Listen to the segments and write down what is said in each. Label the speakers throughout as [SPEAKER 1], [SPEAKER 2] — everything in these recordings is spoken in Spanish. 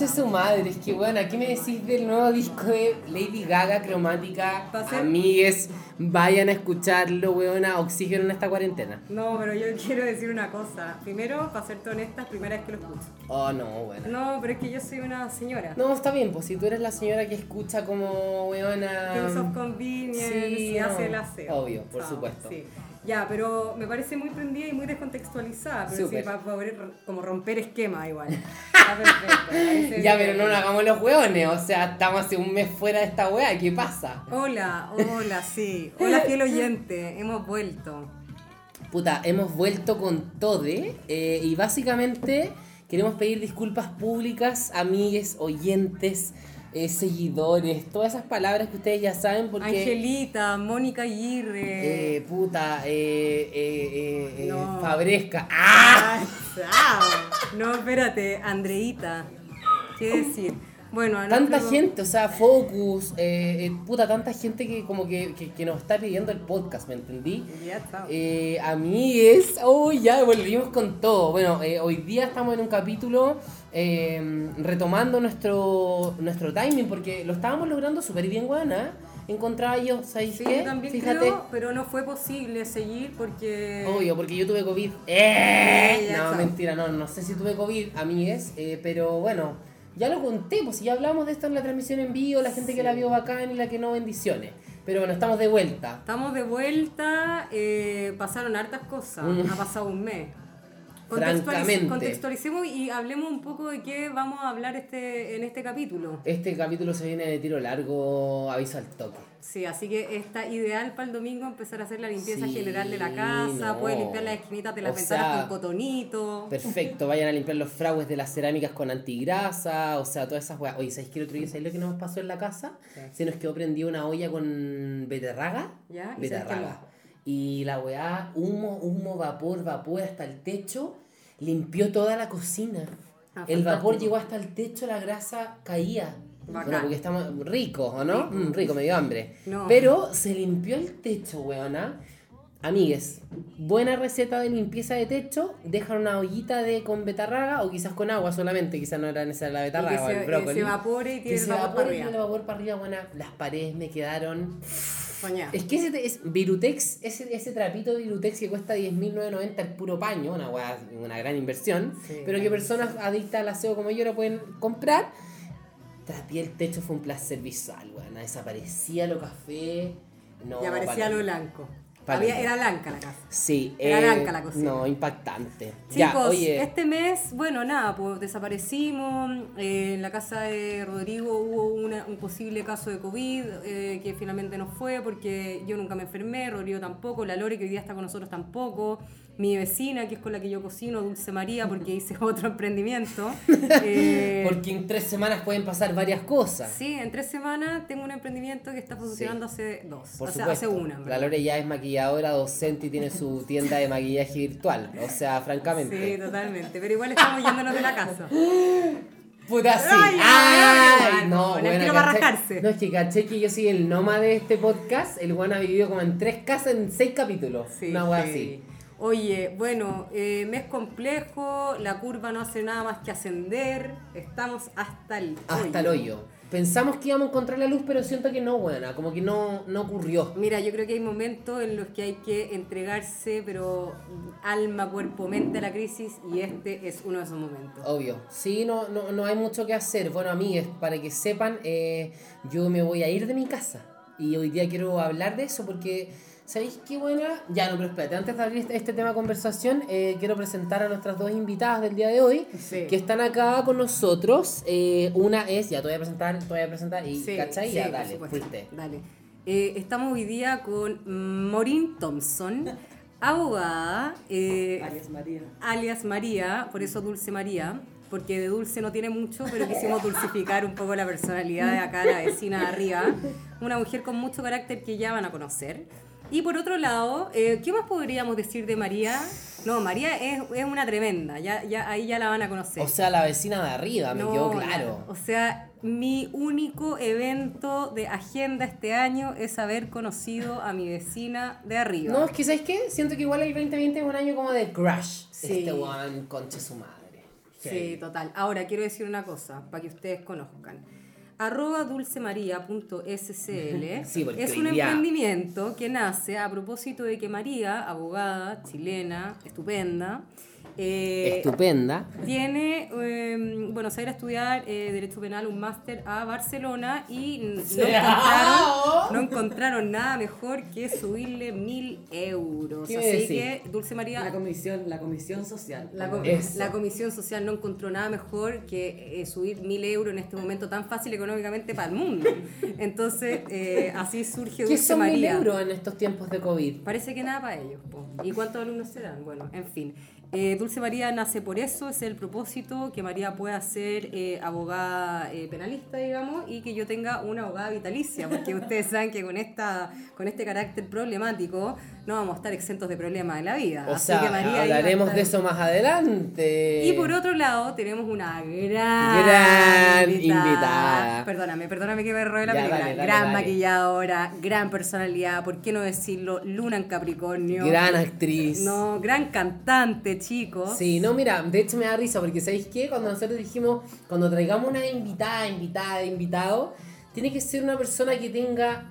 [SPEAKER 1] Conche su madre, es que bueno, aquí me decís del nuevo disco de Lady Gaga, cromática. Amigues, vayan a escucharlo, weona, oxígeno en esta cuarentena.
[SPEAKER 2] No, pero yo quiero decir una cosa. Primero, para serte honesta, primera vez que lo escucho.
[SPEAKER 1] Oh, no, bueno.
[SPEAKER 2] No, pero es que yo soy una señora.
[SPEAKER 1] No, está bien, pues si tú eres la señora que escucha como weona.
[SPEAKER 2] Things of convenience
[SPEAKER 1] sí,
[SPEAKER 2] y hace
[SPEAKER 1] no,
[SPEAKER 2] el aseo.
[SPEAKER 1] obvio, por supuesto.
[SPEAKER 2] Sí. Ya, pero me parece muy prendida y muy descontextualizada. Pero sí, para poder como romper esquema igual. Está perfecto.
[SPEAKER 1] Ya, pero no nos hagamos los hueones, o sea, estamos hace un mes fuera de esta wea, ¿qué pasa?
[SPEAKER 2] Hola, hola, sí. Hola, fiel oyente. Hemos vuelto.
[SPEAKER 1] Puta, hemos vuelto con Tode eh, y básicamente queremos pedir disculpas públicas, amigues, oyentes, eh, seguidores, todas esas palabras que ustedes ya saben porque...
[SPEAKER 2] Angelita, Mónica Aguirre.
[SPEAKER 1] eh, puta, eh, eh, eh, eh,
[SPEAKER 2] No.
[SPEAKER 1] Fabresca. ¡Ah!
[SPEAKER 2] Chao. No, espérate, Andreita. ¿Qué decir? Bueno, a
[SPEAKER 1] Tanta gente, o sea, Focus, eh, puta, tanta gente que como que, que, que nos está pidiendo el podcast, ¿me entendí?
[SPEAKER 2] Ya, chao.
[SPEAKER 1] Eh, amigues, oh, ya volvimos con todo. Bueno, eh, hoy día estamos en un capítulo eh, retomando nuestro, nuestro timing porque lo estábamos logrando súper bien, guana. Encontraba yo, ¿sabéis
[SPEAKER 2] Sí,
[SPEAKER 1] qué?
[SPEAKER 2] yo también
[SPEAKER 1] Fíjate.
[SPEAKER 2] creo, pero no fue posible seguir porque...
[SPEAKER 1] Obvio, porque yo tuve COVID. ¡Eh!
[SPEAKER 2] Ya,
[SPEAKER 1] No,
[SPEAKER 2] chao.
[SPEAKER 1] mentira, no, no sé si tuve COVID, amigues, eh, pero bueno, ya lo conté, pues ya hablamos de esto en la transmisión en vivo, la gente que la vio bacán y la que no, bendiciones. Pero bueno, estamos de vuelta.
[SPEAKER 2] Estamos de vuelta, eh, pasaron hartas cosas,
[SPEAKER 1] Mm.
[SPEAKER 2] ha pasado un mes.
[SPEAKER 1] Francamente.
[SPEAKER 2] contextualicemos y hablemos un poco de qué vamos a hablar este, en este capítulo.
[SPEAKER 1] Este capítulo se viene de tiro largo, aviso al toque.
[SPEAKER 2] Sí, así que está ideal para el domingo empezar a hacer la limpieza
[SPEAKER 1] Sí,
[SPEAKER 2] general de la casa,
[SPEAKER 1] no.
[SPEAKER 2] puedes limpiar las esquinitas de las ventanas con cotonito.
[SPEAKER 1] Perfecto, vayan a limpiar los fraudes de las cerámicas con antigrasa, o sea, todas esas weas. Oye, ¿sabéis que el otro día, ¿sabéis lo que nos pasó en la casa?
[SPEAKER 2] Sí.
[SPEAKER 1] Se nos quedó prendida una olla con beterraga.
[SPEAKER 2] Ya, y
[SPEAKER 1] beterraga. Y la weá, humo, humo, vapor, vapor hasta el techo, limpió toda la cocina.
[SPEAKER 2] Ah,
[SPEAKER 1] el vapor llegó hasta el techo, la grasa caía.
[SPEAKER 2] Bacán.
[SPEAKER 1] Bueno, porque estamos ricos, ¿o no? Mm, rico, me dio hambre.
[SPEAKER 2] No.
[SPEAKER 1] Pero se limpió el techo, weona. Amigues, buena receta de limpieza de techo, dejan una ollita de con betarraga o quizás con agua solamente, quizás no era necesaria la
[SPEAKER 2] Y que
[SPEAKER 1] betarraga o el brócoli.
[SPEAKER 2] se evapore y
[SPEAKER 1] que
[SPEAKER 2] el
[SPEAKER 1] se
[SPEAKER 2] vapor para arriba.
[SPEAKER 1] el vapor para arriba, buena. Las paredes me quedaron Es que ese es Virutex, ese, ese trapito de Virutex que cuesta 10.990 el puro paño, una una gran inversión,
[SPEAKER 2] Sí,
[SPEAKER 1] pero que personas adictas al aseo como yo lo pueden comprar. Trapié el techo, fue un placer visual, weón. Desaparecía lo café. No,
[SPEAKER 2] y aparecía lo blanco. Había, era blanca la casa.
[SPEAKER 1] Sí,
[SPEAKER 2] Era
[SPEAKER 1] eh,
[SPEAKER 2] blanca la cocina.
[SPEAKER 1] No, impactante.
[SPEAKER 2] Chicos,
[SPEAKER 1] ya, oye.
[SPEAKER 2] este mes, bueno, nada, pues desaparecimos. eh, en la casa de Rodrigo hubo una- un posible caso de COVID eh, que finalmente no fue porque yo nunca me enfermé, Rodrigo tampoco, la Lore que hoy día está con nosotros tampoco. Mi vecina, que es con la que yo cocino, Dulce María, porque hice otro emprendimiento. eh,
[SPEAKER 1] Porque en tres semanas pueden pasar varias cosas.
[SPEAKER 2] Sí, en tres semanas tengo un emprendimiento que está funcionando hace dos.
[SPEAKER 1] Por
[SPEAKER 2] o sea, hace una.
[SPEAKER 1] la. Lore ya es maquilladora, docente y tiene su tienda de maquillaje virtual. O sea, francamente.
[SPEAKER 2] Sí, totalmente. Pero igual estamos yéndonos de la casa.
[SPEAKER 1] Puta sí.
[SPEAKER 2] Ay, ay,
[SPEAKER 1] Ay, no,
[SPEAKER 2] el
[SPEAKER 1] bueno, caché-. No, es que caché que yo soy el nómade de este podcast. El Juan ha vivido como en tres casas en seis capítulos.
[SPEAKER 2] Sí,
[SPEAKER 1] Una wea
[SPEAKER 2] sí.
[SPEAKER 1] así.
[SPEAKER 2] Oye, bueno, eh, mes complejo, la curva no hace nada más que ascender, estamos hasta el
[SPEAKER 1] Hasta el hoyo. Pensamos que íbamos a encontrar la luz, pero siento que no, buena. Como que no, no ocurrió.
[SPEAKER 2] Mira, yo creo que hay momentos en los que hay que entregarse, pero alma, cuerpo, mente a la crisis, y este es uno de esos momentos.
[SPEAKER 1] Obvio. Sí, no, no, no hay mucho que hacer. Bueno, amigues, para que sepan, eh, yo me voy a ir de mi casa. Y hoy día quiero hablar de eso porque, ¿sabéis qué buena? Ya, no, pero espérate, antes de abrir este, tema de conversación, eh, quiero presentar a nuestras dos invitadas del día de hoy
[SPEAKER 2] Sí.
[SPEAKER 1] que están acá con nosotros. Eh, una es, ya te voy a presentar, te voy a presentar y,
[SPEAKER 2] Sí,
[SPEAKER 1] ¿cachai?
[SPEAKER 2] sí,
[SPEAKER 1] ya, dale, fuiste.
[SPEAKER 2] Dale. Eh, estamos hoy día con Maureen Thompson, abogada, eh,
[SPEAKER 3] Alias María.
[SPEAKER 2] alias María, por eso Dulce María, porque de dulce no tiene mucho, pero quisimos dulcificar un poco la personalidad de acá, la vecina de arriba. Una mujer con mucho carácter que ya van a conocer. Y por otro lado, eh, ¿qué más podríamos decir de María? No, María es, es una tremenda, ya, ya, ahí ya la van a conocer.
[SPEAKER 1] O sea, la vecina de arriba, me
[SPEAKER 2] No,
[SPEAKER 1] quedó
[SPEAKER 2] la-
[SPEAKER 1] claro.
[SPEAKER 2] O sea, mi único evento de agenda este año es haber conocido a mi vecina de arriba.
[SPEAKER 1] No, es que ¿sabes qué? Siento que igual el 2020 es un año como de crush.
[SPEAKER 2] Sí.
[SPEAKER 1] Este one, conche su madre.
[SPEAKER 2] Sí, total. Ahora, quiero decir una cosa, para que ustedes conozcan. Arroba dulcemaría.scl
[SPEAKER 1] Sí,
[SPEAKER 2] es un emprendimiento que nace a propósito de que María, abogada, chilena, estupenda, eh,
[SPEAKER 1] Estupenda.
[SPEAKER 2] tiene, eh, bueno, se va a ir a estudiar eh, Derecho Penal, un máster a Barcelona y no, encontraron, no encontraron nada mejor que subirle mil euros.
[SPEAKER 1] ¿Qué
[SPEAKER 2] Así
[SPEAKER 1] decís?
[SPEAKER 2] que, Dulce María,
[SPEAKER 3] La comisión, la comisión social.
[SPEAKER 2] la, com-
[SPEAKER 1] Eso.
[SPEAKER 2] la Comisión Social no encontró nada mejor que eh, subir mil euros en este momento tan fácil económicamente para el mundo. Entonces, eh, así surge
[SPEAKER 1] ¿Qué
[SPEAKER 2] Dulce
[SPEAKER 1] mil
[SPEAKER 2] María.
[SPEAKER 1] euros en estos tiempos de COVID?
[SPEAKER 2] Parece que nada para ellos. po. ¿Y cuántos alumnos serán? Bueno, en fin. Eh, Dulce María nace por eso, es el propósito, que María pueda ser eh, abogada eh, penalista, digamos, y que yo tenga una abogada vitalicia, porque ustedes saben que con, esta, con este carácter problemático no vamos a estar exentos de problemas en la vida.
[SPEAKER 1] O
[SPEAKER 2] Así
[SPEAKER 1] sea,
[SPEAKER 2] que María
[SPEAKER 1] hablaremos
[SPEAKER 2] estar-
[SPEAKER 1] de eso más adelante.
[SPEAKER 2] y por otro lado, tenemos una gran,
[SPEAKER 1] Gran invitada.
[SPEAKER 2] Perdóname, perdóname que me robé la
[SPEAKER 1] Ya,
[SPEAKER 2] película.
[SPEAKER 1] dale, dale,
[SPEAKER 2] gran
[SPEAKER 1] dale.
[SPEAKER 2] maquilladora, gran personalidad, ¿por qué no decirlo? Luna en Capricornio.
[SPEAKER 1] Gran actriz.
[SPEAKER 2] No, gran cantante, chicos.
[SPEAKER 1] Sí, no, mira, de hecho me da risa porque ¿sabéis qué? Cuando nosotros dijimos, cuando traigamos una invitada, invitada, invitado, tiene que ser una persona que tenga,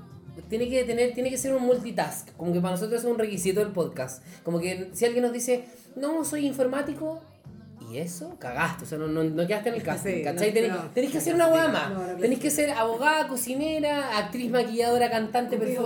[SPEAKER 1] tiene que tener, tiene que ser un multitask, como que para nosotros es un requisito del podcast. Como que si alguien nos dice, no, soy informático, ¿y eso? Cagaste, o sea, no, no, no quedaste en el casting,
[SPEAKER 2] Sí,
[SPEAKER 1] ¿cachai?
[SPEAKER 2] no,
[SPEAKER 1] Tenés, que hacer una hueá más, tenés que ser abogada, cocinera, actriz, maquilladora, cantante, perfecta,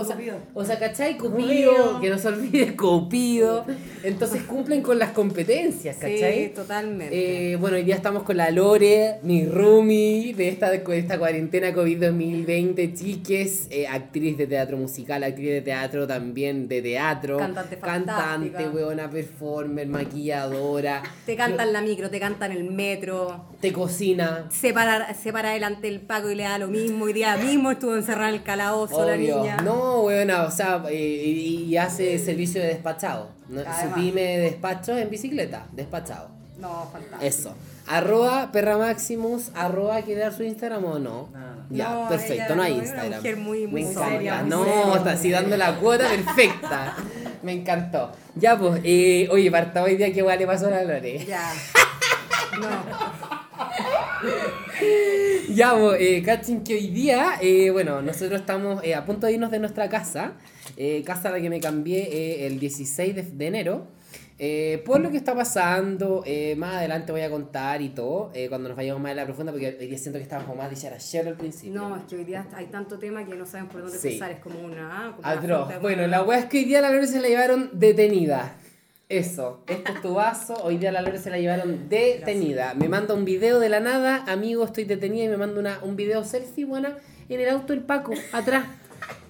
[SPEAKER 1] o sea, ¿cachai? Cupido, que no se olvide, Cupido. Entonces cumplen con las competencias, ¿cachai?
[SPEAKER 2] Sí, totalmente.
[SPEAKER 1] Eh, bueno, hoy día estamos con la Lore, mi roomie de esta, de esta cuarentena COVID 2020, chiques, eh, actriz de teatro musical, actriz de teatro también de teatro,
[SPEAKER 2] Cantante
[SPEAKER 1] cantante, weona, performer, maquilladora,
[SPEAKER 2] te canta en la micro, te canta en el metro,
[SPEAKER 1] te cocina.
[SPEAKER 2] se para, se para delante del Paco y le da lo mismo. Hoy día mismo estuvo encerrada en el calabozo la niña.
[SPEAKER 1] No, weona, o sea, eh, y, y hace servicio de despachado. ¿no? Su
[SPEAKER 2] Además.
[SPEAKER 1] pyme de despacho en bicicleta, despachado.
[SPEAKER 2] No, fantástico.
[SPEAKER 1] Eso. Arroba Perra Maximus, arroba ¿quiere dar su Instagram o no?
[SPEAKER 3] No, no.
[SPEAKER 1] Ya,
[SPEAKER 2] No,
[SPEAKER 1] perfecto,
[SPEAKER 2] ella
[SPEAKER 1] no hay
[SPEAKER 2] es una
[SPEAKER 1] Instagram.
[SPEAKER 2] mujer muy- muy seria, muy
[SPEAKER 1] no,
[SPEAKER 2] seria.
[SPEAKER 1] está así dando la cuota perfecta. Me encantó. Ya, pues, eh, oye, parta hoy día que igual le pasó a la Lore.
[SPEAKER 2] Ya. No.
[SPEAKER 1] Ya, pues, eh, que hoy día, eh, bueno, nosotros estamos eh, a punto de irnos de nuestra casa, eh, casa a la que me cambié eh, el 16 de, de enero. Eh, por lo que está pasando, eh, más adelante voy a contar y todo, eh, cuando nos vayamos más a la profunda, porque hoy día siento que estamos como más dicharachero al principio.
[SPEAKER 2] No, es que hoy día hay tanto tema que no saben por dónde
[SPEAKER 1] Sí.
[SPEAKER 2] empezar. Es como una. ah, como una
[SPEAKER 1] Bueno, la weá es que hoy día la Lore se la llevaron detenida. Eso, este es tu vaso, hoy día la Lore se la llevaron detenida. Me manda un video de la nada, amigo, estoy detenida y me manda una, un video selfie, buena, en el auto el Paco, atrás.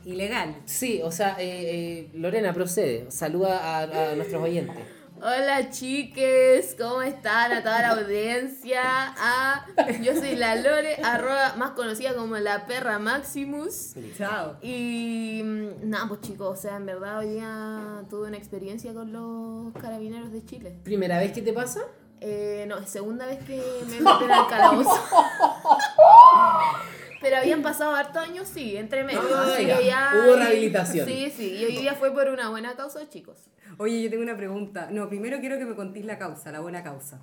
[SPEAKER 2] Ilegal.
[SPEAKER 1] Sí, o sea, eh, Lorena, procede, saluda a, a nuestros oyentes.
[SPEAKER 4] Hola chiques, ¿cómo están? A toda la audiencia. Ah, yo soy la Lore, arroba, más conocida como la perra Maximus.
[SPEAKER 2] Chao.
[SPEAKER 4] Y mm, nada, pues chicos, o sea, en verdad hoy día tuve una experiencia con los carabineros de Chile.
[SPEAKER 1] ¿Primera vez que te pasa?
[SPEAKER 4] Eh, no, es segunda vez que me meten al calabozo. Pero habían pasado hartos años, sí, entre medio.
[SPEAKER 1] Ah,
[SPEAKER 4] así
[SPEAKER 1] ya.
[SPEAKER 4] que ya.
[SPEAKER 1] Hubo rehabilitación.
[SPEAKER 4] Sí, sí, y hoy día fue por una buena causa, chicos.
[SPEAKER 2] Oye, yo tengo una pregunta. No, primero quiero que me contéis la causa, la buena causa.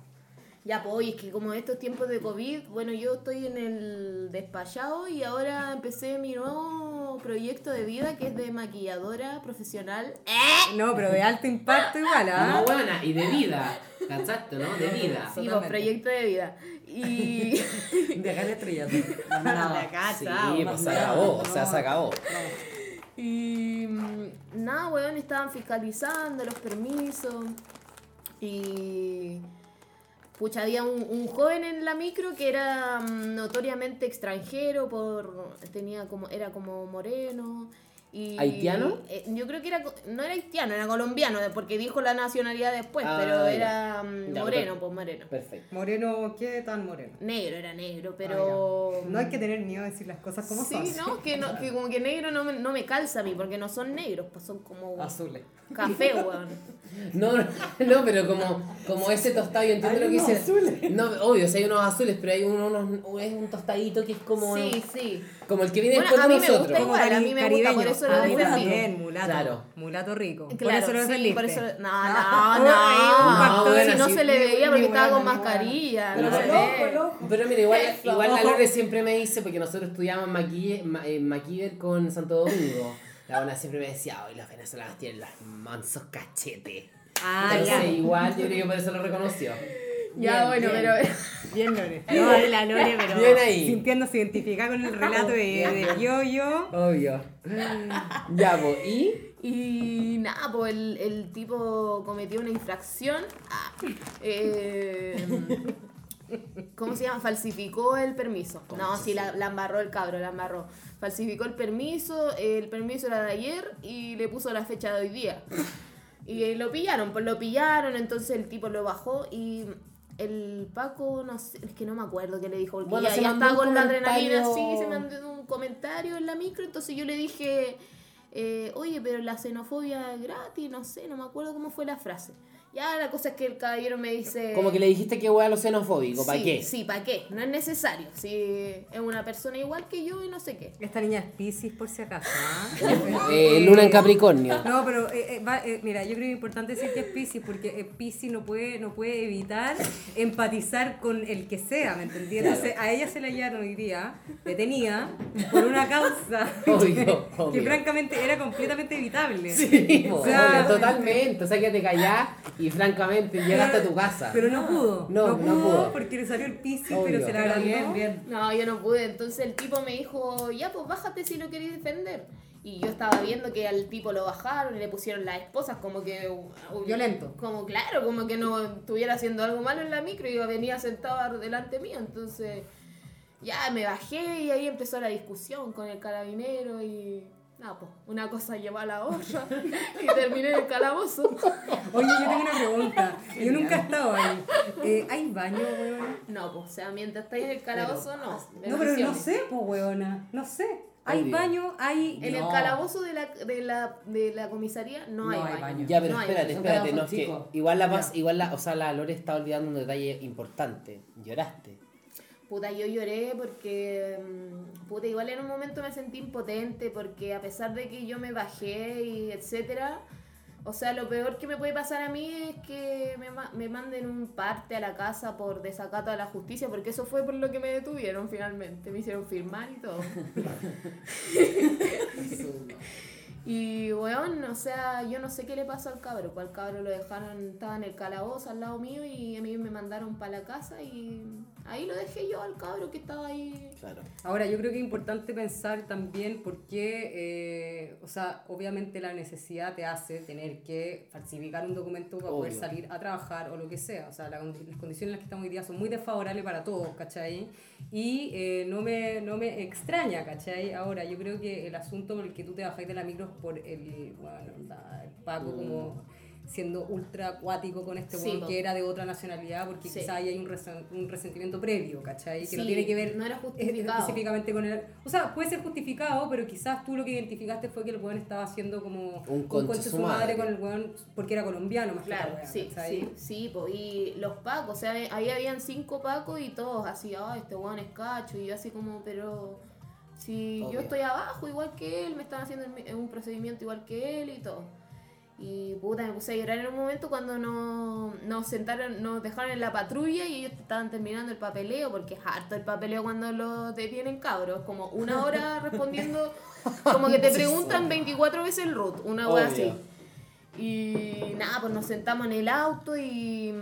[SPEAKER 4] Ya, pues, oye, es que como estos tiempos de COVID, bueno, yo estoy en el despachado y ahora empecé mi nuevo proyecto de vida que es de maquilladora profesional.
[SPEAKER 2] No, pero de alto impacto igual,
[SPEAKER 1] No,
[SPEAKER 2] ¿ah?
[SPEAKER 1] buena, y de vida, ¿cachaste, no? De vida.
[SPEAKER 4] Sí, pues, proyecto de vida. Y.
[SPEAKER 2] De acá le estrellato.
[SPEAKER 3] Nada.
[SPEAKER 4] acá,
[SPEAKER 1] Sí,
[SPEAKER 4] chao,
[SPEAKER 1] pues se acabó, o sea, se acabó.
[SPEAKER 4] Y mm, nada, weón, estaban fiscalizando los permisos. Y. Pucha, había un, un joven en la micro que era mm, notoriamente extranjero, por tenía como era como moreno. Y,
[SPEAKER 1] ¿Haitiano?
[SPEAKER 4] eh, yo creo que era, co- no era haitiano, era colombiano, porque dijo la nacionalidad después,
[SPEAKER 1] Ah,
[SPEAKER 4] pero era mm,
[SPEAKER 1] Ya,
[SPEAKER 4] moreno. Pues moreno.
[SPEAKER 1] Perfecto.
[SPEAKER 2] Moreno, ¿qué tan moreno?
[SPEAKER 4] Negro era negro, pero...
[SPEAKER 2] Ah, ya. no hay que tener miedo de decir las cosas como
[SPEAKER 4] Sí,
[SPEAKER 2] son.
[SPEAKER 4] no, que, no, que como que negro no me, no me calza a mí, porque no son negros, pues son como
[SPEAKER 3] Azules.
[SPEAKER 4] café, weón.
[SPEAKER 1] No, no, no, pero como, como ese tostado, yo entiendo
[SPEAKER 3] Hay
[SPEAKER 1] lo que
[SPEAKER 3] unos
[SPEAKER 1] dices.
[SPEAKER 3] azules.
[SPEAKER 1] No, obvio, si hay unos azules, pero hay uno, unos, es un tostadito que es como,
[SPEAKER 4] Sí, sí.
[SPEAKER 1] Como el que viene
[SPEAKER 4] Bueno,
[SPEAKER 1] después de
[SPEAKER 4] mí me
[SPEAKER 1] nosotros.
[SPEAKER 4] gusta igual, a mí me gusta, por eso lo
[SPEAKER 2] a mí
[SPEAKER 4] defendí.
[SPEAKER 2] también, mulato.
[SPEAKER 1] Claro.
[SPEAKER 2] Mulato rico. por eso lo
[SPEAKER 4] sí,
[SPEAKER 2] defendiste.
[SPEAKER 4] por eso... No, no, no.
[SPEAKER 1] factor,
[SPEAKER 4] si no
[SPEAKER 1] sí,
[SPEAKER 4] se le veía porque estaba con mascarilla.
[SPEAKER 1] buena.
[SPEAKER 4] No se
[SPEAKER 1] Pero. Pero mira, igual, igual la Lore siempre me dice, porque nosotros estudiamos en Maquille- Ma- en Maquiver con Santo Domingo. La buena siempre me decía, hoy los venezolanos tienen los mansos cachetes.
[SPEAKER 2] Ah,
[SPEAKER 1] Entonces,
[SPEAKER 2] ya.
[SPEAKER 1] igual yo creo que por eso lo reconoció.
[SPEAKER 4] Ya, bueno,
[SPEAKER 2] bien.
[SPEAKER 4] pero...
[SPEAKER 2] Bien, Lore. No, de la Lore, pero
[SPEAKER 1] Bien ahí.
[SPEAKER 2] sintiéndose identificada con el relato de, de yo, yo.
[SPEAKER 1] Obvio. ya, pues, ¿y?
[SPEAKER 4] Y nada, pues el, el tipo cometió una infracción. Ah, eh, ¿Cómo se llama? Falsificó el permiso. No, sí, la, la embarró el cabro, la embarró. Falsificó el permiso, el permiso era de ayer y le puso la fecha de hoy día. Y lo pillaron, pues lo pillaron, entonces el tipo lo bajó y el Paco, no sé, es que no me acuerdo qué le dijo, porque
[SPEAKER 1] Bueno,
[SPEAKER 4] ya, ya estaba con la adrenalina,
[SPEAKER 1] comentario-
[SPEAKER 4] sí, se mandó un comentario en la micro, entonces yo le dije, eh, oye, pero la xenofobia es gratis, no sé, no me acuerdo cómo fue la frase. Ya la cosa es que el caballero me dice...
[SPEAKER 1] Como que le dijiste que hueá lo xenofóbico, ¿para
[SPEAKER 4] sí,
[SPEAKER 1] qué?
[SPEAKER 4] Sí, ¿para qué? No es necesario. Si es una persona igual que yo y no sé qué.
[SPEAKER 2] Esta niña es Pisces, por si acaso. ¿ah?
[SPEAKER 1] Eh, luna en Capricornio.
[SPEAKER 2] No, pero eh, eh, va- eh, mira, yo creo que es importante decir que es Pisces porque eh, Pisces no puede, no puede evitar empatizar con el que sea, ¿me entendí? Entonces a ella se la hallaron hoy día detenida por una causa
[SPEAKER 1] Obvio,
[SPEAKER 2] que,
[SPEAKER 1] obvio.
[SPEAKER 2] que francamente era completamente evitable.
[SPEAKER 1] Sí,
[SPEAKER 2] O
[SPEAKER 1] po,
[SPEAKER 2] sea,
[SPEAKER 1] obvio, totalmente. O sea, que te callás y francamente llegaste a tu casa.
[SPEAKER 2] Pero no pudo.
[SPEAKER 1] No,
[SPEAKER 2] No,
[SPEAKER 1] no
[SPEAKER 2] pudo, porque le salió el
[SPEAKER 1] Obvio.
[SPEAKER 2] pero se la
[SPEAKER 3] Pero
[SPEAKER 2] agrandó.
[SPEAKER 3] bien, bien.
[SPEAKER 4] No, yo no pude. Entonces el tipo me dijo, ya, pues bájate si lo queréis defender. Y yo estaba viendo que al tipo lo bajaron y le pusieron las esposas como que... uh,
[SPEAKER 2] Violento.
[SPEAKER 4] Como claro, como que no estuviera haciendo algo malo en la micro y venía sentado delante mío. Entonces ya me bajé y ahí empezó la discusión con el carabinero y... Nada, pues una cosa llevó a la otra y terminé en el calabozo.
[SPEAKER 2] Oye, yo tengo una pregunta. Yo nunca he estado ahí. Eh, ¿Hay baño, weón?
[SPEAKER 4] No, pues o sea, mientras estáis en el calabozo, no. de
[SPEAKER 2] No, pero no sé, pues, weona. No sé. ¿Hay
[SPEAKER 1] Obvio.
[SPEAKER 2] baño? ¿Hay...?
[SPEAKER 4] En
[SPEAKER 3] No.
[SPEAKER 4] el calabozo de la, de la, de la comisaría no,
[SPEAKER 3] No
[SPEAKER 4] hay,
[SPEAKER 3] hay
[SPEAKER 4] baño.
[SPEAKER 1] Ya, pero
[SPEAKER 4] No hay
[SPEAKER 1] espérate,
[SPEAKER 3] baño.
[SPEAKER 1] espérate, no, es que igual la paz, igual la, o sea, la Lore está olvidando un detalle importante. Lloraste.
[SPEAKER 4] Puta, yo lloré porque, mm, puta, igual en un momento me sentí impotente porque a pesar de que yo me bajé y etcétera, o sea, lo peor que me puede pasar a mí es que me, me manden un parte a la casa por desacato a la justicia, porque eso fue por lo que me detuvieron finalmente, me hicieron firmar y todo. Y, weón, o sea, yo no sé qué le pasó al cabro, pues al cabro lo dejaron, estaba en el calabozo al lado mío y a mí me mandaron para la casa y ahí lo dejé yo al cabro que estaba ahí.
[SPEAKER 1] Claro.
[SPEAKER 2] Ahora, yo creo que es importante pensar también por qué, eh, o sea, obviamente la necesidad te hace tener que falsificar un documento para poder
[SPEAKER 1] Obvio.
[SPEAKER 2] salir a trabajar o lo que sea. O sea, la las condiciones en las que estamos hoy día son muy desfavorables para todos, ¿cachai? Y eh, no, me, no me extraña, ¿cachai? Ahora, yo creo que el asunto por el que tú te bajáis de la micro por el, bueno, la- el Paco como siendo ultra acuático con este
[SPEAKER 4] Sí,
[SPEAKER 2] weón que era de otra nacionalidad porque
[SPEAKER 4] Sí.
[SPEAKER 2] quizá ahí hay un, resen- un resentimiento previo, ¿cachai? Que no
[SPEAKER 4] Sí,
[SPEAKER 2] tiene que ver
[SPEAKER 4] no era justificado.
[SPEAKER 2] específicamente con el... O sea, puede ser justificado, pero quizás tú lo que identificaste fue que el weón estaba haciendo como
[SPEAKER 1] Un
[SPEAKER 2] conche su madre con el weón porque era colombiano más que
[SPEAKER 4] Claro,
[SPEAKER 2] la wea,
[SPEAKER 4] sí,
[SPEAKER 2] ¿cachai?
[SPEAKER 4] sí, po, y los pacos, o sea, ahí habían cinco pacos y todos así, ah, este weón es cacho, y yo así como, pero si
[SPEAKER 1] Obvio.
[SPEAKER 4] yo estoy abajo igual que él, me están haciendo un procedimiento igual que él y todo. Y puta, me puse a llorar en un momento cuando no- nos sentaron, nos dejaron en la patrulla y ellos estaban terminando el papeleo, porque es harto el papeleo cuando lo detienen cabros, como una hora respondiendo, como que te preguntan 24 veces el root, una
[SPEAKER 1] Obvio.
[SPEAKER 4] así. Y nada, pues nos sentamos en el auto y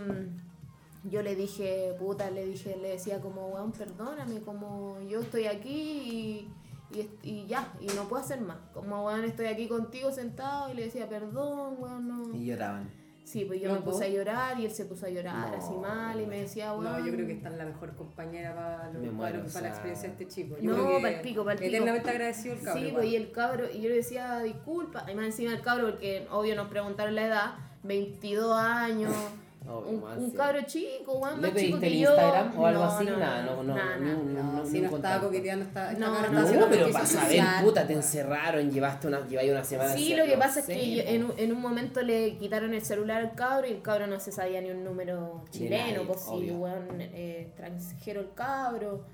[SPEAKER 4] yo le dije, puta, le dije, le decía como, weón, perdóname, como yo estoy aquí y, y, y ya, y no puedo hacer más. Como, weón, estoy aquí contigo sentado y le decía, perdón, weón, no.
[SPEAKER 1] Y lloraban.
[SPEAKER 4] Sí, pues yo
[SPEAKER 3] ¿Los
[SPEAKER 4] me puse a llorar y él se puso a llorar
[SPEAKER 1] No,
[SPEAKER 4] así mal y me decía, weón.
[SPEAKER 2] No, yo creo que esta es la mejor compañera para, lo-
[SPEAKER 1] Me
[SPEAKER 2] para,
[SPEAKER 1] muero,
[SPEAKER 2] lo-
[SPEAKER 1] o
[SPEAKER 2] para la experiencia de este chico. Yo
[SPEAKER 4] No,
[SPEAKER 2] creo que
[SPEAKER 4] pa'l pico, pa'l pico.
[SPEAKER 2] Eternamente agradecido el cabrón.
[SPEAKER 4] Sí, pues y el cabro, y yo le decía disculpa, y más encima el cabro, porque obvio nos preguntaron la edad, 22 años,
[SPEAKER 1] Obvio,
[SPEAKER 4] un, un cabro chico, weón,
[SPEAKER 1] ¿Le
[SPEAKER 4] más chico que
[SPEAKER 1] el
[SPEAKER 4] yo.
[SPEAKER 1] Instagram o algo
[SPEAKER 4] No,
[SPEAKER 1] así?
[SPEAKER 4] no,
[SPEAKER 1] Nada, no, no,
[SPEAKER 4] nada,
[SPEAKER 1] un-
[SPEAKER 2] No,
[SPEAKER 1] no,
[SPEAKER 2] si no estaba coqueteando,
[SPEAKER 4] No, no,
[SPEAKER 1] No,
[SPEAKER 2] haciendo
[SPEAKER 1] pero para saber, puta, te encerraron, llevaste una, lleváis una semana
[SPEAKER 4] Sí, lo que pasa
[SPEAKER 1] no
[SPEAKER 4] es que en, un- en un momento le quitaron el celular al cabro y el cabro no se sabía ni un número chileno, pues sí,
[SPEAKER 1] obvio.
[SPEAKER 4] weón, eh, extranjero el cabro.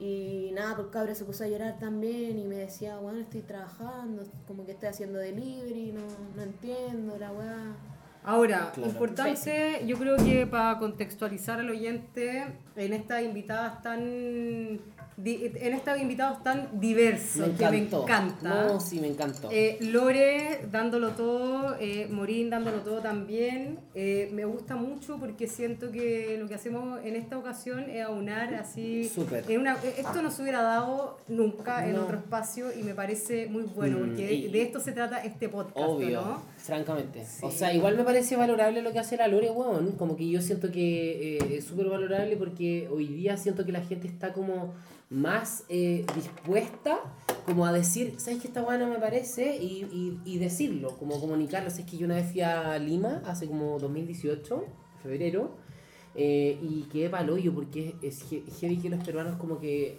[SPEAKER 4] Y nada, pues el cabro se puso a llorar también y me decía, bueno, estoy trabajando, como que estoy haciendo delivery, no, no entiendo la weá.
[SPEAKER 2] Ahora,
[SPEAKER 1] Claro.
[SPEAKER 2] importante, yo creo que para contextualizar al oyente, en estas invitadas tan di- en estos invitados tan diversos
[SPEAKER 1] Me
[SPEAKER 2] que me encanta.
[SPEAKER 1] No, sí, me encantó.
[SPEAKER 2] Eh, Lore dándolo todo, eh, Morín dándolo todo también. Eh, me gusta mucho porque siento que lo que hacemos en esta ocasión es aunar así.
[SPEAKER 1] Súper.
[SPEAKER 2] en una- eh, esto no se hubiera dado nunca en otro espacio y me parece muy bueno
[SPEAKER 1] Mm,
[SPEAKER 2] porque
[SPEAKER 1] y-
[SPEAKER 2] de esto se trata este podcast,
[SPEAKER 1] Obvio,
[SPEAKER 2] ¿no?
[SPEAKER 1] Francamente. O sea, igual me parece valorable lo que hace la Lore, weón. Como que yo siento que eh, es súper valorable porque hoy día siento que la gente está como más eh, dispuesta como a decir, ¿sabes qué esta weá no me parece? Y, y, y decirlo, como comunicarlo. Es que yo una vez fui a Lima, hace como 2018, febrero, eh, y quedé pa'l hoyo porque es he- heavy que los peruanos como que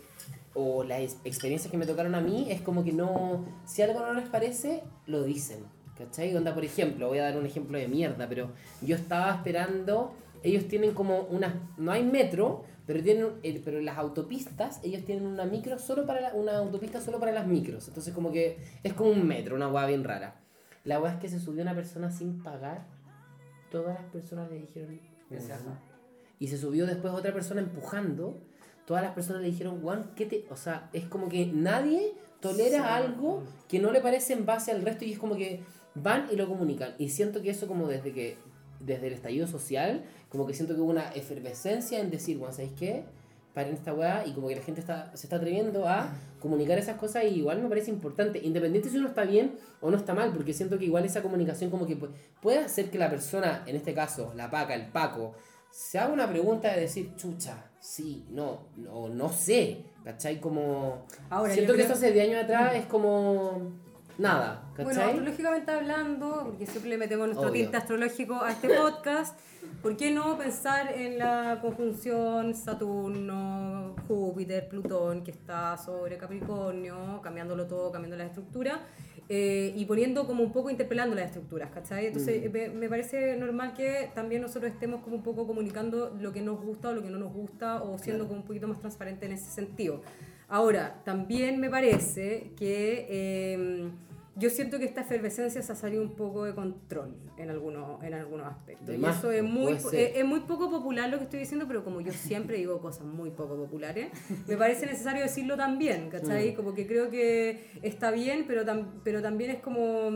[SPEAKER 1] o las ex- experiencias que me tocaron a mí es como que no, si algo no les parece, lo dicen. ¿Cachai? Onda, por ejemplo, voy a dar un ejemplo de mierda, pero yo estaba esperando, ellos tienen como una, no hay metro, pero tienen, el- pero las autopistas, ellos tienen una micro solo para, la- una autopista solo para las micros. Entonces como que es como un metro, una hueá bien rara. La hueá es que se subió una persona sin pagar, todas las personas le dijeron, y se subió después otra persona empujando. Todas las personas le dijeron, Juan, ¿qué te...? O sea, es como que nadie tolera algo que no le parece en base al resto y es como que van y lo comunican. Y siento que eso como desde que, desde el estallido social, como que siento que hubo una efervescencia en decir, Juan, ¿sabéis qué? Paren esta weá y como que la gente está, se está atreviendo a comunicar esas cosas y igual me parece importante, independiente si uno está bien o no está mal, porque siento que igual esa comunicación como que pu- puede hacer que la persona, en este caso, la paca, el paco, se haga una pregunta de decir, chucha, sí, no, no, no sé, ¿cachai? Como...
[SPEAKER 2] Ahora,
[SPEAKER 1] siento que
[SPEAKER 2] creo-
[SPEAKER 1] eso hace 10 años atrás es como... Nada,
[SPEAKER 2] Bueno,
[SPEAKER 1] ¿cachai?
[SPEAKER 2] astrológicamente hablando, porque siempre le metemos nuestro
[SPEAKER 1] Obvio.
[SPEAKER 2] tinte astrológico a este podcast, ¿por qué no pensar en la conjunción Saturno, Júpiter, Plutón, que está sobre Capricornio, cambiándolo todo, cambiando la estructura, eh, y poniendo como un poco, interpelando las estructuras, ¿cachai? Entonces,
[SPEAKER 1] Mm.
[SPEAKER 2] me, me parece normal que también nosotros estemos como un poco comunicando lo que nos gusta o lo que no nos gusta, o siendo
[SPEAKER 1] Claro.
[SPEAKER 2] como un poquito más transparente en ese sentido. Ahora, también me parece que eh, yo siento que esta efervescencia se ha salido un poco de control en algunos, en algunos aspectos.
[SPEAKER 1] De
[SPEAKER 2] y
[SPEAKER 1] más,
[SPEAKER 2] eso es
[SPEAKER 1] pues,
[SPEAKER 2] muy,
[SPEAKER 1] ser.
[SPEAKER 2] es, es muy poco popular lo que estoy diciendo, pero como yo siempre digo cosas muy poco populares, me parece necesario decirlo también, ¿cachai? Como que creo que está bien, pero, tam- pero también es como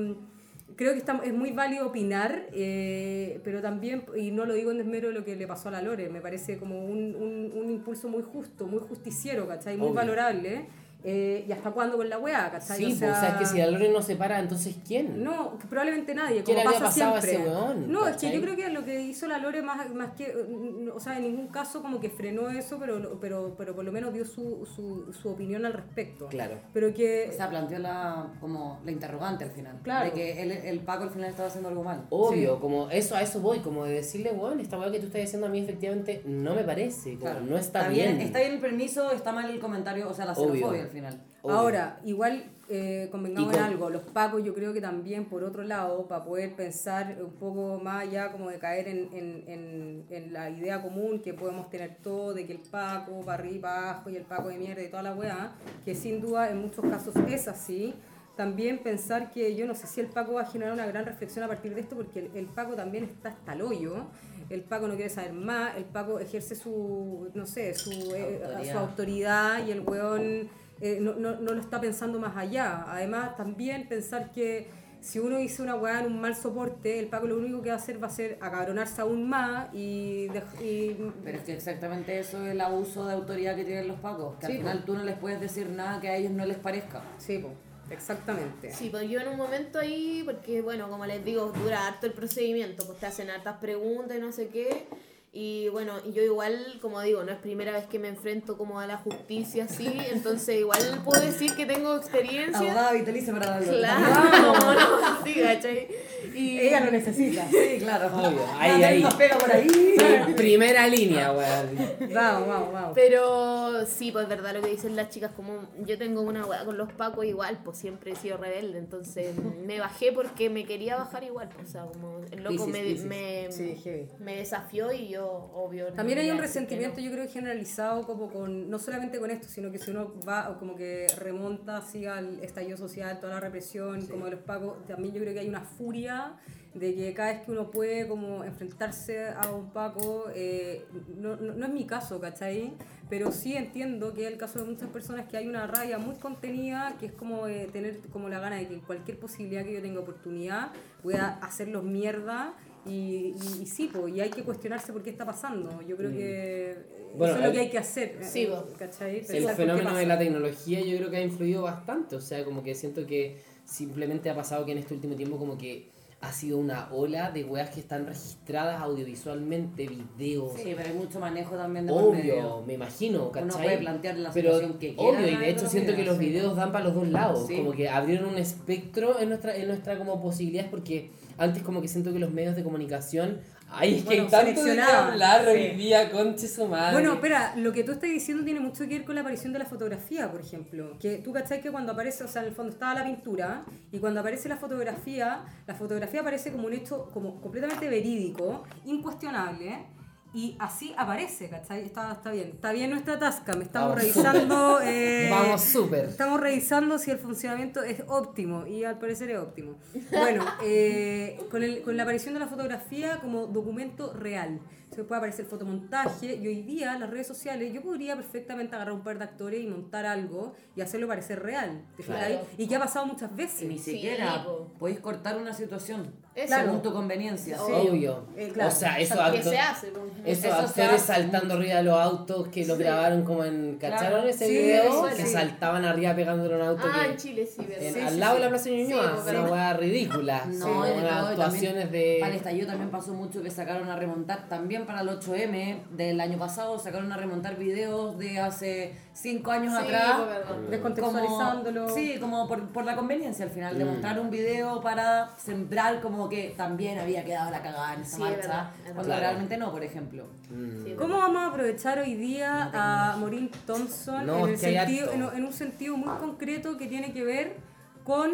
[SPEAKER 2] creo que está, es muy válido opinar, eh, pero también, y no lo digo en desmero de lo que le pasó a la Lore, me parece como un, un, un impulso muy justo, muy justiciero, ¿cachai? Muy
[SPEAKER 1] Obvio.
[SPEAKER 2] valorable. Eh, ¿Y hasta cuándo con la weá, ¿cachai?
[SPEAKER 1] Sí, pues, o sea, es que si la Lore no se para, entonces ¿quién?
[SPEAKER 2] No, probablemente nadie,
[SPEAKER 1] ¿Qué
[SPEAKER 2] como
[SPEAKER 1] le había
[SPEAKER 2] pasa
[SPEAKER 1] pasado a
[SPEAKER 2] siempre.
[SPEAKER 1] ese weón,
[SPEAKER 2] no, es que
[SPEAKER 1] cachai?
[SPEAKER 2] yo creo que lo que hizo la Lore más, más que, mm, o sea, en ningún caso como que frenó eso, pero, pero, pero por lo menos dio su, su, su opinión al respecto.
[SPEAKER 1] Claro.
[SPEAKER 2] Pero que...
[SPEAKER 3] O sea, planteó la, como la interrogante al final.
[SPEAKER 2] Claro.
[SPEAKER 3] De que el, el Paco al final estaba haciendo algo mal.
[SPEAKER 1] Obvio, como eso a eso voy, como de decirle, bueno, esta weá que tú estás diciendo a mí efectivamente no me parece, como
[SPEAKER 3] Claro.
[SPEAKER 1] no está, bien.
[SPEAKER 3] Está bien el permiso, está mal el comentario, o sea, la
[SPEAKER 1] Obvio.
[SPEAKER 3] xenofobia al final.
[SPEAKER 1] Obvio.
[SPEAKER 2] Ahora, igual eh, convengamos
[SPEAKER 1] Y
[SPEAKER 2] en
[SPEAKER 1] con-
[SPEAKER 2] algo, los pacos yo creo que también por otro lado, para poder pensar un poco más allá como de caer en, en, en, en la idea común que podemos tener todo, de que el paco para arriba, para abajo y el paco de mierda y toda la weá, que sin duda en muchos casos es así. También pensar que yo no sé si el Paco va a generar una gran reflexión a partir de esto, porque el, el Paco también está hasta el hoyo. El Paco no quiere saber más, el Paco ejerce su, no sé, su, eh,
[SPEAKER 3] Autoridad.
[SPEAKER 2] su autoridad y el weón eh, no, no, no lo está pensando más allá. Además, también pensar que si uno dice una weá en un mal soporte, el Paco lo único que va a hacer va a ser acabronarse aún más y, y
[SPEAKER 3] Pero es que exactamente eso es el abuso de autoridad que tienen los Pacos. Que
[SPEAKER 2] Sí,
[SPEAKER 3] al final tú no les puedes decir nada que a ellos no les parezca.
[SPEAKER 2] sí, po, exactamente.
[SPEAKER 4] Sí, pues yo en un momento ahí, porque bueno, como les digo, dura harto el procedimiento, pues te hacen hartas preguntas y no sé qué. Y bueno, yo igual, como digo, no es primera vez que me enfrento como a la justicia así, entonces igual puedo decir que tengo experiencia.
[SPEAKER 3] Abogada vitalicia para darle.
[SPEAKER 4] Claro, no, sí, ¿cachai? Y-
[SPEAKER 3] Ella lo necesita. Sí, claro.
[SPEAKER 1] Obvio, ahí, ahí.
[SPEAKER 3] Pega por ahí.
[SPEAKER 1] Pri- Primera línea, weón.
[SPEAKER 2] Vamos, vamos, vamos.
[SPEAKER 4] Pero sí, pues es verdad lo que dicen las chicas, como yo tengo una weá con los pacos igual, pues siempre he sido rebelde, entonces me bajé porque me quería bajar igual, pues, o sea, como el loco me, me,
[SPEAKER 2] Sí,
[SPEAKER 4] me desafió y yo, obvio. no
[SPEAKER 2] También hay un resentimiento,
[SPEAKER 4] no.
[SPEAKER 2] yo creo, generalizado como con, no solamente con esto, sino que si uno va o como que remonta así al estallido social, toda la represión, como de los pagos, también yo creo que hay una furia de que cada vez que uno puede como enfrentarse a un Paco, eh, no, no, no es mi caso, ¿cachai? Pero sí entiendo que es el caso de muchas personas que hay una rabia muy contenida, que es como eh, tener como la gana de que en cualquier posibilidad que yo tenga oportunidad pueda hacerlos mierda y, y, y sí, po, y hay que cuestionarse por qué está pasando. Yo creo que eh,
[SPEAKER 1] Bueno,
[SPEAKER 2] eso es lo que hay que hacer.
[SPEAKER 4] Sí,
[SPEAKER 2] eh,
[SPEAKER 4] po.
[SPEAKER 2] ¿cachai?
[SPEAKER 1] El fenómeno de la tecnología yo creo que ha influido bastante, o sea, como que siento que simplemente ha pasado que en este último tiempo como que ha sido una ola de weas que están registradas audiovisualmente, videos,
[SPEAKER 3] Sí, pero hay mucho manejo también de medio.
[SPEAKER 1] obvio, me imagino, ¿cachai?
[SPEAKER 3] Uno puede plantear la
[SPEAKER 1] Pero
[SPEAKER 3] situación que quiera.
[SPEAKER 1] obvio, y de hecho siento que los
[SPEAKER 3] sí.
[SPEAKER 1] videos dan para los dos lados,
[SPEAKER 3] Sí.
[SPEAKER 1] como que abrieron un espectro en nuestra, en nuestra como posibilidades, porque antes como que siento que los medios de comunicación, ay, es que
[SPEAKER 2] Bueno,
[SPEAKER 1] hay tanto de hablar hoy
[SPEAKER 2] sí.
[SPEAKER 1] día, conche su madre.
[SPEAKER 2] Bueno, espera, lo que tú estás diciendo tiene mucho que ver con la aparición de la fotografía, por ejemplo. Que tú cachai que cuando aparece, o sea, en el fondo estaba la pintura, y cuando aparece la fotografía, la fotografía aparece como un hecho como completamente verídico, incuestionable, y así aparece, ¿cachai? Está, está bien. Está bien nuestra tasca, me estamos
[SPEAKER 1] Vamos
[SPEAKER 2] revisando. eh,
[SPEAKER 1] Vamos súper.
[SPEAKER 2] Estamos revisando si el funcionamiento es óptimo y al parecer es óptimo. Bueno, eh, con, el- con la aparición de la fotografía como documento real. Se puede aparecer el fotomontaje y hoy día las redes sociales yo podría perfectamente agarrar un par de actores y montar algo y hacerlo parecer real. ¿te
[SPEAKER 4] Claro.
[SPEAKER 2] Y que ha pasado muchas
[SPEAKER 3] Y
[SPEAKER 2] veces.
[SPEAKER 3] ni siquiera
[SPEAKER 4] po.
[SPEAKER 3] podéis cortar una situación
[SPEAKER 4] Eso.
[SPEAKER 3] según tu conveniencia.
[SPEAKER 4] Sí.
[SPEAKER 1] Obvio.
[SPEAKER 2] Eh, claro.
[SPEAKER 1] O sea, eso
[SPEAKER 4] ¿Qué
[SPEAKER 1] acto-
[SPEAKER 4] se hace? pues?
[SPEAKER 1] Esos
[SPEAKER 3] Eso
[SPEAKER 1] actores
[SPEAKER 3] hace
[SPEAKER 1] saltando arriba de los autos que lo grabaron como en. ¿Cacharon
[SPEAKER 3] Claro.
[SPEAKER 1] ese
[SPEAKER 2] Sí,
[SPEAKER 1] video? Que saltaban arriba pegándole un auto
[SPEAKER 4] Ah,
[SPEAKER 1] que-
[SPEAKER 4] en Chile sí, ¿verdad?
[SPEAKER 1] en-
[SPEAKER 2] Sí,
[SPEAKER 1] al
[SPEAKER 2] sí,
[SPEAKER 1] lado
[SPEAKER 2] sí.
[SPEAKER 1] de la Plaza Ñuñoa.
[SPEAKER 4] Sí,
[SPEAKER 1] una weá ridícula.
[SPEAKER 3] No,
[SPEAKER 1] actuaciones
[SPEAKER 3] también
[SPEAKER 1] de.
[SPEAKER 3] Para el estallido también pasó mucho que sacaron a remontar, también para el 8M del año pasado, sacaron a remontar videos de hace 5 años
[SPEAKER 4] Sí,
[SPEAKER 3] atrás.
[SPEAKER 4] verdad.
[SPEAKER 2] Descontextualizándolo.
[SPEAKER 3] Como, sí, como por, por la conveniencia al final, de
[SPEAKER 1] Mm.
[SPEAKER 3] mostrar un video para sembrar como que también había quedado la cagada en esa
[SPEAKER 4] Sí,
[SPEAKER 3] marcha,
[SPEAKER 4] verdad,
[SPEAKER 3] cuando realmente no, por ejemplo.
[SPEAKER 1] Mm.
[SPEAKER 4] Sí,
[SPEAKER 2] ¿Cómo vamos a aprovechar hoy día a Maureen Thompson
[SPEAKER 1] No,
[SPEAKER 2] en, el sentido, en un sentido muy concreto que tiene que ver con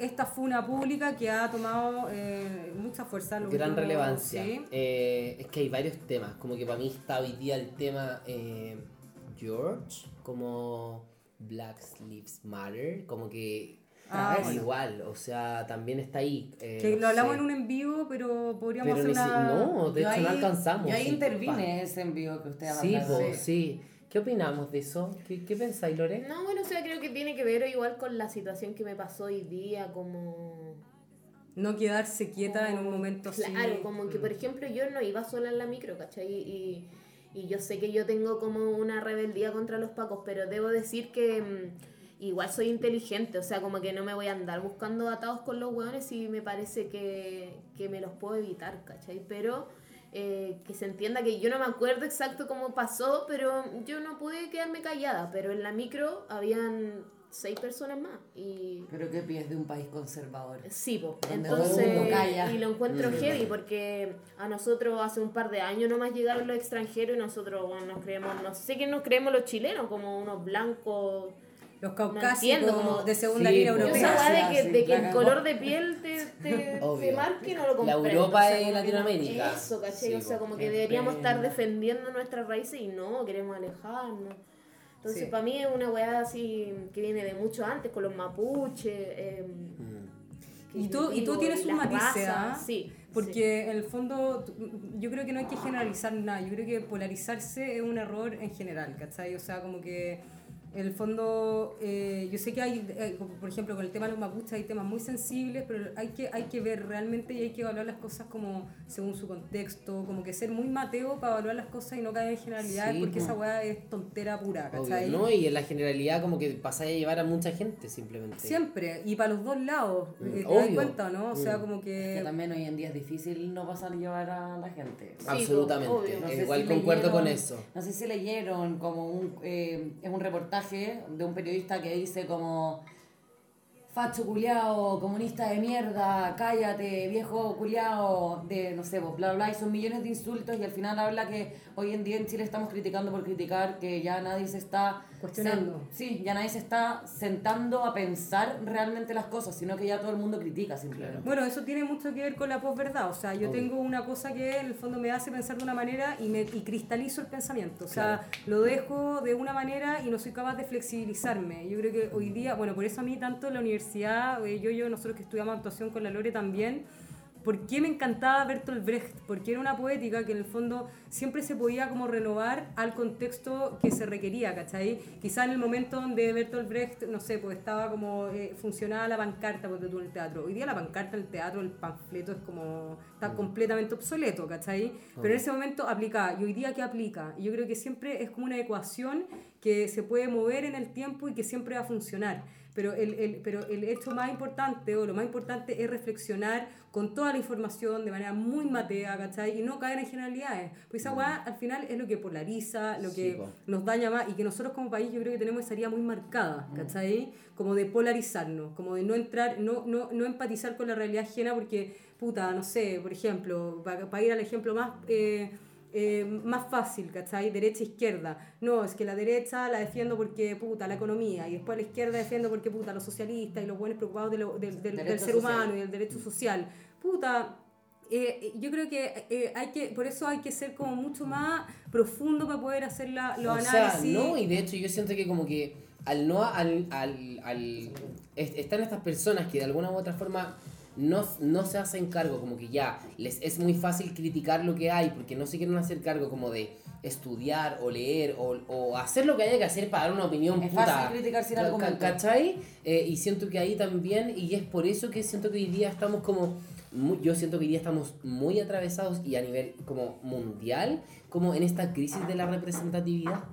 [SPEAKER 2] esta funa pública que ha tomado eh, mucha fuerza?
[SPEAKER 1] Gran relevancia.
[SPEAKER 2] sí.
[SPEAKER 1] Eh, es que hay varios temas. Como que para mí está hoy día el tema eh, George, como Black Lives Matter, como que
[SPEAKER 2] Ah,
[SPEAKER 1] es
[SPEAKER 2] bueno.
[SPEAKER 1] igual, o sea, también está ahí. eh,
[SPEAKER 2] Que
[SPEAKER 1] no
[SPEAKER 2] lo hablamos
[SPEAKER 1] sé.
[SPEAKER 2] en un en vivo, pero podríamos
[SPEAKER 1] Pero
[SPEAKER 2] hacer
[SPEAKER 1] si- no, de
[SPEAKER 3] Yo
[SPEAKER 1] hecho no alcanzamos.
[SPEAKER 3] Yo ahí
[SPEAKER 1] sí,
[SPEAKER 3] intervine ese envío que usted ha
[SPEAKER 1] Sí, po, sí. ¿Qué opinamos de eso? ¿Qué, qué pensáis, Lore?
[SPEAKER 4] No, bueno, o sea, creo que tiene que ver igual con la situación que me pasó hoy día, como...
[SPEAKER 2] No quedarse quieta en un momento así.
[SPEAKER 4] Claro, como que por ejemplo yo no iba sola en la micro, ¿cachai? Y, y yo sé que yo tengo como una rebeldía contra los pacos, pero debo decir que mm, igual soy inteligente, o sea, como que no me voy a andar buscando atados con los hueones y me parece que, que me los puedo evitar, ¿cachai? Pero eh, que se entienda que yo no me acuerdo exacto cómo pasó, pero yo no pude quedarme callada, pero en la micro habían seis personas más y
[SPEAKER 3] Pero qué pies de un país conservador.
[SPEAKER 4] Sí, po. Entonces, y lo encuentro
[SPEAKER 1] Mm.
[SPEAKER 4] heavy porque a nosotros hace un par de años nomás llegaron los extranjeros y nosotros bueno, nos creemos, no sé qué nos creemos los chilenos, como unos blancos.
[SPEAKER 2] Los
[SPEAKER 4] No
[SPEAKER 2] caucásicos
[SPEAKER 4] como-
[SPEAKER 2] de segunda
[SPEAKER 1] Sí,
[SPEAKER 2] línea
[SPEAKER 1] po.
[SPEAKER 4] Esa
[SPEAKER 2] europea.
[SPEAKER 4] Weá de que, de que
[SPEAKER 3] la
[SPEAKER 4] el color de piel te, te, te marque, no lo
[SPEAKER 1] La
[SPEAKER 4] comprendo.
[SPEAKER 1] Europa
[SPEAKER 4] o sea,
[SPEAKER 1] es
[SPEAKER 4] como que no-
[SPEAKER 1] Latinoamérica.
[SPEAKER 4] Eso, ¿cachai?
[SPEAKER 1] Sí,
[SPEAKER 4] o sea,
[SPEAKER 1] po.
[SPEAKER 4] como que deberíamos estar defendiendo nuestras raíces y no, queremos alejarnos. Entonces,
[SPEAKER 2] Sí.
[SPEAKER 4] para mí es una weá así que viene de mucho antes, con los mapuches. em,
[SPEAKER 1] Mm.
[SPEAKER 2] Y tú, y tú tienes un matiz, ¿ah?
[SPEAKER 4] Sí.
[SPEAKER 2] Porque en el fondo yo creo que no hay que generalizar nada, yo creo que polarizarse es un error en general, ¿cachai? O sea, como que en el fondo eh, yo sé que hay, eh, como por ejemplo con el tema de los mapuches hay temas muy sensibles, pero hay que, hay que ver realmente y hay que evaluar las cosas como según su contexto, como que ser muy mateo para evaluar las cosas y no caer en generalidades
[SPEAKER 1] Sí,
[SPEAKER 2] porque
[SPEAKER 1] po.
[SPEAKER 2] esa weá es tontera pura,
[SPEAKER 1] Obvio,
[SPEAKER 2] ¿cachai?
[SPEAKER 1] ¿no? Y en la generalidad como que pasáis a llevar a mucha gente simplemente.
[SPEAKER 2] Siempre, y para los dos lados,
[SPEAKER 1] Mm,
[SPEAKER 2] eh, ¿te das
[SPEAKER 1] obvio.
[SPEAKER 2] cuenta no? O sea,
[SPEAKER 1] Mm.
[SPEAKER 2] como
[SPEAKER 3] Que
[SPEAKER 2] que...
[SPEAKER 3] también hoy en día es difícil no pasar a llevar a la gente.
[SPEAKER 4] Sí,
[SPEAKER 1] Absolutamente.
[SPEAKER 3] No sé
[SPEAKER 1] Igual
[SPEAKER 3] si
[SPEAKER 1] concuerdo
[SPEAKER 3] leyeron-
[SPEAKER 1] con eso.
[SPEAKER 3] No sé si leyeron como un, eh, es un reportaje de un periodista que dice como facho culiao, comunista de mierda, cállate, viejo culiao, de no sé, bla, bla, y son millones de insultos y al final habla que hoy en día en Chile estamos criticando por criticar, que ya nadie se está
[SPEAKER 2] Cuestionando.
[SPEAKER 3] sí, ya nadie se está sentando a pensar realmente las cosas, sino que ya todo el mundo critica simplemente.
[SPEAKER 2] Bueno, eso tiene mucho que ver con la posverdad. O sea, yo tengo una cosa que en el fondo me hace pensar de una manera y, me, y cristalizo el pensamiento. O sea, lo dejo de una manera y no soy capaz de flexibilizarme. Yo creo que hoy día, bueno, por eso a mí tanto la universidad, eh, yo, yo, nosotros que estudiamos actuación con la Lore también, ¿Por qué me encantaba Bertolt Brecht? Porque era una poética que en el fondo siempre se podía como renovar al contexto que se requería, ¿cachai? Quizá en el momento donde Bertolt Brecht, no sé, pues estaba como, eh, funcionaba la pancarta pues, tú en el teatro. Hoy día la pancarta en el teatro, el panfleto es como, está completamente obsoleto, ¿cachai? Pero en ese momento aplicaba. ¿Y hoy día qué aplica? Y yo creo que siempre es como una ecuación que se puede mover en el tiempo y que siempre va a funcionar. Pero el, el, pero el hecho más importante o lo más importante es reflexionar con toda la información de manera muy matea, ¿cachai? Y no caer en generalidades. Pues esa weá al final es lo que polariza, lo
[SPEAKER 1] Sí,
[SPEAKER 2] que nos daña más y que nosotros como país yo creo que tenemos esa herida muy marcada, ¿cachai? Como de polarizarnos, como de no entrar, no, no, no empatizar con la realidad ajena porque, puta, no sé, por ejemplo, para ir al ejemplo más... eh, eh, más fácil, ¿cachai? Derecha izquierda. No, es que la derecha la defiendo porque puta la economía y después la izquierda defiendo porque puta los socialistas y los buenos preocupados de lo- del- ser
[SPEAKER 3] social.
[SPEAKER 2] humano y del derecho social. Puta, eh, yo creo que eh, hay que, por eso hay que ser como mucho más profundo para poder hacer la, los
[SPEAKER 1] o sea,
[SPEAKER 2] análisis.
[SPEAKER 1] no, y de hecho yo siento que como que al no, al, al, al est- están estas personas que de alguna u otra forma no, no se hacen cargo, como que ya, les es muy fácil criticar lo que hay, porque no se quieren hacer cargo como de estudiar o leer o, o hacer lo que haya que hacer para dar una opinión
[SPEAKER 3] Es
[SPEAKER 1] puta.
[SPEAKER 3] fácil criticar sin argumento.
[SPEAKER 1] ¿Cachai? Eh, y siento que ahí también, y es por eso que siento que hoy día estamos como, yo siento que hoy día estamos muy atravesados y a nivel como mundial, como en esta crisis de la representatividad.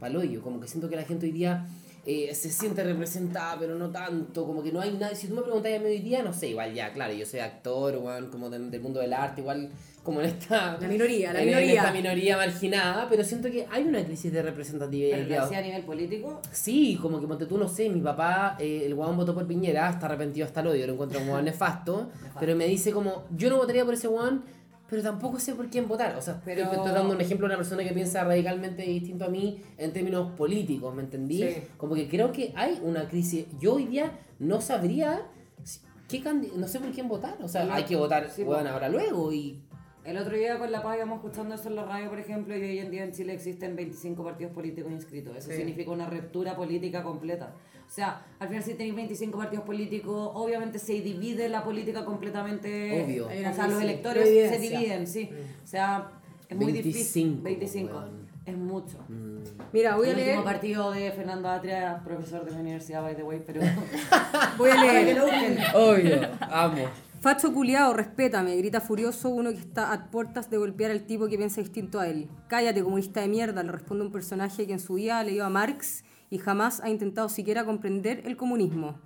[SPEAKER 1] Paloyo, como que siento que la gente hoy día eh, se siente representada, pero no tanto, como que no hay nadie. Si tú me preguntas a mí hoy día, no sé, igual ya, claro, yo soy actor, weón, como del, del mundo del arte, igual como en esta...
[SPEAKER 2] La minoría, la
[SPEAKER 1] en- en
[SPEAKER 2] minoría.
[SPEAKER 1] esta minoría marginada, pero siento que hay una crisis de representatividad.
[SPEAKER 3] A nivel político.
[SPEAKER 1] Sí, como que ponte tú, no sé, mi papá, eh, el guabón votó por Piñera, está arrepentido hasta el odio, lo encuentro como nefasto, pero me dice como, yo no votaría por ese guabón, pero tampoco sé por quién votar. O sea,
[SPEAKER 3] Pero-
[SPEAKER 1] estoy, estoy dando un ejemplo de una persona que piensa radicalmente distinto a mí en términos políticos, ¿me entendí?
[SPEAKER 2] Sí.
[SPEAKER 1] Como que creo que hay una crisis. Yo hoy día no sabría qué no sé por quién votar. O sea,
[SPEAKER 3] No,
[SPEAKER 1] hay que votar,
[SPEAKER 3] sí,
[SPEAKER 1] bueno, ahora luego y...
[SPEAKER 3] El otro día con La Paz íbamos escuchando eso en la radio, por ejemplo, y hoy en día en Chile existen 25 partidos políticos inscritos. Eso
[SPEAKER 2] Sí.
[SPEAKER 3] significa una ruptura política completa. O sea, al final si tenéis 25 partidos políticos, obviamente se divide la política completamente.
[SPEAKER 1] Obvio.
[SPEAKER 2] Una
[SPEAKER 3] O sea, los electores
[SPEAKER 2] de
[SPEAKER 3] se dividen, sí. O sea, es muy
[SPEAKER 1] 25,
[SPEAKER 3] difícil. 25.
[SPEAKER 1] weón.
[SPEAKER 3] Es mucho.
[SPEAKER 2] Mira, voy a
[SPEAKER 3] el
[SPEAKER 2] leer,
[SPEAKER 3] último partido de Fernando Atria, profesor de la universidad, by the way, pero...
[SPEAKER 2] voy a leer.
[SPEAKER 1] Obvio, amo.
[SPEAKER 2] Facho culiao, respétame, grita furioso uno que está a puertas de golpear al tipo que piensa distinto a él. Cállate, comunista de mierda, le responde un personaje que en su vida leído a Marx y jamás ha intentado siquiera comprender el comunismo.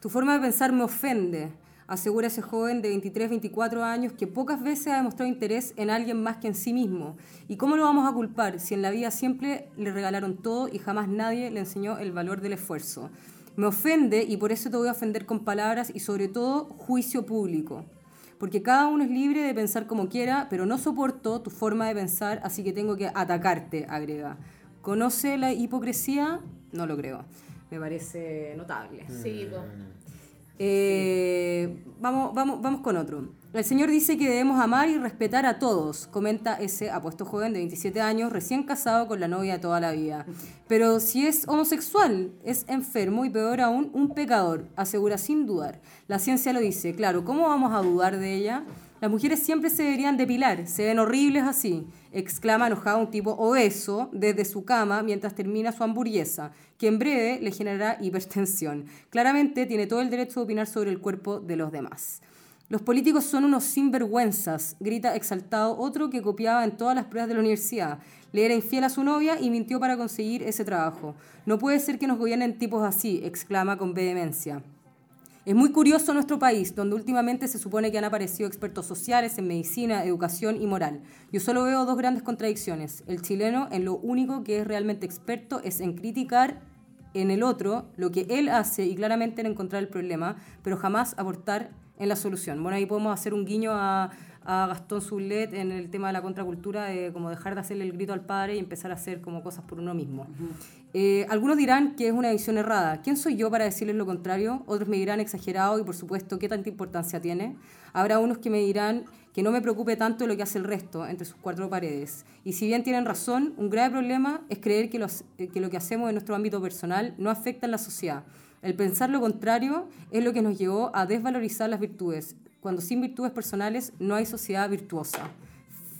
[SPEAKER 2] Tu forma de pensar me ofende, asegura ese joven de 23, 24 años que pocas veces ha demostrado interés en alguien más que en sí mismo. ¿Y cómo lo vamos a culpar si en la vida siempre le regalaron todo y jamás nadie le enseñó el valor del esfuerzo? Me ofende y por eso te voy a ofender con palabras y sobre todo juicio público. Porque cada uno es libre de pensar como quiera, pero no soporto tu forma de pensar, así que tengo que atacarte, agrega. ¿Conoce la hipocresía? No lo creo. Me parece notable.
[SPEAKER 4] Sí, po.
[SPEAKER 2] Eh, vamos, vamos, vamos con otro. El Señor dice que debemos amar y respetar a todos, comenta ese apuesto joven de 27 años, recién casado con la novia de toda la vida. Pero si es homosexual, es enfermo y peor aún, un pecador, asegura sin dudar. La ciencia lo dice, claro, ¿cómo vamos a dudar de ella? Las mujeres siempre se deberían depilar, se ven horribles así, exclama enojado un tipo obeso desde su cama mientras termina su hamburguesa, que en breve le generará hipertensión. Claramente tiene todo el derecho de opinar sobre el cuerpo de los demás. Los políticos son unos sinvergüenzas, grita exaltado otro que copiaba en todas las pruebas de la universidad. Le era infiel a su novia y mintió para conseguir ese trabajo. No puede ser que nos gobiernen tipos así, exclama con vehemencia. Es muy curioso nuestro país, donde últimamente se supone que han aparecido expertos sociales en medicina, educación y moral. Yo solo veo dos grandes contradicciones. El chileno en lo único que es realmente experto es en criticar en el otro lo que él hace y claramente en encontrar el problema, pero jamás aportar en la solución. Bueno, ahí podemos hacer un guiño a, Gastón Zulet en el tema de la contracultura, de como dejar de hacerle el grito al padre y empezar a hacer como cosas por uno mismo. Eh, algunos dirán que es una visión errada. ¿Quién soy yo para decirles lo contrario? Otros me dirán exagerado y por supuesto, ¿qué tanta importancia tiene? Habrá unos que me dirán que no me preocupe tanto lo que hace el resto entre sus cuatro paredes. Y si bien tienen razón, un grave problema es creer que, los- eh, que lo que hacemos en nuestro ámbito personal no afecta en la sociedad. El pensar lo contrario es lo que nos llevó a desvalorizar las virtudes, cuando sin virtudes personales no hay sociedad virtuosa.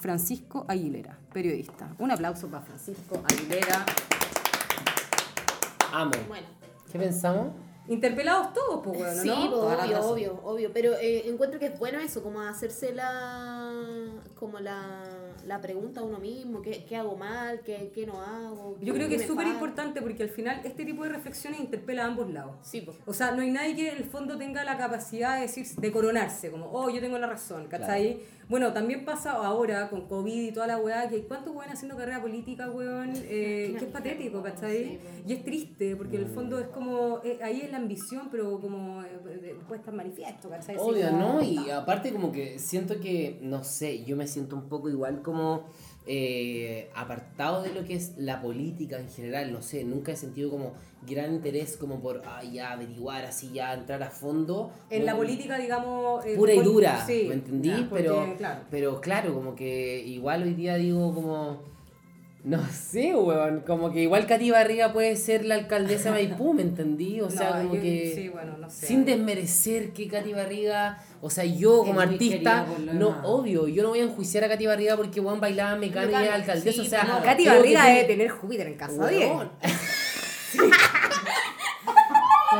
[SPEAKER 2] Francisco Aguilera, periodista. Un aplauso para Francisco Aguilera.
[SPEAKER 1] Amo.
[SPEAKER 4] Bueno.
[SPEAKER 1] ¿Qué pensamos?
[SPEAKER 2] Interpelados todos, pues, bueno,
[SPEAKER 4] Sí,
[SPEAKER 2] ¿no?
[SPEAKER 3] la
[SPEAKER 4] obvio, obvio, obvio. Pero eh, encuentro que es bueno eso, como hacerse la, como la, la pregunta a uno mismo, ¿qué, qué hago mal? ¿Qué, qué no hago?
[SPEAKER 2] Yo
[SPEAKER 4] ¿Qué
[SPEAKER 2] creo que es súper importante porque al final este tipo de reflexiones interpela a ambos lados.
[SPEAKER 4] Sí, po.
[SPEAKER 2] O sea, no hay nadie que en el fondo tenga la capacidad de decir, de coronarse, como, oh, yo tengo la razón, ¿cachai? Bueno, también pasa ahora con COVID y toda la weá, que cuántos weón haciendo carrera política, weón, eh, que es patético, ¿cachai? Y es triste, porque en el fondo es como, eh, ahí es la ambición, pero como eh, después está manifiesto, ¿cachai?
[SPEAKER 1] Obvio, ¿no? Y aparte como que siento que, no sé, yo me siento un poco igual como eh, apartado de lo que es la política en general, no sé, nunca he sentido como gran interés como por, ah, ya averiguar, así ya entrar a fondo.
[SPEAKER 2] En la política, digamos... eh,
[SPEAKER 1] Pura y dura,
[SPEAKER 2] sí,
[SPEAKER 1] ¿me entendí?
[SPEAKER 2] ya, porque,
[SPEAKER 1] pero,
[SPEAKER 2] claro.
[SPEAKER 1] pero claro, como que igual hoy día digo como... No sé, weón, como que igual Katy Barriga puede ser la alcaldesa de Maipú, ¿me entendí? O sea,
[SPEAKER 2] No,
[SPEAKER 1] como
[SPEAKER 2] yo-
[SPEAKER 1] que...
[SPEAKER 2] Sí, bueno, no sé.
[SPEAKER 1] Sin desmerecer que Katy Barriga, o sea, yo como artista, no, obvio, yo no voy a enjuiciar a Katy Barriga porque Juan bailaba mecánica y era alcaldesa,
[SPEAKER 4] sí,
[SPEAKER 1] o sea,
[SPEAKER 2] Katy Barriga debe tener Júpiter en casa
[SPEAKER 1] Weón.
[SPEAKER 2] 10.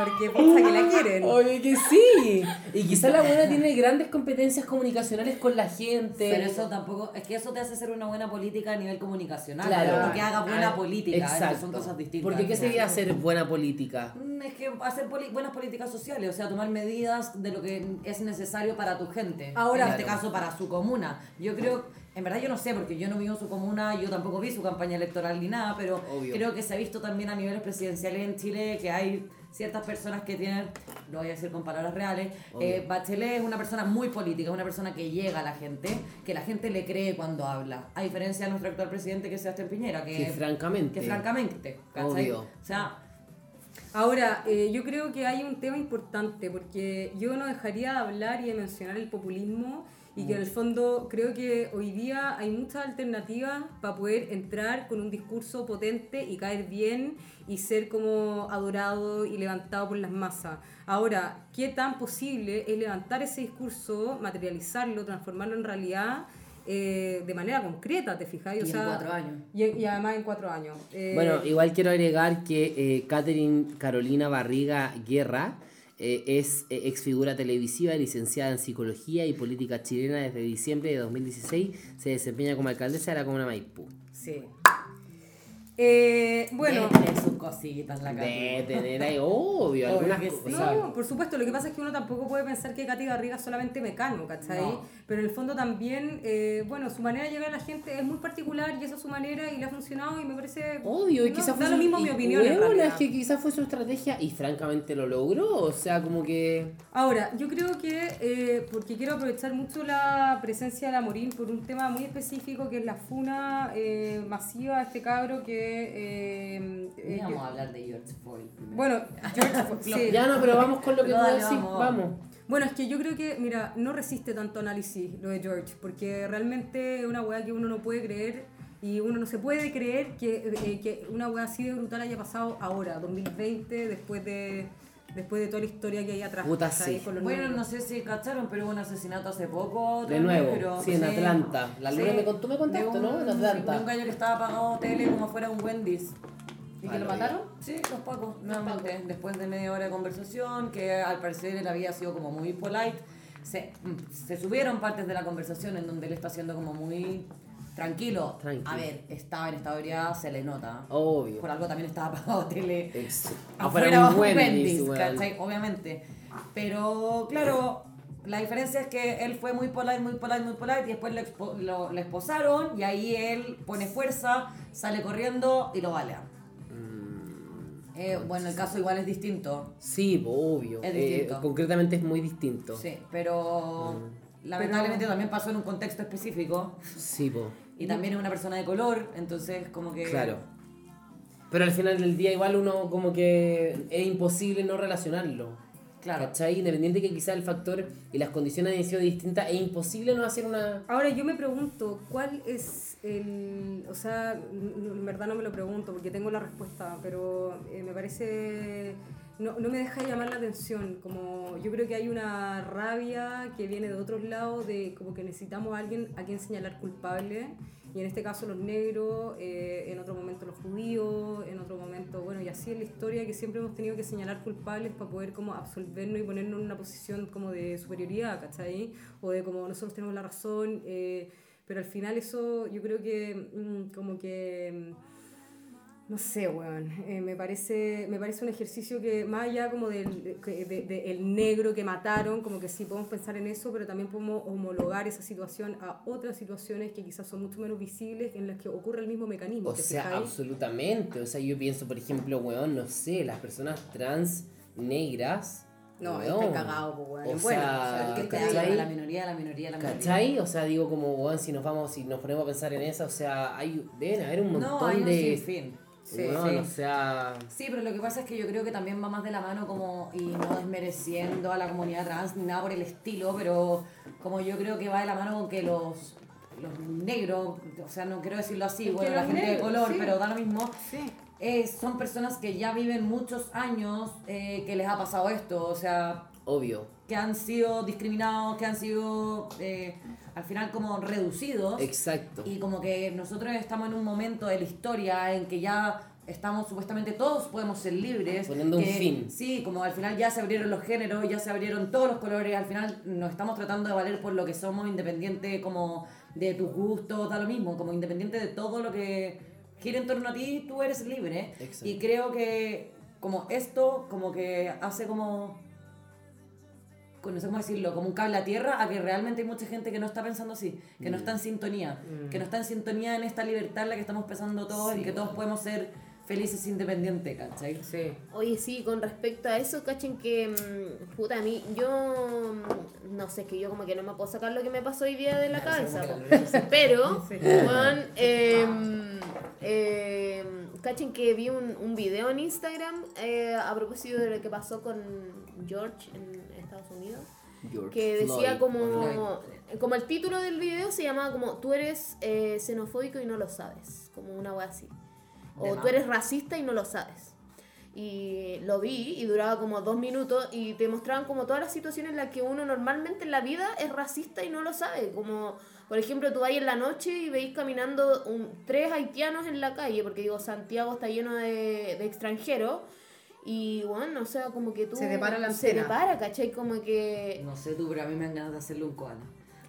[SPEAKER 2] Porque puta que la quieren.
[SPEAKER 1] Obvio que sí. Y quizás la buena tiene grandes competencias comunicacionales con la gente.
[SPEAKER 3] Pero eso tampoco, es que eso te hace ser una buena política a nivel comunicacional,
[SPEAKER 1] Claro.
[SPEAKER 3] no que haga buena
[SPEAKER 1] Ah,
[SPEAKER 3] política, es
[SPEAKER 1] Exacto.
[SPEAKER 3] son cosas distintas.
[SPEAKER 1] Porque ¿qué sería hacer buena política?
[SPEAKER 3] Mm, Es que hacer poli- buenas políticas sociales, o sea, tomar medidas de lo que es necesario para tu gente.
[SPEAKER 2] Ahora-
[SPEAKER 3] en este caso, para su comuna. Yo creo, en verdad yo no sé, porque yo no vivo en su comuna, yo tampoco vi su campaña electoral ni nada, pero
[SPEAKER 1] Obvio.
[SPEAKER 3] creo que se ha visto también a niveles presidenciales en Chile que hay ciertas personas que tienen, lo voy a decir con palabras reales, eh, Bachelet es una persona muy política, es una persona que llega a la gente, que la gente le cree cuando habla, a diferencia de nuestro actual presidente que es Sebastián Piñera, que,
[SPEAKER 1] Que francamente.
[SPEAKER 3] que francamente, ¿cachai?
[SPEAKER 1] Obvio.
[SPEAKER 3] O sea,
[SPEAKER 2] Ahora, eh, yo creo que hay un tema importante porque yo no dejaría de hablar y de mencionar el populismo y que en el fondo creo que hoy día hay muchas alternativas para poder entrar con un discurso potente y caer bien y ser como adorado y levantado por las masas. Ahora, ¿qué tan posible es levantar ese discurso, materializarlo, transformarlo en realidad? eh, de manera concreta, ¿te fijas?
[SPEAKER 3] Y en cuatro años.
[SPEAKER 2] Y, y además en cuatro años. Eh,
[SPEAKER 1] Bueno, igual quiero agregar que eh, Catherine Carolina Barriga Guerra eh, es eh, ex figura televisiva, licenciada en Psicología y Política Chilena desde diciembre de 2016. Se desempeña como alcaldesa de la comuna Maipú.
[SPEAKER 2] Sí. Eh, bueno,
[SPEAKER 3] Debe tener sus cositas la
[SPEAKER 1] De
[SPEAKER 3] Katy.
[SPEAKER 1] tener ahí, obvio, algunas
[SPEAKER 3] que
[SPEAKER 1] cosas.
[SPEAKER 2] no, por supuesto, lo que pasa es que uno tampoco puede pensar que Katy Garriga es solamente mecano, ¿cachai?
[SPEAKER 3] No.
[SPEAKER 2] Pero en el fondo también, eh, bueno, su manera de llegar a la gente es muy particular y esa es su manera y le ha funcionado y me parece...
[SPEAKER 1] Obvio, y
[SPEAKER 2] no,
[SPEAKER 1] quizás fue
[SPEAKER 2] da lo mismo
[SPEAKER 1] y
[SPEAKER 2] mi opinión. en
[SPEAKER 1] es que quizás fue su estrategia y francamente lo logró. O sea, como que.
[SPEAKER 2] Ahora, yo creo que, eh, porque quiero aprovechar mucho la presencia de la Morín por un tema muy específico que es la funa eh, masiva de este cabro que... eh, eh,
[SPEAKER 3] Vamos
[SPEAKER 2] que-
[SPEAKER 3] a hablar de George Floyd primero.
[SPEAKER 2] bueno, George- sí.
[SPEAKER 1] Ya no, pero vamos con lo que
[SPEAKER 3] No,
[SPEAKER 1] tú
[SPEAKER 3] dale,
[SPEAKER 1] decís.
[SPEAKER 3] vamos,
[SPEAKER 1] Vamos.
[SPEAKER 2] Bueno, es que yo creo que, mira, no resiste tanto análisis lo de George, porque realmente es una weá que uno no puede creer y uno no se puede creer que, eh, que una weá así de brutal haya pasado ahora, 2020, después de, después de toda la historia que hay atrás.
[SPEAKER 1] Puta, sí.
[SPEAKER 2] Con los
[SPEAKER 3] Bueno,
[SPEAKER 2] números.
[SPEAKER 3] no sé si cacharon, pero hubo un asesinato hace poco.
[SPEAKER 1] De nuevo,
[SPEAKER 3] pero-
[SPEAKER 1] sí, en Atlanta. La Luna me contó- me contaste, ¿no? En Atlanta.
[SPEAKER 3] Un gallo que estaba apagado tele como fuera un Wendy's.
[SPEAKER 2] ¿Y
[SPEAKER 1] Ah,
[SPEAKER 2] que lo mataron?
[SPEAKER 3] Sí, los pacos, nuevamente. Después de media hora de conversación, que al parecer él había sido como muy polite, se, se subieron partes de la conversación en donde él está siendo como muy tranquilo.
[SPEAKER 1] Tranquilo.
[SPEAKER 3] A ver, estaba en esta ebriedad, se le nota.
[SPEAKER 1] Obvio.
[SPEAKER 3] Por algo también estaba apagado tele.
[SPEAKER 1] Ex-
[SPEAKER 3] afuera
[SPEAKER 1] un
[SPEAKER 3] un. ¿cachai? Obviamente. Pero, claro, la diferencia es que él fue muy polite, muy polite, muy polite, y después lo, expo- lo, lo esposaron, y ahí él pone fuerza, sale corriendo y lo balean.
[SPEAKER 1] Mm.
[SPEAKER 3] Eh, bueno, el caso igual es distinto.
[SPEAKER 1] Sí, obvio.
[SPEAKER 3] Es
[SPEAKER 1] Eh,
[SPEAKER 3] distinto.
[SPEAKER 1] concretamente es muy distinto.
[SPEAKER 3] Sí, pero lamentablemente también pasó en un contexto específico.
[SPEAKER 1] Sí, po.
[SPEAKER 3] Y también es una persona de color, entonces como que...
[SPEAKER 1] Claro. Pero al final del día igual uno como que es imposible no relacionarlo.
[SPEAKER 3] Claro.
[SPEAKER 1] ¿Cachai? Independiente que quizá el factor y las condiciones hayan sido distintas, es imposible no hacer una...
[SPEAKER 2] Ahora yo me pregunto, ¿cuál es el... O sea, en verdad no me lo pregunto porque tengo la respuesta, pero eh, me parece... No, no me deja llamar la atención, como yo creo que hay una rabia que viene de otros lados, de como que necesitamos a alguien a quien señalar culpable, y en este caso los negros, eh, en otro momento los judíos, en otro momento, bueno, y así es la historia que siempre hemos tenido que señalar culpables para poder como absolvernos y ponernos en una posición como de superioridad, ¿cachai? O de como nosotros tenemos la razón, eh, pero al final eso yo creo que mm, como que... no sé, weón. eh, me, parece, me parece un ejercicio que, más allá como del que- de, de el negro que mataron, como que sí podemos pensar en eso, pero también podemos homologar esa situación a otras situaciones que quizás son mucho menos visibles, en las que ocurre el mismo mecanismo.
[SPEAKER 1] O
[SPEAKER 2] ¿te
[SPEAKER 1] sea,
[SPEAKER 2] fijáis?
[SPEAKER 1] absolutamente. O sea, yo pienso, por ejemplo, weón, no sé, las personas trans negras.
[SPEAKER 2] No,
[SPEAKER 1] weón.
[SPEAKER 2] está cagado, po, weón.
[SPEAKER 1] O
[SPEAKER 2] Bueno,
[SPEAKER 1] sea,
[SPEAKER 2] o sea,
[SPEAKER 1] ¿cachai?
[SPEAKER 3] la minoría, la minoría, la minoría.
[SPEAKER 1] ¿Cachai? O sea, digo como, weón, si nos vamos, si nos ponemos a pensar en eso, o sea, hay, deben haber un montón
[SPEAKER 3] No, hay un
[SPEAKER 1] de...
[SPEAKER 3] sinfín. Sí, sí.
[SPEAKER 1] o sea...
[SPEAKER 3] Sí, pero lo que pasa es que yo creo que también va más de la mano como, y no desmereciendo a la comunidad trans ni nada por el estilo, pero como yo creo que va de la mano con que los, los negros, o sea, no quiero decirlo así,
[SPEAKER 2] Es
[SPEAKER 3] bueno, la gente de color,
[SPEAKER 2] sí.
[SPEAKER 3] pero da lo mismo,
[SPEAKER 2] Sí.
[SPEAKER 3] eh, son personas que ya viven muchos años eh, que les ha pasado esto, o sea,
[SPEAKER 1] Obvio.
[SPEAKER 3] que han sido discriminados, que han sido eh, al final como reducidos.
[SPEAKER 1] Exacto.
[SPEAKER 3] Y como que nosotros estamos en un momento de la historia en que ya estamos supuestamente todos podemos ser libres.
[SPEAKER 1] Poniendo un fin.
[SPEAKER 3] Sí, como al final ya se abrieron los géneros, ya se abrieron todos los colores, al final nos estamos tratando de valer por lo que somos, independiente como de tus gustos, da lo mismo, como independiente de todo lo que gira en torno a ti, tú eres libre.
[SPEAKER 1] Exacto.
[SPEAKER 3] Y creo que como esto, como que hace como no sé cómo decirlo, como un cable a tierra, a que realmente hay mucha gente que no está pensando así, que no está en sintonía, que no está en sintonía en esta libertad en la que estamos pensando todos, en que todos podemos ser felices independientes, ¿cachai?
[SPEAKER 2] Sí.
[SPEAKER 4] Oye, sí, con respecto a eso, cachen que, mm, puta, a mí, yo, mm, no sé, es que yo como que no me puedo sacar lo que me pasó hoy día de la cabeza, po. pero,
[SPEAKER 2] Sí.
[SPEAKER 4] em, em, cachen que vi un, un video en Instagram eh, a propósito de lo que pasó con George en Estados Unidos.
[SPEAKER 1] George
[SPEAKER 4] que decía
[SPEAKER 1] Floyd.
[SPEAKER 4] como como el título del video se llamaba como tú eres eh, xenofóbico y no lo sabes como una wea así o tú eres racista y no lo sabes y lo vi y duraba como dos minutos y te mostraban como todas las situaciones en las que uno normalmente en la vida es racista y no lo sabe como por ejemplo tú vas en la noche y veis caminando un, tres haitianos en la calle porque digo Santiago está lleno de, de extranjeros y bueno, o sea, como que tú...
[SPEAKER 2] Se te para la
[SPEAKER 4] Se te
[SPEAKER 2] antena.
[SPEAKER 4] para, ¿cachai? Como que...
[SPEAKER 3] No sé tú, pero a mí me dan ganas de hacerle un koala.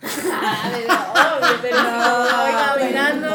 [SPEAKER 4] Ah, obvio, pero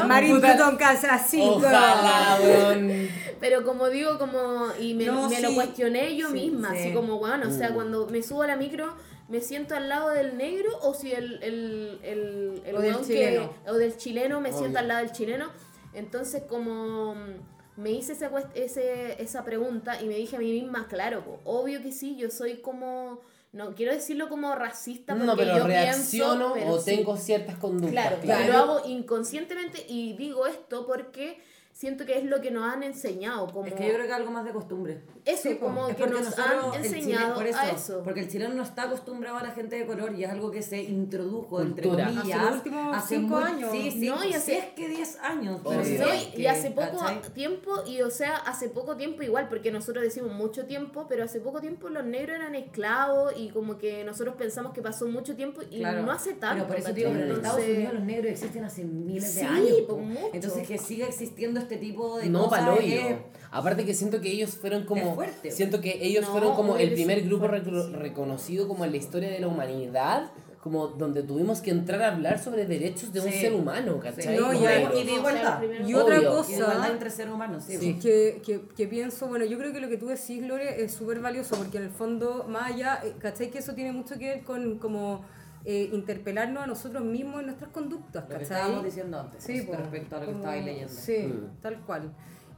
[SPEAKER 4] no.
[SPEAKER 2] Marín Plutón casa, sí.
[SPEAKER 1] Ojalá, weón.
[SPEAKER 4] Pero como digo, como. Y me,
[SPEAKER 2] No,
[SPEAKER 4] me lo cuestioné yo
[SPEAKER 2] Sí,
[SPEAKER 4] misma,
[SPEAKER 2] sí.
[SPEAKER 4] así como, bueno, o sea,
[SPEAKER 1] Mm.
[SPEAKER 4] cuando me subo a la micro, me siento al lado del negro o si el. el, el, el
[SPEAKER 2] O del chileno.
[SPEAKER 4] Que, o del chileno, me siento al lado del chileno. Entonces, como. mm, Me hice esa, cuest- ese, esa pregunta y me dije a mí misma, claro, po, obvio que sí, yo soy como. No quiero decirlo como racista porque
[SPEAKER 1] No, pero
[SPEAKER 4] yo
[SPEAKER 1] reacciono
[SPEAKER 4] pienso, pero
[SPEAKER 1] o
[SPEAKER 4] sí.
[SPEAKER 1] tengo ciertas conductas.
[SPEAKER 4] Claro,
[SPEAKER 1] claro.
[SPEAKER 4] y lo hago inconscientemente y digo esto porque siento que es lo que nos han enseñado. Como
[SPEAKER 3] Es que yo creo que algo más de costumbre.
[SPEAKER 4] eso,
[SPEAKER 2] Sí,
[SPEAKER 4] como
[SPEAKER 3] Es
[SPEAKER 4] que nos
[SPEAKER 3] nosotros,
[SPEAKER 4] han
[SPEAKER 3] chile-
[SPEAKER 4] enseñado
[SPEAKER 3] por eso,
[SPEAKER 4] a eso.
[SPEAKER 3] Porque el chileno no está acostumbrado a la gente de color y es algo que se introdujo, entre
[SPEAKER 1] Cultura.
[SPEAKER 3] comillas,
[SPEAKER 2] Hace los últimos cinco
[SPEAKER 3] muy-
[SPEAKER 2] años.
[SPEAKER 3] Sí, sí,
[SPEAKER 4] No, y hace-
[SPEAKER 3] si es que 10 años. Pero
[SPEAKER 1] Sí,
[SPEAKER 3] es
[SPEAKER 4] y-
[SPEAKER 3] que,
[SPEAKER 4] y hace poco
[SPEAKER 3] ¿cachai?
[SPEAKER 4] tiempo, y o sea, hace poco tiempo igual, porque nosotros decimos mucho tiempo, pero hace poco tiempo los negros eran esclavos y como que nosotros pensamos que pasó mucho tiempo y
[SPEAKER 3] Claro.
[SPEAKER 4] no hace tanto.
[SPEAKER 3] Pero por eso digo, pero en Estados Unidos los negros existen hace miles
[SPEAKER 4] Sí,
[SPEAKER 3] de años.
[SPEAKER 4] pues.
[SPEAKER 3] Entonces que siga existiendo este tipo de
[SPEAKER 1] No,
[SPEAKER 3] cosas. es-
[SPEAKER 1] Aparte que siento que ellos fueron como.
[SPEAKER 3] Es fuerte.
[SPEAKER 1] Siento que ellos
[SPEAKER 4] No,
[SPEAKER 1] fueron como el primer grupo
[SPEAKER 4] sí.
[SPEAKER 1] reconocido como en la historia de la humanidad. Como donde tuvimos que entrar a hablar sobre derechos de un
[SPEAKER 3] Sí.
[SPEAKER 1] ser humano, ¿cachai?
[SPEAKER 2] No, ya,
[SPEAKER 1] negros.
[SPEAKER 3] y de igualdad.
[SPEAKER 2] Y otra
[SPEAKER 1] Obvio.
[SPEAKER 2] cosa.
[SPEAKER 3] Y de igualdad entre seres humanos, sí.
[SPEAKER 1] Sí.
[SPEAKER 2] Que, que, que pienso, bueno, yo creo que lo que tú decís, Lore, es súper valioso porque en el fondo, más allá, eh, ¿cachai? Que eso tiene mucho que ver con como eh, interpelarnos a nosotros mismos en nuestras conductas,
[SPEAKER 3] Lo que
[SPEAKER 2] ¿cachai?
[SPEAKER 3] estábamos diciendo antes,
[SPEAKER 2] Sí,
[SPEAKER 3] con
[SPEAKER 2] po,
[SPEAKER 3] respecto a lo que estabais leyendo.
[SPEAKER 2] Sí,
[SPEAKER 1] Mm.
[SPEAKER 2] tal cual.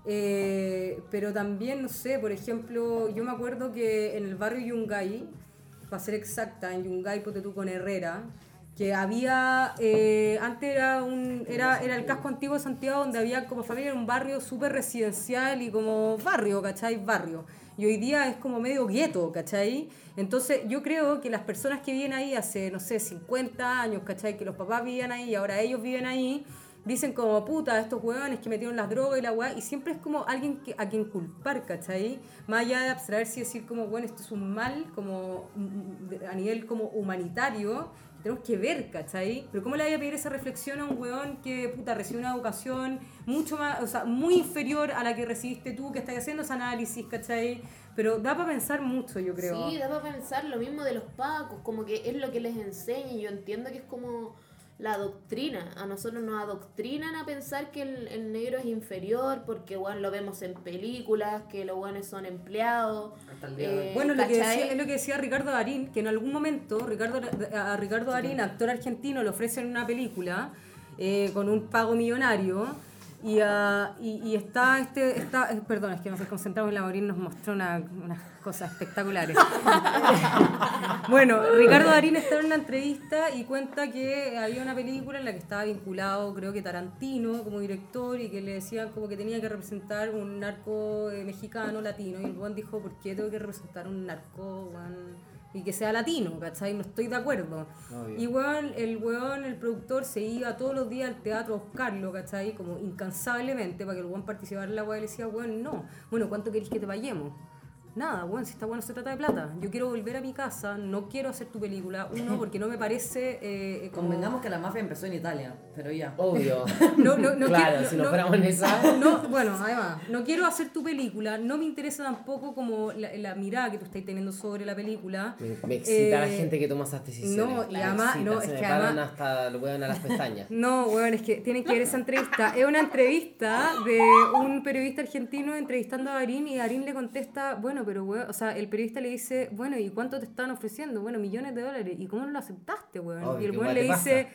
[SPEAKER 2] Eh, pero también, no sé, por ejemplo, yo me acuerdo que en el barrio Yungay, para ser exacta, en Yungay, ponte tú con Herrera, que había, eh, antes era, un, era, era el casco antiguo de Santiago donde había como familia, era un barrio súper residencial y como barrio, ¿cachai? Barrio. Y hoy día es como medio gueto, ¿cachai? Entonces yo creo que las personas que viven ahí hace, no sé, 50 años, ¿cachai? Que los papás vivían ahí y ahora ellos viven ahí, dicen como, puta, estos hueones que metieron las drogas y la weá, y siempre es como alguien que, a quien culpar, ¿cachai? Más allá de abstraerse y decir como, bueno, esto es un mal, como mm, a nivel como humanitario, tenemos que ver, ¿cachai? Pero ¿cómo le voy a pedir esa reflexión a un weón que, puta, recibe una educación mucho más, o sea, muy inferior a la que recibiste tú, que estás haciendo ese análisis, ¿cachai? Pero da para pensar mucho, yo creo.
[SPEAKER 4] Sí, da para pensar lo mismo de los pacos, como que es lo que les enseña y yo entiendo que es como la doctrina. A nosotros nos adoctrinan a pensar que el, el negro es inferior porque bueno, lo vemos en películas, que los buenos son empleados. Eh,
[SPEAKER 2] Bueno, lo que decía, es lo que decía Ricardo Darín, que en algún momento Ricardo, a Ricardo Darín, actor argentino, le ofrecen una película eh, con un pago millonario y, ah, y, y está este, está, eh, perdón, es que nos desconcentramos en la Darín nos mostró una- unas cosas espectaculares. bueno, Ricardo Darín está en una entrevista y cuenta que había una película en la que estaba vinculado, creo que Tarantino como director y que le decían como que tenía que representar un narco eh, mexicano latino y el Juan dijo, ¿por qué tengo que representar un narco weón? Y que sea latino? ¿Cachai? No estoy de acuerdo. Y weón, el weón, el productor, se iba todos los días al teatro a buscarlo, ¿cachai? Como incansablemente para que el weón participara en la weá y le decía, weón, no. Bueno, ¿cuánto queréis que te vayamos? Nada, weón, si está bueno se trata de plata. Yo quiero volver a mi casa, no quiero hacer tu película. Uno, porque no me parece... eh, eh, como-
[SPEAKER 3] Convengamos que la mafia empezó en Italia, pero ya.
[SPEAKER 1] Obvio.
[SPEAKER 2] No, no, no
[SPEAKER 1] claro,
[SPEAKER 2] quiero-
[SPEAKER 1] si
[SPEAKER 2] no-
[SPEAKER 1] nos fuéramos en esa.
[SPEAKER 2] no, bueno, además, no quiero hacer tu película, no me interesa tampoco como la, la mirada que tú estás teniendo sobre la película.
[SPEAKER 1] Me, me excita la
[SPEAKER 2] Eh,
[SPEAKER 1] gente que toma esas decisiones.
[SPEAKER 2] no, y además-
[SPEAKER 1] excita,
[SPEAKER 2] no,
[SPEAKER 1] se
[SPEAKER 2] es
[SPEAKER 1] me
[SPEAKER 2] que
[SPEAKER 1] paran
[SPEAKER 2] además-
[SPEAKER 1] hasta lo a las pestañas.
[SPEAKER 2] No, weón, es que tienen que ver esa entrevista. Es una entrevista de un periodista argentino entrevistando a Darín y Darín le contesta, bueno, pero weón, o sea, el periodista le dice, bueno, ¿y cuánto te están ofreciendo? Bueno, millones de dólares. ¿Y cómo no lo aceptaste, weón? Y el
[SPEAKER 1] ¿qué
[SPEAKER 2] weón le dice,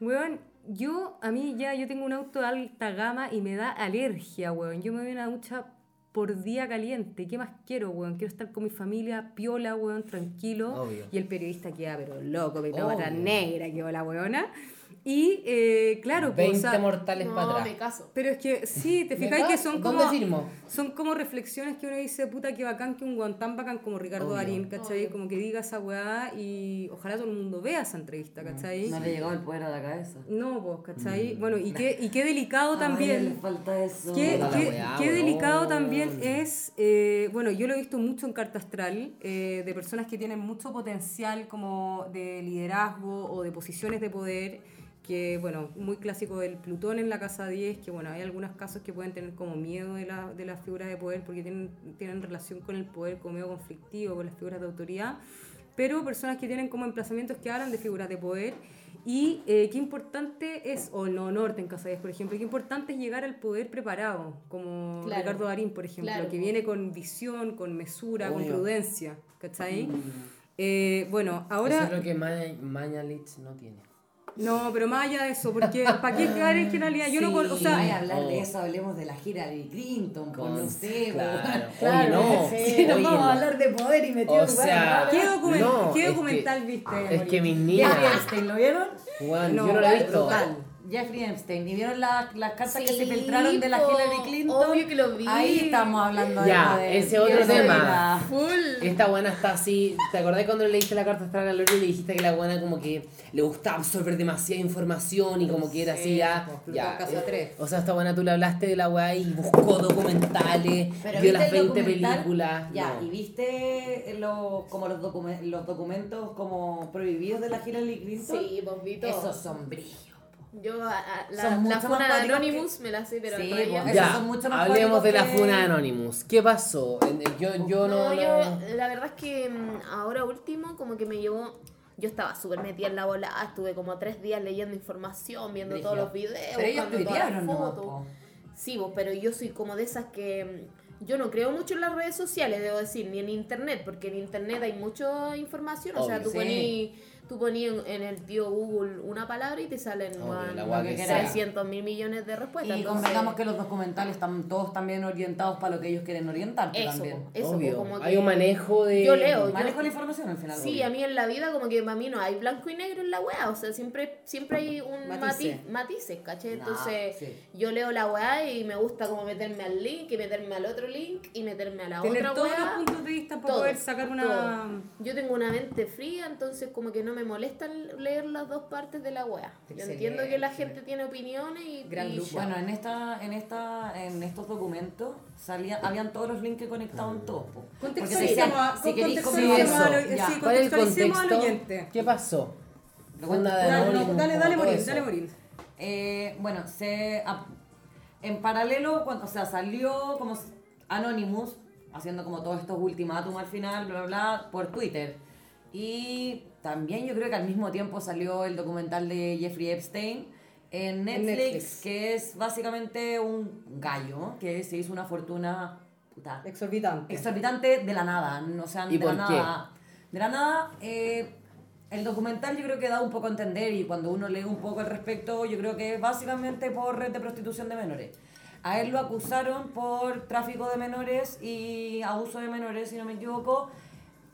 [SPEAKER 2] weón, yo, a mí ya, yo tengo un auto de alta gama y me da alergia, weón. Yo me voy a una ducha por día caliente. ¿Qué más quiero, weón? Quiero estar con mi familia, piola, weón, tranquilo.
[SPEAKER 1] Obvio.
[SPEAKER 2] Y el periodista queda, pero loco, tan negra, quedó la weona. Y, eh, claro, pues,
[SPEAKER 1] 20
[SPEAKER 2] o sea,
[SPEAKER 1] mortales para
[SPEAKER 4] No,
[SPEAKER 1] atrás.
[SPEAKER 4] me caso.
[SPEAKER 2] pero es que sí, te
[SPEAKER 1] ¿Me
[SPEAKER 2] fijáis que son
[SPEAKER 1] ¿Dónde
[SPEAKER 2] como,
[SPEAKER 1] firmo?
[SPEAKER 2] son como reflexiones que uno dice, puta, que bacán que un guan tan bacán como Ricardo
[SPEAKER 1] Obvio.
[SPEAKER 2] Darín, ¿cachai?
[SPEAKER 4] Obvio.
[SPEAKER 2] Como que diga esa weá y ojalá todo el mundo vea esa entrevista, ¿cachai?
[SPEAKER 3] No le llegó el poder a la cabeza.
[SPEAKER 2] No, pues, ¿cachai?
[SPEAKER 1] Mm.
[SPEAKER 2] Bueno, y qué, y qué delicado
[SPEAKER 3] Ay, le
[SPEAKER 2] también.
[SPEAKER 3] falta eso.
[SPEAKER 2] Qué, qué-
[SPEAKER 1] weá,
[SPEAKER 2] qué delicado también es, eh, bueno, yo lo he visto mucho en Carta Astral, eh, de personas que tienen mucho potencial como de liderazgo o de posiciones de poder, que, bueno, muy clásico del Plutón en la casa 10, que, bueno, hay algunos casos que pueden tener como miedo de la, de las figuras de poder porque tienen, tienen relación con el poder como medio conflictivo, con las figuras de autoridad, pero personas que tienen como emplazamientos que hablan de figuras de poder y eh, qué importante es, o no norte en Casa 10, por ejemplo, qué importante es llegar al poder preparado, como
[SPEAKER 4] Claro.
[SPEAKER 2] Ricardo Darín, por ejemplo,
[SPEAKER 4] Claro.
[SPEAKER 2] que viene con visión, con mesura, con
[SPEAKER 1] Obvio.
[SPEAKER 2] prudencia, ¿cachai? Eh, bueno,
[SPEAKER 1] Eso
[SPEAKER 2] ahora...
[SPEAKER 1] es lo que Maña- Mañalich no tiene.
[SPEAKER 2] No, pero más allá de eso, porque ¿para qué quedar en generalidad? Yo no, con- o
[SPEAKER 3] Si
[SPEAKER 2] sea,
[SPEAKER 3] a hablar
[SPEAKER 1] oh.
[SPEAKER 3] de eso, hablemos de la gira de Clinton, pues
[SPEAKER 1] Con-
[SPEAKER 3] no sé,
[SPEAKER 1] claro.
[SPEAKER 3] claro.
[SPEAKER 1] Oye, no.
[SPEAKER 3] Sí, nos
[SPEAKER 1] Oye,
[SPEAKER 3] vamos
[SPEAKER 1] no.
[SPEAKER 3] a hablar de poder y metido
[SPEAKER 1] O sea,
[SPEAKER 2] ¿qué, document-
[SPEAKER 1] no,
[SPEAKER 2] qué
[SPEAKER 1] es que-
[SPEAKER 2] documental viste?
[SPEAKER 1] Es que mis niñas,
[SPEAKER 3] ¿lo vieron?
[SPEAKER 1] Juan,
[SPEAKER 2] No,
[SPEAKER 1] yo no lo he visto.
[SPEAKER 3] Jeffrey Epstein. ¿Y vieron la- las cartas que se filtraron de la Hillary Clinton?
[SPEAKER 4] obvio que lo vi.
[SPEAKER 3] Ahí estamos hablando de
[SPEAKER 1] Ya, ese otro tema.
[SPEAKER 4] Full.
[SPEAKER 1] Esta buena está así. ¿Te acordás cuando le leíste la carta astral a Lori y le dijiste que la buena como que le gustaba absorber demasiada información y como que era así ya?
[SPEAKER 2] pues,
[SPEAKER 1] ya
[SPEAKER 2] casa
[SPEAKER 1] eh,
[SPEAKER 2] tres.
[SPEAKER 1] O sea, esta buena tú le hablaste de la weá y buscó documentales,
[SPEAKER 3] Pero
[SPEAKER 1] vio
[SPEAKER 3] ¿viste
[SPEAKER 1] las
[SPEAKER 3] el
[SPEAKER 1] 20
[SPEAKER 3] documental?
[SPEAKER 1] películas.
[SPEAKER 3] Ya,
[SPEAKER 1] no.
[SPEAKER 3] ¿y viste los, como los, documen- los documentos como prohibidos de la Hillary Clinton?
[SPEAKER 4] Sí, todo.
[SPEAKER 3] Esos son brillos.
[SPEAKER 4] Yo a- a- la, la funa de Anonymous me la sé, pero
[SPEAKER 3] Sí, pues,
[SPEAKER 1] Ya,
[SPEAKER 3] son mucho más
[SPEAKER 1] hablemos de la funa de Anonymous. ¿Qué pasó? Yo, yo no,
[SPEAKER 4] No,
[SPEAKER 1] no-
[SPEAKER 4] yo, la verdad es que mm, ahora último como que me llevó, yo estaba súper metida en la bola, estuve como tres días leyendo información, viendo todos los videos,
[SPEAKER 3] Pero ellos
[SPEAKER 4] todas las fotos.
[SPEAKER 3] po.
[SPEAKER 4] Sí, vos, pero yo soy como de esas que mm, yo no creo mucho en las redes sociales, debo decir, ni en internet, porque en internet hay mucha información, o sea, tú
[SPEAKER 3] Sí.
[SPEAKER 4] ponís, Tú ponías en, en el tío Google una palabra y te salen
[SPEAKER 3] queráis.
[SPEAKER 4] 600 mil millones de respuestas.
[SPEAKER 3] Y
[SPEAKER 4] entonces-
[SPEAKER 3] convengamos que los documentales están todos también orientados para lo que ellos quieren orientarte
[SPEAKER 4] Eso,
[SPEAKER 3] también.
[SPEAKER 4] eso, po,
[SPEAKER 1] Obvio.
[SPEAKER 4] como
[SPEAKER 1] Hay
[SPEAKER 4] que-
[SPEAKER 1] un manejo de.
[SPEAKER 4] Yo leo,
[SPEAKER 3] Manejo la información al final.
[SPEAKER 4] Sí,
[SPEAKER 3] obvio.
[SPEAKER 4] a mí en la vida como que para mí no hay blanco y negro en la weá, o sea, siempre, siempre hay un
[SPEAKER 2] Matices.
[SPEAKER 4] matiz, matices, ¿cachai?
[SPEAKER 3] Nah,
[SPEAKER 4] Entonces
[SPEAKER 3] sí.
[SPEAKER 4] yo leo la weá y me gusta como meterme al link y meterme al otro link y meterme a la
[SPEAKER 2] Tener
[SPEAKER 4] otra
[SPEAKER 2] todos
[SPEAKER 4] weá.
[SPEAKER 2] los puntos de vista para
[SPEAKER 4] todo,
[SPEAKER 2] poder sacar una...
[SPEAKER 4] todo. Yo tengo una mente fría, entonces como que no me molesta leer las dos partes de la weá. Yo entiendo que la gente tiene opiniones y,
[SPEAKER 2] Gran
[SPEAKER 4] y.
[SPEAKER 3] Bueno, en esta, en esta, en estos documentos salía, habían todos los links que conectaban todos. Porque decían, si queréis ya.
[SPEAKER 2] sí,
[SPEAKER 1] ¿Cuál es el contexto?
[SPEAKER 2] oyente.
[SPEAKER 1] ¿Qué pasó?
[SPEAKER 2] Dale, no, dale, morir, dale, morir.
[SPEAKER 3] Eh, bueno, se, a- en paralelo, cuando, o sea, salió como Anonymous, haciendo como todos estos ultimátum al final, bla, bla, bla, por Twitter. Y también yo creo que al mismo tiempo salió el documental de Jeffrey Epstein en Netflix,
[SPEAKER 2] Netflix.
[SPEAKER 3] que es básicamente un gallo que se hizo una fortuna puta,
[SPEAKER 2] Exorbitante.
[SPEAKER 3] exorbitante de la nada, no, o sea,
[SPEAKER 1] ¿Y
[SPEAKER 3] de la
[SPEAKER 1] por qué?
[SPEAKER 3] nada. De la nada, eh, el documental yo creo que da un poco a entender y cuando uno lee un poco al respecto, yo creo que es básicamente por red de prostitución de menores. A él lo acusaron por tráfico de menores y abuso de menores, si no me equivoco.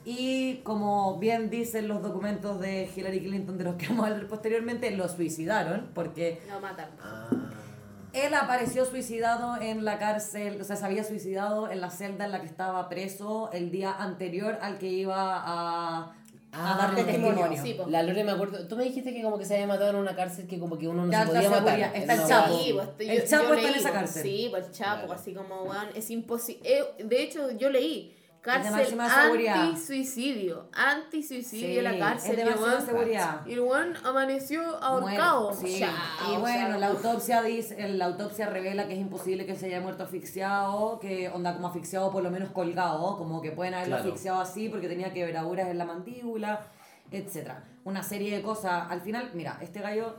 [SPEAKER 3] Y como bien dicen los documentos de Hillary Clinton, de los que vamos a hablar posteriormente, lo suicidaron porque
[SPEAKER 4] No matan.
[SPEAKER 1] Ah.
[SPEAKER 3] él apareció suicidado en la cárcel, o sea, se había suicidado en la celda en la que estaba preso el día anterior al que iba a, a
[SPEAKER 1] Ah,
[SPEAKER 3] dar testimonio.
[SPEAKER 2] testimonio.
[SPEAKER 4] Sí.
[SPEAKER 1] La Lore me acuerdo. Tú me dijiste que como que se había matado en una cárcel que como que uno no
[SPEAKER 3] De
[SPEAKER 1] se podía matar.
[SPEAKER 3] Está el Chapo.
[SPEAKER 4] Sí, pues,
[SPEAKER 3] El
[SPEAKER 4] yo- yo
[SPEAKER 3] Chapo está en
[SPEAKER 4] leí,
[SPEAKER 3] esa
[SPEAKER 4] pues,
[SPEAKER 3] cárcel.
[SPEAKER 4] Sí, pues el Chapo,
[SPEAKER 1] Claro.
[SPEAKER 4] así como, weón, es imposible. de hecho, yo leí cárcel
[SPEAKER 3] máxima seguridad.
[SPEAKER 4] anti-suicidio. Anti-suicidio
[SPEAKER 3] Sí,
[SPEAKER 4] la cárcel.
[SPEAKER 3] es de máxima seguridad.
[SPEAKER 4] Y el amaneció ahorcado.
[SPEAKER 3] Sí. Y bueno,
[SPEAKER 4] o sea,
[SPEAKER 3] la autopsia dice, la autopsia revela que es imposible que se haya muerto asfixiado, que onda como asfixiado por lo menos colgado, como que pueden haberlo
[SPEAKER 1] Claro.
[SPEAKER 3] asfixiado así porque tenía quebraduras en la mandíbula, etcétera. Una serie de cosas. Al final, mira, este gallo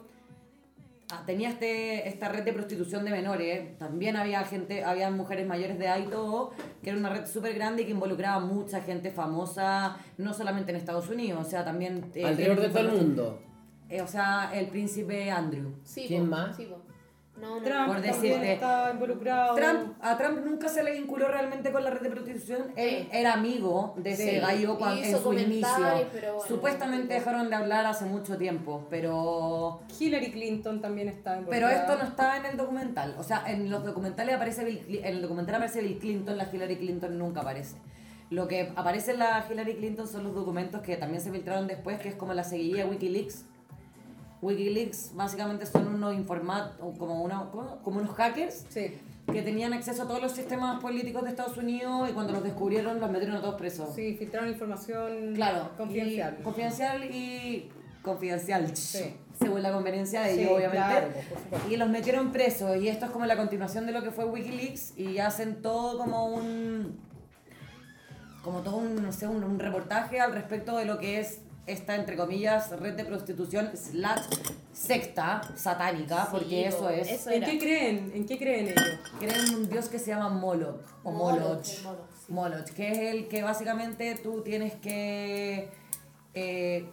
[SPEAKER 3] tenía este, esta red de prostitución de menores. También había gente, había mujeres mayores de edad y todo, que era una red súper grande y que involucraba mucha gente famosa, no solamente en Estados Unidos, o sea, también... eh,
[SPEAKER 1] Alrededor de todo el mundo.
[SPEAKER 3] eh, o sea, el príncipe Andrew.
[SPEAKER 4] Sí,
[SPEAKER 1] ¿Quién
[SPEAKER 4] po,
[SPEAKER 1] más?
[SPEAKER 4] sí, po. No, no.
[SPEAKER 2] Trump
[SPEAKER 3] Por
[SPEAKER 2] también
[SPEAKER 3] decirte.
[SPEAKER 2] está involucrado.
[SPEAKER 3] Trump, a Trump nunca se le vinculó realmente con la red de prostitución. Él
[SPEAKER 4] Sí.
[SPEAKER 3] era amigo de ese
[SPEAKER 4] Sí.
[SPEAKER 3] gallo cuando, en su inicio.
[SPEAKER 4] pero bueno,
[SPEAKER 3] Supuestamente
[SPEAKER 4] no.
[SPEAKER 3] dejaron de hablar hace mucho tiempo, pero
[SPEAKER 2] Hillary Clinton también está
[SPEAKER 3] pero
[SPEAKER 2] involucrada.
[SPEAKER 3] esto no está en el documental. O sea, en los documentales aparece Bill, en el documental aparece Bill Clinton, la Hillary Clinton nunca aparece. Lo que aparece en la Hillary Clinton son los documentos que también se filtraron después, que es como la seguidilla WikiLeaks. WikiLeaks básicamente son unos informat como, como unos hackers
[SPEAKER 2] Sí,
[SPEAKER 3] que tenían acceso a todos los sistemas políticos de Estados Unidos y cuando los descubrieron los metieron a todos presos.
[SPEAKER 2] sí, filtraron información
[SPEAKER 3] Claro.
[SPEAKER 2] confidencial.
[SPEAKER 3] y- confidencial y confidencial.
[SPEAKER 2] Sí.
[SPEAKER 3] Según la conveniencia de
[SPEAKER 2] Sí,
[SPEAKER 3] ellos, obviamente.
[SPEAKER 2] claro,
[SPEAKER 3] y los metieron presos. Y esto es como la continuación de lo que fue Wikileaks. Y hacen todo como un. Como todo un, no sé, un, un reportaje al respecto de lo que es esta, entre comillas, red de prostitución slash secta satánica, porque
[SPEAKER 4] Sí,
[SPEAKER 3] eso
[SPEAKER 4] po,
[SPEAKER 3] es.
[SPEAKER 4] eso
[SPEAKER 2] ¿En qué creen? ¿En qué creen ellos?
[SPEAKER 3] Creen en un dios que se llama Moloch o
[SPEAKER 4] Moloch,
[SPEAKER 3] Moloch.
[SPEAKER 4] sí.
[SPEAKER 3] Moloch, que es el que básicamente tú tienes que. eh,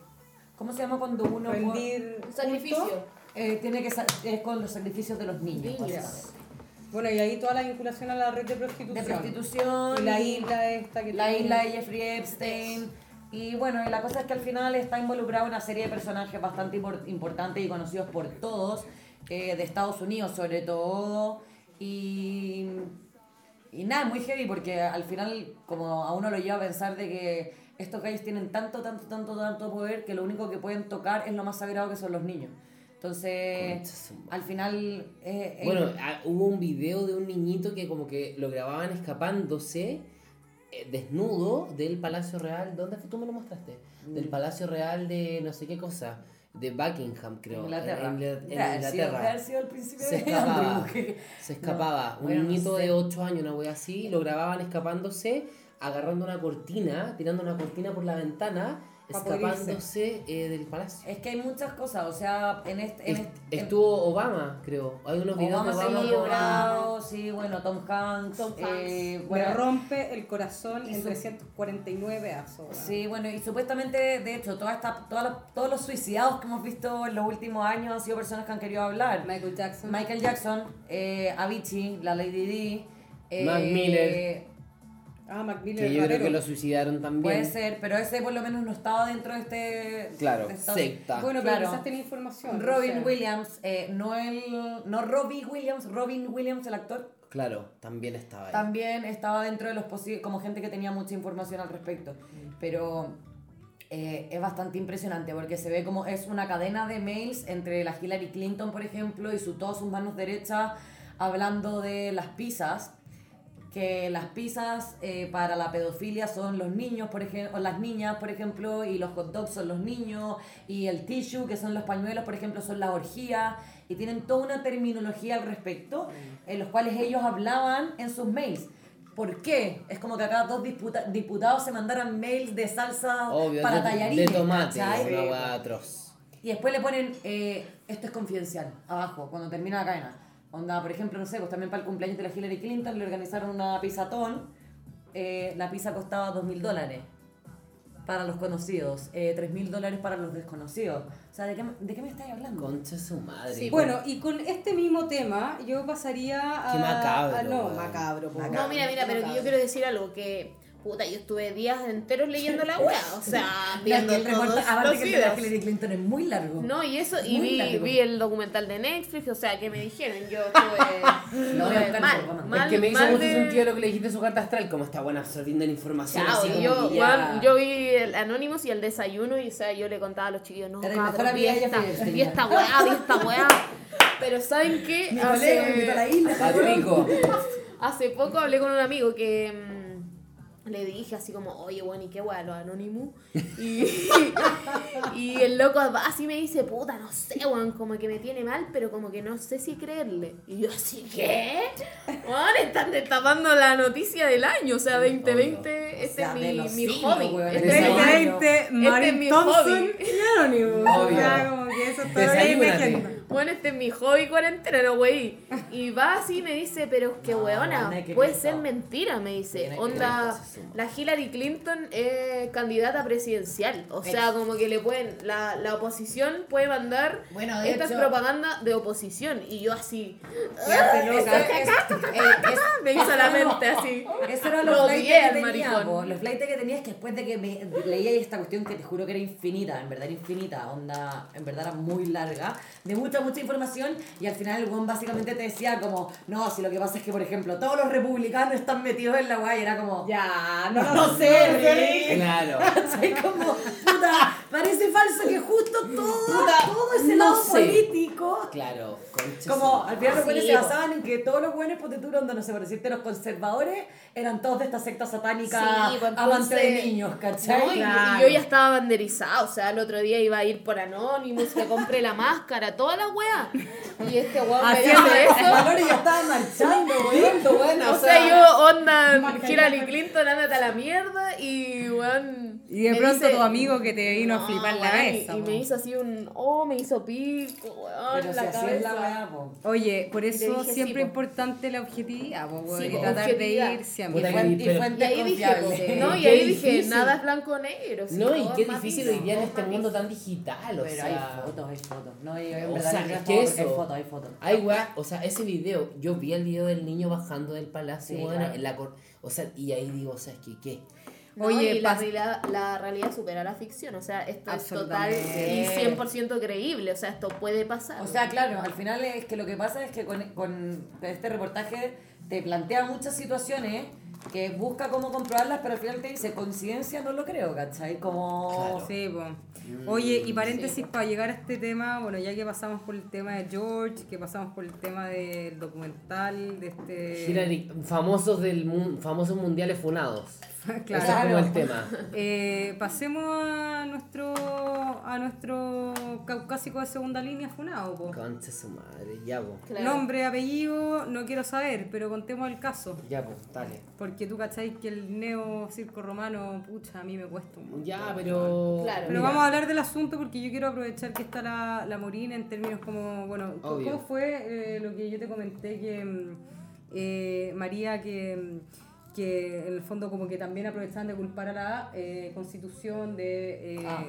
[SPEAKER 3] ¿Cómo se llama cuando uno.?
[SPEAKER 2] Rendir
[SPEAKER 4] Un sacrificio.
[SPEAKER 2] culto.
[SPEAKER 3] Eh, tiene que es con los sacrificios de los niños,
[SPEAKER 4] Niños.
[SPEAKER 3] básicamente.
[SPEAKER 2] Bueno, y ahí toda la vinculación a la red de prostitución.
[SPEAKER 3] De prostitución.
[SPEAKER 2] Y la isla esta que
[SPEAKER 3] La
[SPEAKER 2] tiene-
[SPEAKER 3] isla de Jeffrey Epstein. Y bueno, y la cosa es que al final está involucrada una serie de personajes bastante impor- importantes y conocidos por todos, eh, de Estados Unidos sobre todo. Y, y nada, muy heavy porque al final como a uno lo lleva a pensar de que estos gallos tienen tanto, tanto, tanto, tanto poder que lo único que pueden tocar es lo más sagrado que son los niños. Entonces, al final... eh, eh,
[SPEAKER 1] Bueno, ah, hubo un video de un niñito que como que lo grababan escapándose desnudo del Palacio Real. ¿Dónde fue? Tú me lo mostraste. Del Palacio Real de no sé qué cosa. De Buckingham, creo.
[SPEAKER 3] Inglaterra.
[SPEAKER 1] En, en- en
[SPEAKER 3] debe
[SPEAKER 1] Inglaterra.
[SPEAKER 3] haber sido el príncipe
[SPEAKER 1] Se
[SPEAKER 3] de
[SPEAKER 1] escapaba.
[SPEAKER 3] Andrew,
[SPEAKER 1] Se escapaba.
[SPEAKER 3] No, bueno,
[SPEAKER 1] un
[SPEAKER 3] no
[SPEAKER 1] niñito
[SPEAKER 3] sé.
[SPEAKER 1] de 8 años, una wea así, lo grababan escapándose, agarrando una cortina, tirando una cortina por la ventana. Escapándose eh, del palacio.
[SPEAKER 3] Es que hay muchas cosas, o sea, en este... En
[SPEAKER 1] Est-
[SPEAKER 3] este- en-
[SPEAKER 1] Estuvo Obama, creo. Hay unos videos
[SPEAKER 3] Obama
[SPEAKER 1] de
[SPEAKER 3] se
[SPEAKER 1] Obama. con-
[SPEAKER 3] logrado, sí, bueno, Tom Hanks.
[SPEAKER 4] Tom Hanks.
[SPEAKER 3] eh,
[SPEAKER 2] Me
[SPEAKER 3] bueno,
[SPEAKER 2] rompe el corazón
[SPEAKER 3] Y
[SPEAKER 2] en
[SPEAKER 3] su-
[SPEAKER 2] 349 pedazos. weón.
[SPEAKER 3] Sí, bueno, y supuestamente, de hecho, toda esta, toda la- todos los suicidados que hemos visto en los últimos años han sido personas que han querido hablar.
[SPEAKER 2] Michael Jackson.
[SPEAKER 3] Michael Jackson, eh, Avicii, la Lady D. eh,
[SPEAKER 1] Mac Miller.
[SPEAKER 2] Ah, Mac Miller,
[SPEAKER 1] Que yo creo que lo suicidaron también.
[SPEAKER 3] Puede ser, pero ese por lo menos no estaba dentro de este.
[SPEAKER 1] Claro,
[SPEAKER 3] de esta-
[SPEAKER 1] secta.
[SPEAKER 2] Bueno, pero
[SPEAKER 3] Claro.
[SPEAKER 2] quizás tenía información.
[SPEAKER 3] Robin
[SPEAKER 2] o sea.
[SPEAKER 3] Williams, eh, no el. No Robbie Williams, Robin Williams, el actor.
[SPEAKER 1] Claro, también estaba ahí.
[SPEAKER 3] También estaba dentro de los posibles, como gente que tenía mucha información al respecto. Pero eh, es bastante impresionante porque se ve como es una cadena de mails entre la Hillary Clinton, por ejemplo, y su, todas sus manos derechas hablando de las pizzas. Que las pizzas eh, para la pedofilia son los niños, por ejemplo, o las niñas, por ejemplo, y los hot dogs son los niños, y el tissue, que son los pañuelos, por ejemplo, son las orgías, y tienen toda una terminología al respecto, en los cuales ellos hablaban en sus mails. ¿Por qué? Es como que acá dos disputa- diputados se mandaran mails de salsa
[SPEAKER 1] Obvio,
[SPEAKER 3] para
[SPEAKER 1] de,
[SPEAKER 3] tallarines.
[SPEAKER 1] de tomate, una atroz.
[SPEAKER 3] Y después le ponen, eh, esto es confidencial, abajo, cuando termina la cadena. Onda, por ejemplo, no sé, pues también para el cumpleaños de la Hillary Clinton le organizaron una pizzatón. Eh, la pizza costaba dos mil dólares para los conocidos, eh, tres mil dólares para los desconocidos. O sea, ¿de qué, ¿de qué me estás hablando?
[SPEAKER 1] Concha su madre.
[SPEAKER 4] Sí,
[SPEAKER 2] Bueno, y con este mismo tema yo pasaría a...
[SPEAKER 1] Qué macabro,
[SPEAKER 2] a- no, macabro. po.
[SPEAKER 4] No, mira, mira, pero que yo quiero decir algo que. Puta, yo estuve días enteros leyendo la wea, o sea,
[SPEAKER 3] No, es
[SPEAKER 4] viendo
[SPEAKER 3] que el
[SPEAKER 4] todos
[SPEAKER 3] reporte- aparte
[SPEAKER 4] los
[SPEAKER 3] que el de la
[SPEAKER 4] videos.
[SPEAKER 3] Hillary Clinton es muy largo.
[SPEAKER 4] No, y eso, y vi, vi el documental de Netflix, o sea, que me dijeron, yo estuve
[SPEAKER 3] Lo voy a
[SPEAKER 4] estuve
[SPEAKER 3] buscar,
[SPEAKER 4] mal,
[SPEAKER 3] por
[SPEAKER 4] mal,
[SPEAKER 1] es que me hizo mucho
[SPEAKER 4] de-
[SPEAKER 1] sentido lo que le dijiste en su carta astral, como está buena absorbiendo la información.
[SPEAKER 4] Chao,
[SPEAKER 1] así como
[SPEAKER 4] yo,
[SPEAKER 1] ya-
[SPEAKER 4] weón, yo vi el Anonymous y el desayuno y o sea, yo le contaba a los chiquillos, no,
[SPEAKER 3] mejor
[SPEAKER 4] vi esta, vi esta weá, vi esta weá. Pero ¿saben qué?
[SPEAKER 3] Mi colega me a la isla.
[SPEAKER 4] Hace poco hablé con un amigo que mm, le dije así como, oye, bueno, ¿y qué weá, los Anonymous? Y, y el loco así me dice, puta, no sé, weón, como que me tiene mal, pero como que no sé si creerle. Y yo así, ¿qué? Weón, están destapando la noticia del año, o sea, 2020, este
[SPEAKER 3] O sea,
[SPEAKER 4] es
[SPEAKER 3] de
[SPEAKER 4] mi,
[SPEAKER 3] los
[SPEAKER 4] mi
[SPEAKER 3] siglos,
[SPEAKER 4] hobby.
[SPEAKER 3] weón.
[SPEAKER 4] Este es mi-
[SPEAKER 1] año.
[SPEAKER 2] 2020,
[SPEAKER 4] Este es mi hobby.
[SPEAKER 2] y Anonymous. O
[SPEAKER 1] Obvio.
[SPEAKER 2] sea, como que eso leyendo.
[SPEAKER 4] Bueno, este es mi hobby cuarentena, no güey. Y va así y me dice, pero es que
[SPEAKER 3] No,
[SPEAKER 4] weona,
[SPEAKER 3] no hay que
[SPEAKER 4] puede ser mentira, me dice. Onda, la Hillary Clinton es candidata presidencial. O sea, como que le pueden, la, la oposición puede mandar
[SPEAKER 3] Bueno, de
[SPEAKER 4] esta es
[SPEAKER 3] hecho-
[SPEAKER 4] propaganda de oposición. Y yo así,
[SPEAKER 3] Quédate loca. Es- es-
[SPEAKER 4] me hizo la mente así.
[SPEAKER 3] Eso era
[SPEAKER 4] Lo
[SPEAKER 3] los flights que tenía, po. Los flights que tenías que después de que me leía esta cuestión que te juro que era infinita, en verdad era infinita, onda, en verdad era muy larga, de mucha, mucha información, y al final el weón básicamente te decía como, no, si lo que pasa es que, por ejemplo, todos los republicanos están metidos en la guay, y era como,
[SPEAKER 2] Ya, no,
[SPEAKER 3] no sé, Rick.
[SPEAKER 1] Claro.
[SPEAKER 3] Como, puta, parece falso que justo todo, todo ese
[SPEAKER 1] no
[SPEAKER 3] lado
[SPEAKER 1] sé.
[SPEAKER 3] político
[SPEAKER 1] Claro, concha
[SPEAKER 3] como al final los buenos se basaban en que todos los buenos potituros, donde no sé, por decirte, los conservadores eran todos de esta secta satánica
[SPEAKER 4] Sí, pues,
[SPEAKER 3] amante de niños, ¿cachai?
[SPEAKER 4] No, y-
[SPEAKER 2] Claro.
[SPEAKER 4] y yo ya estaba banderizada, o sea, el otro día iba a ir por Anonymous, que compré la máscara, toda la wea. Y este weón me
[SPEAKER 3] Haciendo
[SPEAKER 4] dice eso.
[SPEAKER 3] valores ya estaban marchando, güey.
[SPEAKER 1] buena,
[SPEAKER 4] O sea, yo, onda, Hillary Clinton, ándate a la mierda y, weón.
[SPEAKER 2] Y de pronto
[SPEAKER 4] dice-
[SPEAKER 2] tu amigo que te vino a
[SPEAKER 4] No,
[SPEAKER 2] flipar la
[SPEAKER 4] weón, y-
[SPEAKER 2] cabeza.
[SPEAKER 4] Y,
[SPEAKER 2] po.
[SPEAKER 4] me hizo así un, oh, me hizo pico, weón,
[SPEAKER 3] Pero si
[SPEAKER 4] la
[SPEAKER 3] así es la
[SPEAKER 4] cabeza.
[SPEAKER 3] weá, po.
[SPEAKER 2] Oye, por eso
[SPEAKER 4] dije,
[SPEAKER 2] siempre
[SPEAKER 4] sí, po.
[SPEAKER 2] importante la objetividad, po, weón,
[SPEAKER 4] Sí,
[SPEAKER 2] y tratar
[SPEAKER 4] objetividad.
[SPEAKER 2] de ir siempre.
[SPEAKER 3] Y, fuen- y
[SPEAKER 1] pero-
[SPEAKER 4] Y ahí dije, no, y ahí dije, nada es blanco o negro. sí,
[SPEAKER 1] No, y qué
[SPEAKER 4] es
[SPEAKER 1] difícil hoy día en este
[SPEAKER 4] es
[SPEAKER 1] mundo tan digital, o
[SPEAKER 3] Pero
[SPEAKER 1] sea.
[SPEAKER 3] hay fotos, hay fotos. No, y en verdad
[SPEAKER 1] sea, es que eso.
[SPEAKER 3] hay fotos, hay fotos.
[SPEAKER 1] Hay weá, o sea, ese video, yo vi el video del niño bajando del palacio,
[SPEAKER 3] Sí,
[SPEAKER 1] en la cor- o sea, y ahí digo, o sea, es que qué.
[SPEAKER 4] No,
[SPEAKER 2] Oye,
[SPEAKER 4] y la, realidad, la realidad supera la ficción, o sea, esto es total y
[SPEAKER 2] Absolutamente.
[SPEAKER 4] 100% creíble, o sea, esto puede pasar.
[SPEAKER 3] O sea, claro, al final es que lo que pasa es que con, con este reportaje te plantea muchas situaciones que busca cómo comprobarlas, pero al final te dice, coincidencia no lo creo, ¿cachai? Como...
[SPEAKER 1] Claro.
[SPEAKER 2] Sí, po. Oye, y paréntesis para llegar a este tema, bueno, ya que pasamos por el tema de George, que pasamos por el tema del documental, de este...
[SPEAKER 1] Hillary, famosos del mun- famosos mundiales funados.
[SPEAKER 2] Claro.
[SPEAKER 1] Ese es como el tema.
[SPEAKER 2] Eh, pasemos a nuestro a nuestro caucásico de segunda línea funado, po.
[SPEAKER 1] Concha su madre, ya po.
[SPEAKER 4] Claro.
[SPEAKER 2] Nombre, apellido, no quiero saber, pero contemos el caso.
[SPEAKER 1] Ya po, dale.
[SPEAKER 2] Porque tú cacháis que el neo circo romano, pucha, a mí me cuesta un montón.
[SPEAKER 1] Ya, pero.
[SPEAKER 4] Claro.
[SPEAKER 2] Pero
[SPEAKER 1] Mira,
[SPEAKER 2] vamos a hablar del asunto porque yo quiero aprovechar que está la, la Morina en términos como, bueno, ¿cómo
[SPEAKER 1] Obvio.
[SPEAKER 2] fue eh, lo que yo te comenté que mm, eh, María, que, mm, que en el fondo como que también aprovechaban de culpar a la eh, constitución de... eh,
[SPEAKER 3] Ah.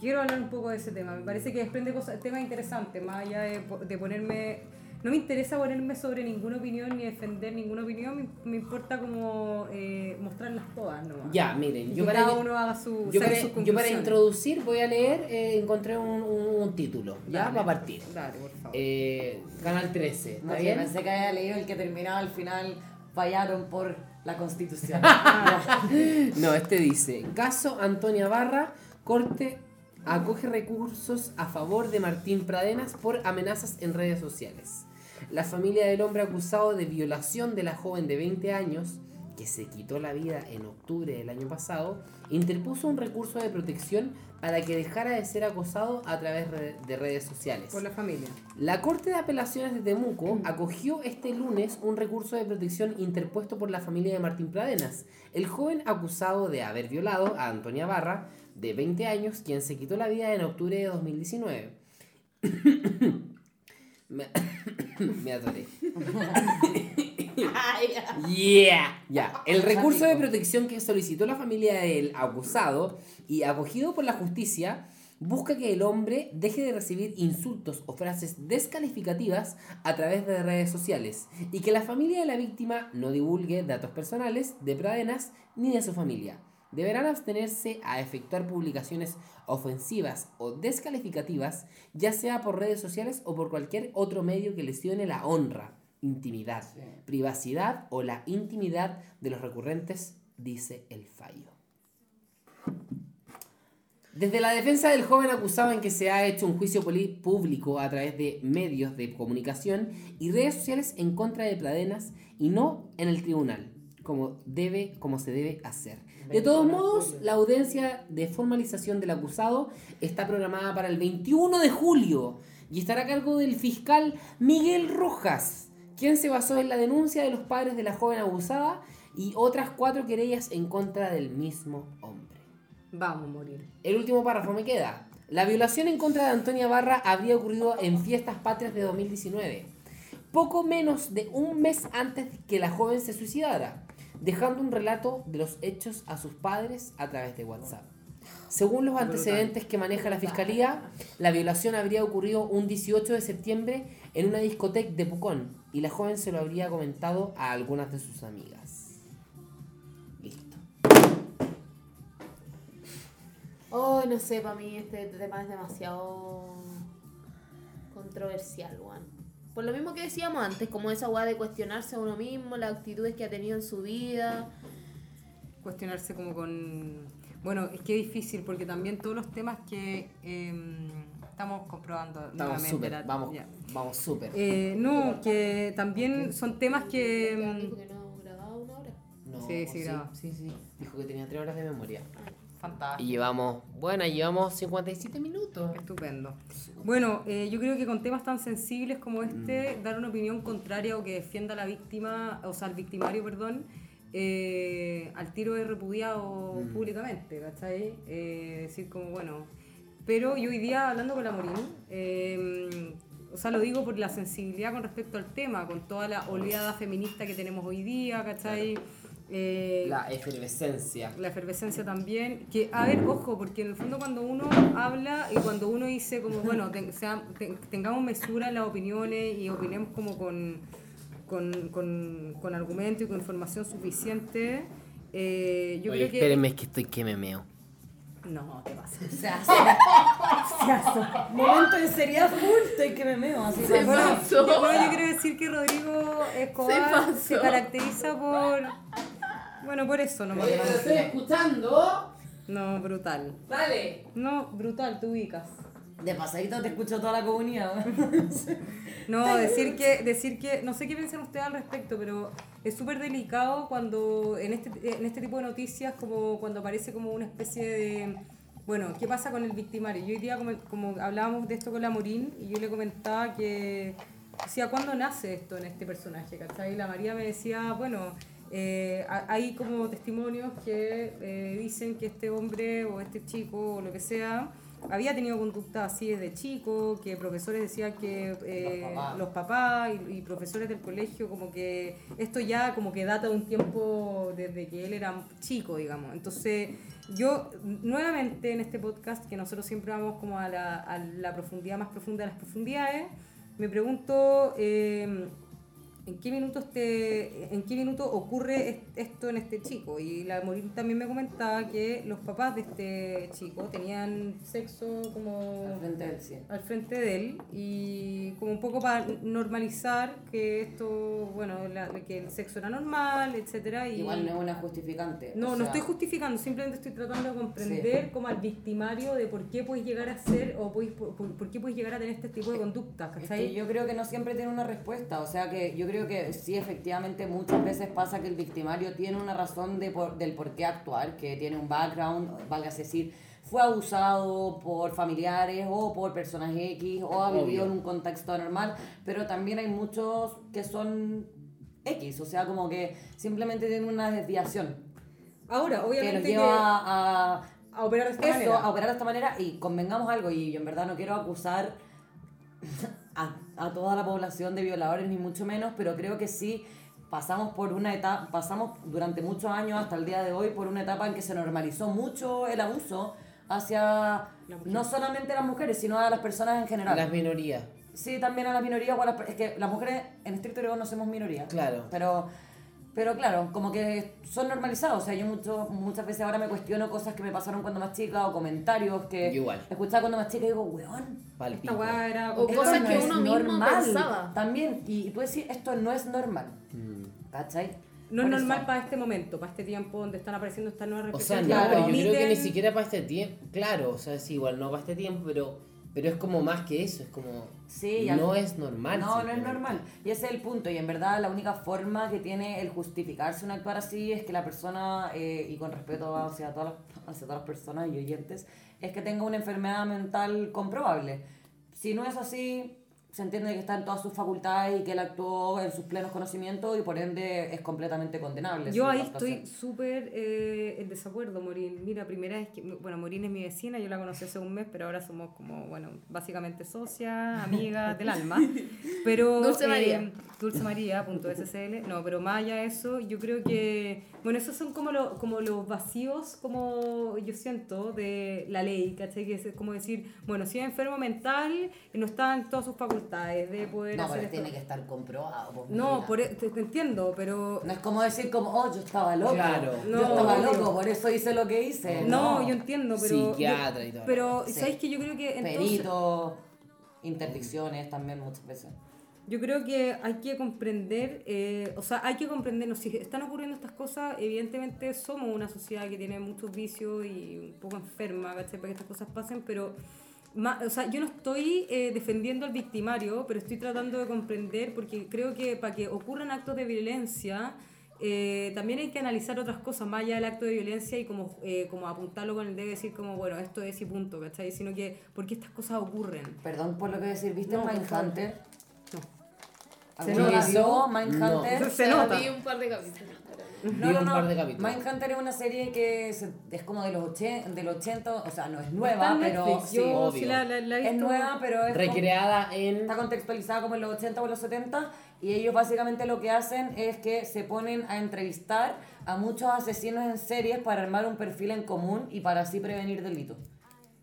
[SPEAKER 2] Quiero hablar un poco de ese tema, me parece que desprende cosas, temas interesantes, más allá de, po- de ponerme... No me interesa ponerme sobre ninguna opinión ni defender ninguna opinión, me, me importa como eh, mostrarlas todas nomás.
[SPEAKER 1] Ya, miren, yo para,
[SPEAKER 2] cada uno haga su,
[SPEAKER 1] yo, para,
[SPEAKER 2] sus
[SPEAKER 1] yo para
[SPEAKER 2] conclusiones.
[SPEAKER 1] introducir voy a leer, eh, encontré un, un- un título, ya,
[SPEAKER 2] Dale,
[SPEAKER 1] para partir.
[SPEAKER 2] Dale, por favor.
[SPEAKER 1] Eh, Canal 13, ¿está
[SPEAKER 3] No,
[SPEAKER 1] bien?
[SPEAKER 3] pensé que había leído el que terminaba al final, fallaron por la constitución.
[SPEAKER 1] No, este dice, caso Antonia Barra, corte acoge recursos a favor de Martín Pradenas por amenazas en redes sociales. La familia del hombre acusado de violación de la joven de 20 años, que se quitó la vida en octubre del año pasado, interpuso un recurso de protección para que dejara de ser acosado a través de redes sociales.
[SPEAKER 2] Por la familia.
[SPEAKER 1] La Corte de Apelaciones de Temuco acogió este lunes un recurso de protección interpuesto por la familia de Martín Pradenas, el joven acusado de haber violado a Antonia Barra, de 20 años, quien se quitó la vida en octubre de 2019. me, me atoré. Yeah. Ya. El recurso de protección que solicitó la familia del acusado y acogido por la justicia busca que el hombre deje de recibir insultos o frases descalificativas a través de redes sociales y que la familia de la víctima no divulgue datos personales de Pradenas ni de su familia. Deberán abstenerse a efectuar publicaciones ofensivas o descalificativas, ya sea por redes sociales o por cualquier otro medio que lesione la honra, intimidad, privacidad o la intimidad de los recurrentes, dice el fallo. Desde la defensa del joven acusado en que se ha hecho un juicio público a través de medios de comunicación y redes sociales en contra de Pradenas y no en el tribunal, como, debe, como se debe hacer. De todos modos, la audiencia de formalización del acusado está programada para el 21 de julio y estará a cargo del fiscal Miguel Rojas, quien se basó en la denuncia de los padres de la joven abusada y otras cuatro querellas en contra del mismo hombre.
[SPEAKER 2] Vamos a morir.
[SPEAKER 1] El último párrafo me queda. La violación en contra de Antonia Barra habría ocurrido en Fiestas Patrias de 2019, poco menos de un mes antes que la joven se suicidara, dejando un relato de los hechos a sus padres a través de WhatsApp. Según los antecedentes que maneja la fiscalía, la violación habría ocurrido un 18 de septiembre en una discoteca de Pucón y la joven se lo habría comentado a algunas de sus amigas. Listo.
[SPEAKER 4] Oh, no sé, para mí este tema es demasiado controversial, Juan. Por lo mismo que decíamos antes, como esa weá de cuestionarse a uno mismo, las actitudes que ha tenido en su vida.
[SPEAKER 2] Cuestionarse como con... Bueno, es que es difícil porque también todos los temas que em, estamos comprobando
[SPEAKER 1] Estamos
[SPEAKER 2] nuevamente. la-
[SPEAKER 1] vamos, vamos súper.
[SPEAKER 2] Eh, no, que también son temas que...
[SPEAKER 4] Dijo
[SPEAKER 2] em,
[SPEAKER 4] que no grababa una hora.
[SPEAKER 1] No,
[SPEAKER 2] Sí, sí, graba.
[SPEAKER 1] sí, sí. Dijo que tenía tres horas de memoria.
[SPEAKER 2] Fantástico.
[SPEAKER 1] Y llevamos, bueno, llevamos 57 minutos.
[SPEAKER 2] Estupendo. Bueno, eh, yo creo que con temas tan sensibles como este, dar una opinión contraria o que defienda a la víctima, o sea, al victimario, perdón, eh, al tiro es repudiado públicamente, ¿cachai? Eh, decir como, bueno, pero yo hoy día hablando con la Morín, eh, o sea, lo digo por la sensibilidad con respecto al tema, con toda la oleada feminista que tenemos hoy día, ¿cachai? Eh,
[SPEAKER 1] La efervescencia.
[SPEAKER 2] la efervescencia también. Que, a ver, ojo, porque en el fondo cuando uno habla y cuando uno dice como, bueno, ten- sea- ten- tengamos mesura en las opiniones y opinemos como con, con, con, con argumento y con información suficiente, eh, yo
[SPEAKER 1] Oye,
[SPEAKER 2] creo que...
[SPEAKER 1] espérenme, es que estoy que me meo.
[SPEAKER 2] No, te pasa.
[SPEAKER 3] Se hace. Se hace. Momento de seriedad full, estoy que me meo así.
[SPEAKER 4] Se
[SPEAKER 3] bueno,
[SPEAKER 4] pasó.
[SPEAKER 2] Bueno, yo quiero decir que Rodrigo Escobar
[SPEAKER 4] pasó.
[SPEAKER 2] se, caracteriza por... Bueno, por eso no
[SPEAKER 1] Oye, te estoy escuchando.
[SPEAKER 2] No, brutal.
[SPEAKER 1] Dale.
[SPEAKER 2] No, brutal, te ubicas.
[SPEAKER 3] De pasadito te escucho toda la comunidad.
[SPEAKER 2] No, decir que, decir que, no sé qué piensan ustedes al respecto, pero es súper delicado cuando en este, en este tipo de noticias, como cuando aparece como una especie de Bueno, ¿qué pasa con el victimario? Yo hoy día, como, como hablábamos de esto con la Morín, y yo le comentaba que, decía, ¿cuándo nace esto en este personaje? ¿cachai? Y la María me decía, bueno, eh, ha- hay como testimonios que eh, dicen que este hombre o este chico o lo que sea había tenido conducta así desde chico, que profesores decían que eh,
[SPEAKER 3] Los papás.
[SPEAKER 2] los papás y, y profesores del colegio como que esto ya como que data de un tiempo desde que él era chico, digamos. Entonces yo nuevamente en este podcast, que nosotros siempre vamos como a la, a la profundidad más profunda de las profundidades, me pregunto... eh, ¿En qué, minuto este, ¿En qué minuto ocurre est- esto en este chico? Y la Morín también me comentaba que los papás de este chico tenían sexo como
[SPEAKER 3] Al frente del sí.
[SPEAKER 2] al frente de él y como un poco para normalizar que esto, bueno, la- que el sexo era normal, etcétera y
[SPEAKER 3] Igual no es una justificante.
[SPEAKER 2] no, no
[SPEAKER 3] sea,
[SPEAKER 2] estoy justificando, simplemente estoy tratando de comprender como al victimario de por qué puedes llegar a ser o puedes- por, por- por qué puedes llegar a tener este tipo de conductas,
[SPEAKER 3] Es
[SPEAKER 2] ¿cachai?
[SPEAKER 3] que yo creo que no siempre tiene una respuesta, o sea que yo creo que sí, efectivamente, muchas veces pasa que el victimario tiene una razón de por- del por qué actuar, que tiene un background, valga decir, fue abusado por familiares o por personas X o ha vivido
[SPEAKER 1] Obvio.
[SPEAKER 3] en un contexto anormal, pero también hay muchos que son X, o sea, como que simplemente tienen una desviación
[SPEAKER 2] Ahora,
[SPEAKER 3] que
[SPEAKER 2] obviamente
[SPEAKER 3] los
[SPEAKER 2] que
[SPEAKER 3] lleva a,
[SPEAKER 2] a operar de esta
[SPEAKER 3] eso,
[SPEAKER 2] manera.
[SPEAKER 3] a operar de esta manera y convengamos algo, y yo en verdad no quiero acusar a, a toda la población de violadores, ni mucho menos, pero creo que sí pasamos por una etapa, pasamos durante muchos años hasta el día de hoy por una etapa en que se normalizó mucho el abuso hacia no solamente las mujeres, sino a las personas en general.
[SPEAKER 1] Las minorías.
[SPEAKER 3] Sí, también a las minorías, o a las, es que las mujeres en estricto rigor no somos minoría.
[SPEAKER 1] Claro.
[SPEAKER 3] Pero, pero claro, como que son normalizados. O sea, yo mucho, muchas veces ahora me cuestiono cosas que me pasaron cuando más chica o comentarios que
[SPEAKER 1] igual.
[SPEAKER 3] escuchaba cuando más chica y digo, weón.
[SPEAKER 2] Esta weá era
[SPEAKER 4] O
[SPEAKER 3] esto
[SPEAKER 4] cosas
[SPEAKER 3] no
[SPEAKER 4] que uno mismo pensaba.
[SPEAKER 3] También, y tú decís, esto no es normal.
[SPEAKER 1] Mm.
[SPEAKER 3] ¿Cachai?
[SPEAKER 2] No es normal
[SPEAKER 3] eso.
[SPEAKER 2] para este momento, para este tiempo donde están apareciendo estas nuevas
[SPEAKER 1] O sea,
[SPEAKER 2] reflexiones.
[SPEAKER 1] no,
[SPEAKER 3] Claro.
[SPEAKER 1] yo creo que ni siquiera para este tiempo. Claro, o sea, es igual, no para este tiempo, pero, pero es como más que eso, es como.
[SPEAKER 3] Sí, al-
[SPEAKER 1] no es normal.
[SPEAKER 3] No, no es normal. Y ese es el punto. Y en verdad la única forma que tiene el justificarse un actuar así es que la persona, eh, y con respeto hacia todas, las, hacia todas las personas y oyentes, es que tenga una enfermedad mental comprobable. Si no es así, se entiende que está en todas sus facultades y que él actuó en sus plenos conocimientos y por ende es completamente condenable.
[SPEAKER 2] Yo ahí estoy súper eh, en desacuerdo, Morín. Mira, primera vez que, bueno, Morín es mi vecina, yo la conocí hace un mes, pero ahora somos como, bueno, básicamente socias, amigas del alma. Pero,
[SPEAKER 4] Dulce
[SPEAKER 2] eh,
[SPEAKER 4] María.
[SPEAKER 2] Dulce María, punto SSL. No, pero más allá de eso, yo creo que, bueno, esos son como, lo- como los vacíos, como yo siento, de la ley, ¿cachai? Que es como decir, bueno, si es enfermo mental, no está en todas sus facultades de poder
[SPEAKER 3] No,
[SPEAKER 2] hacer
[SPEAKER 3] pero
[SPEAKER 2] esto.
[SPEAKER 3] tiene que estar comprobado. pues,
[SPEAKER 2] No, por, e- te, te entiendo, pero
[SPEAKER 3] No es como decir como, oh, yo estaba loco.
[SPEAKER 1] Claro.
[SPEAKER 3] Yo
[SPEAKER 2] No,
[SPEAKER 3] estaba
[SPEAKER 2] obvio.
[SPEAKER 3] loco, por eso hice lo que hice.
[SPEAKER 2] No, yo entiendo, pero.
[SPEAKER 1] Psiquiatra y todo.
[SPEAKER 2] Pero,
[SPEAKER 3] Sí.
[SPEAKER 2] ¿sabéis que yo creo que entonces.
[SPEAKER 3] Peritos, interdicciones también muchas veces.
[SPEAKER 2] Yo creo que hay que comprender, eh, o sea, hay que comprendernos. Si están ocurriendo estas cosas, evidentemente somos una sociedad que tiene muchos vicios y un poco enferma, ¿cachai? Para que estas cosas pasen, pero. Ma- o sea, yo no estoy eh, defendiendo al victimario, pero estoy tratando de comprender, porque creo que para que ocurran actos de violencia, eh, también hay que analizar otras cosas, más allá del acto de violencia y como, eh, como apuntarlo con el dedo y decir como, bueno, esto es y punto, ¿cachai? Sino que, ¿por qué estas cosas ocurren?
[SPEAKER 3] Perdón por lo que decir, ¿viste
[SPEAKER 2] No,
[SPEAKER 3] Mindhunter?
[SPEAKER 2] No.
[SPEAKER 3] ¿Alguna
[SPEAKER 2] nota. No. Se nota.
[SPEAKER 4] Vi un par de capítulos.
[SPEAKER 3] No, no,
[SPEAKER 1] un
[SPEAKER 3] no.
[SPEAKER 1] par de capítulos.
[SPEAKER 3] Mindhunter es una serie que se- es como de los 80, del 80, o sea, no es nueva, pero
[SPEAKER 2] Netflix,
[SPEAKER 3] sí,
[SPEAKER 2] yo
[SPEAKER 1] obvio.
[SPEAKER 2] la, la- la
[SPEAKER 3] es nueva, pero es como-
[SPEAKER 1] Recreada en.
[SPEAKER 3] está contextualizada como en los 80 o en los 70 y ellos básicamente lo que hacen es que se ponen a entrevistar a muchos asesinos en series para armar un perfil en común y para así prevenir delitos.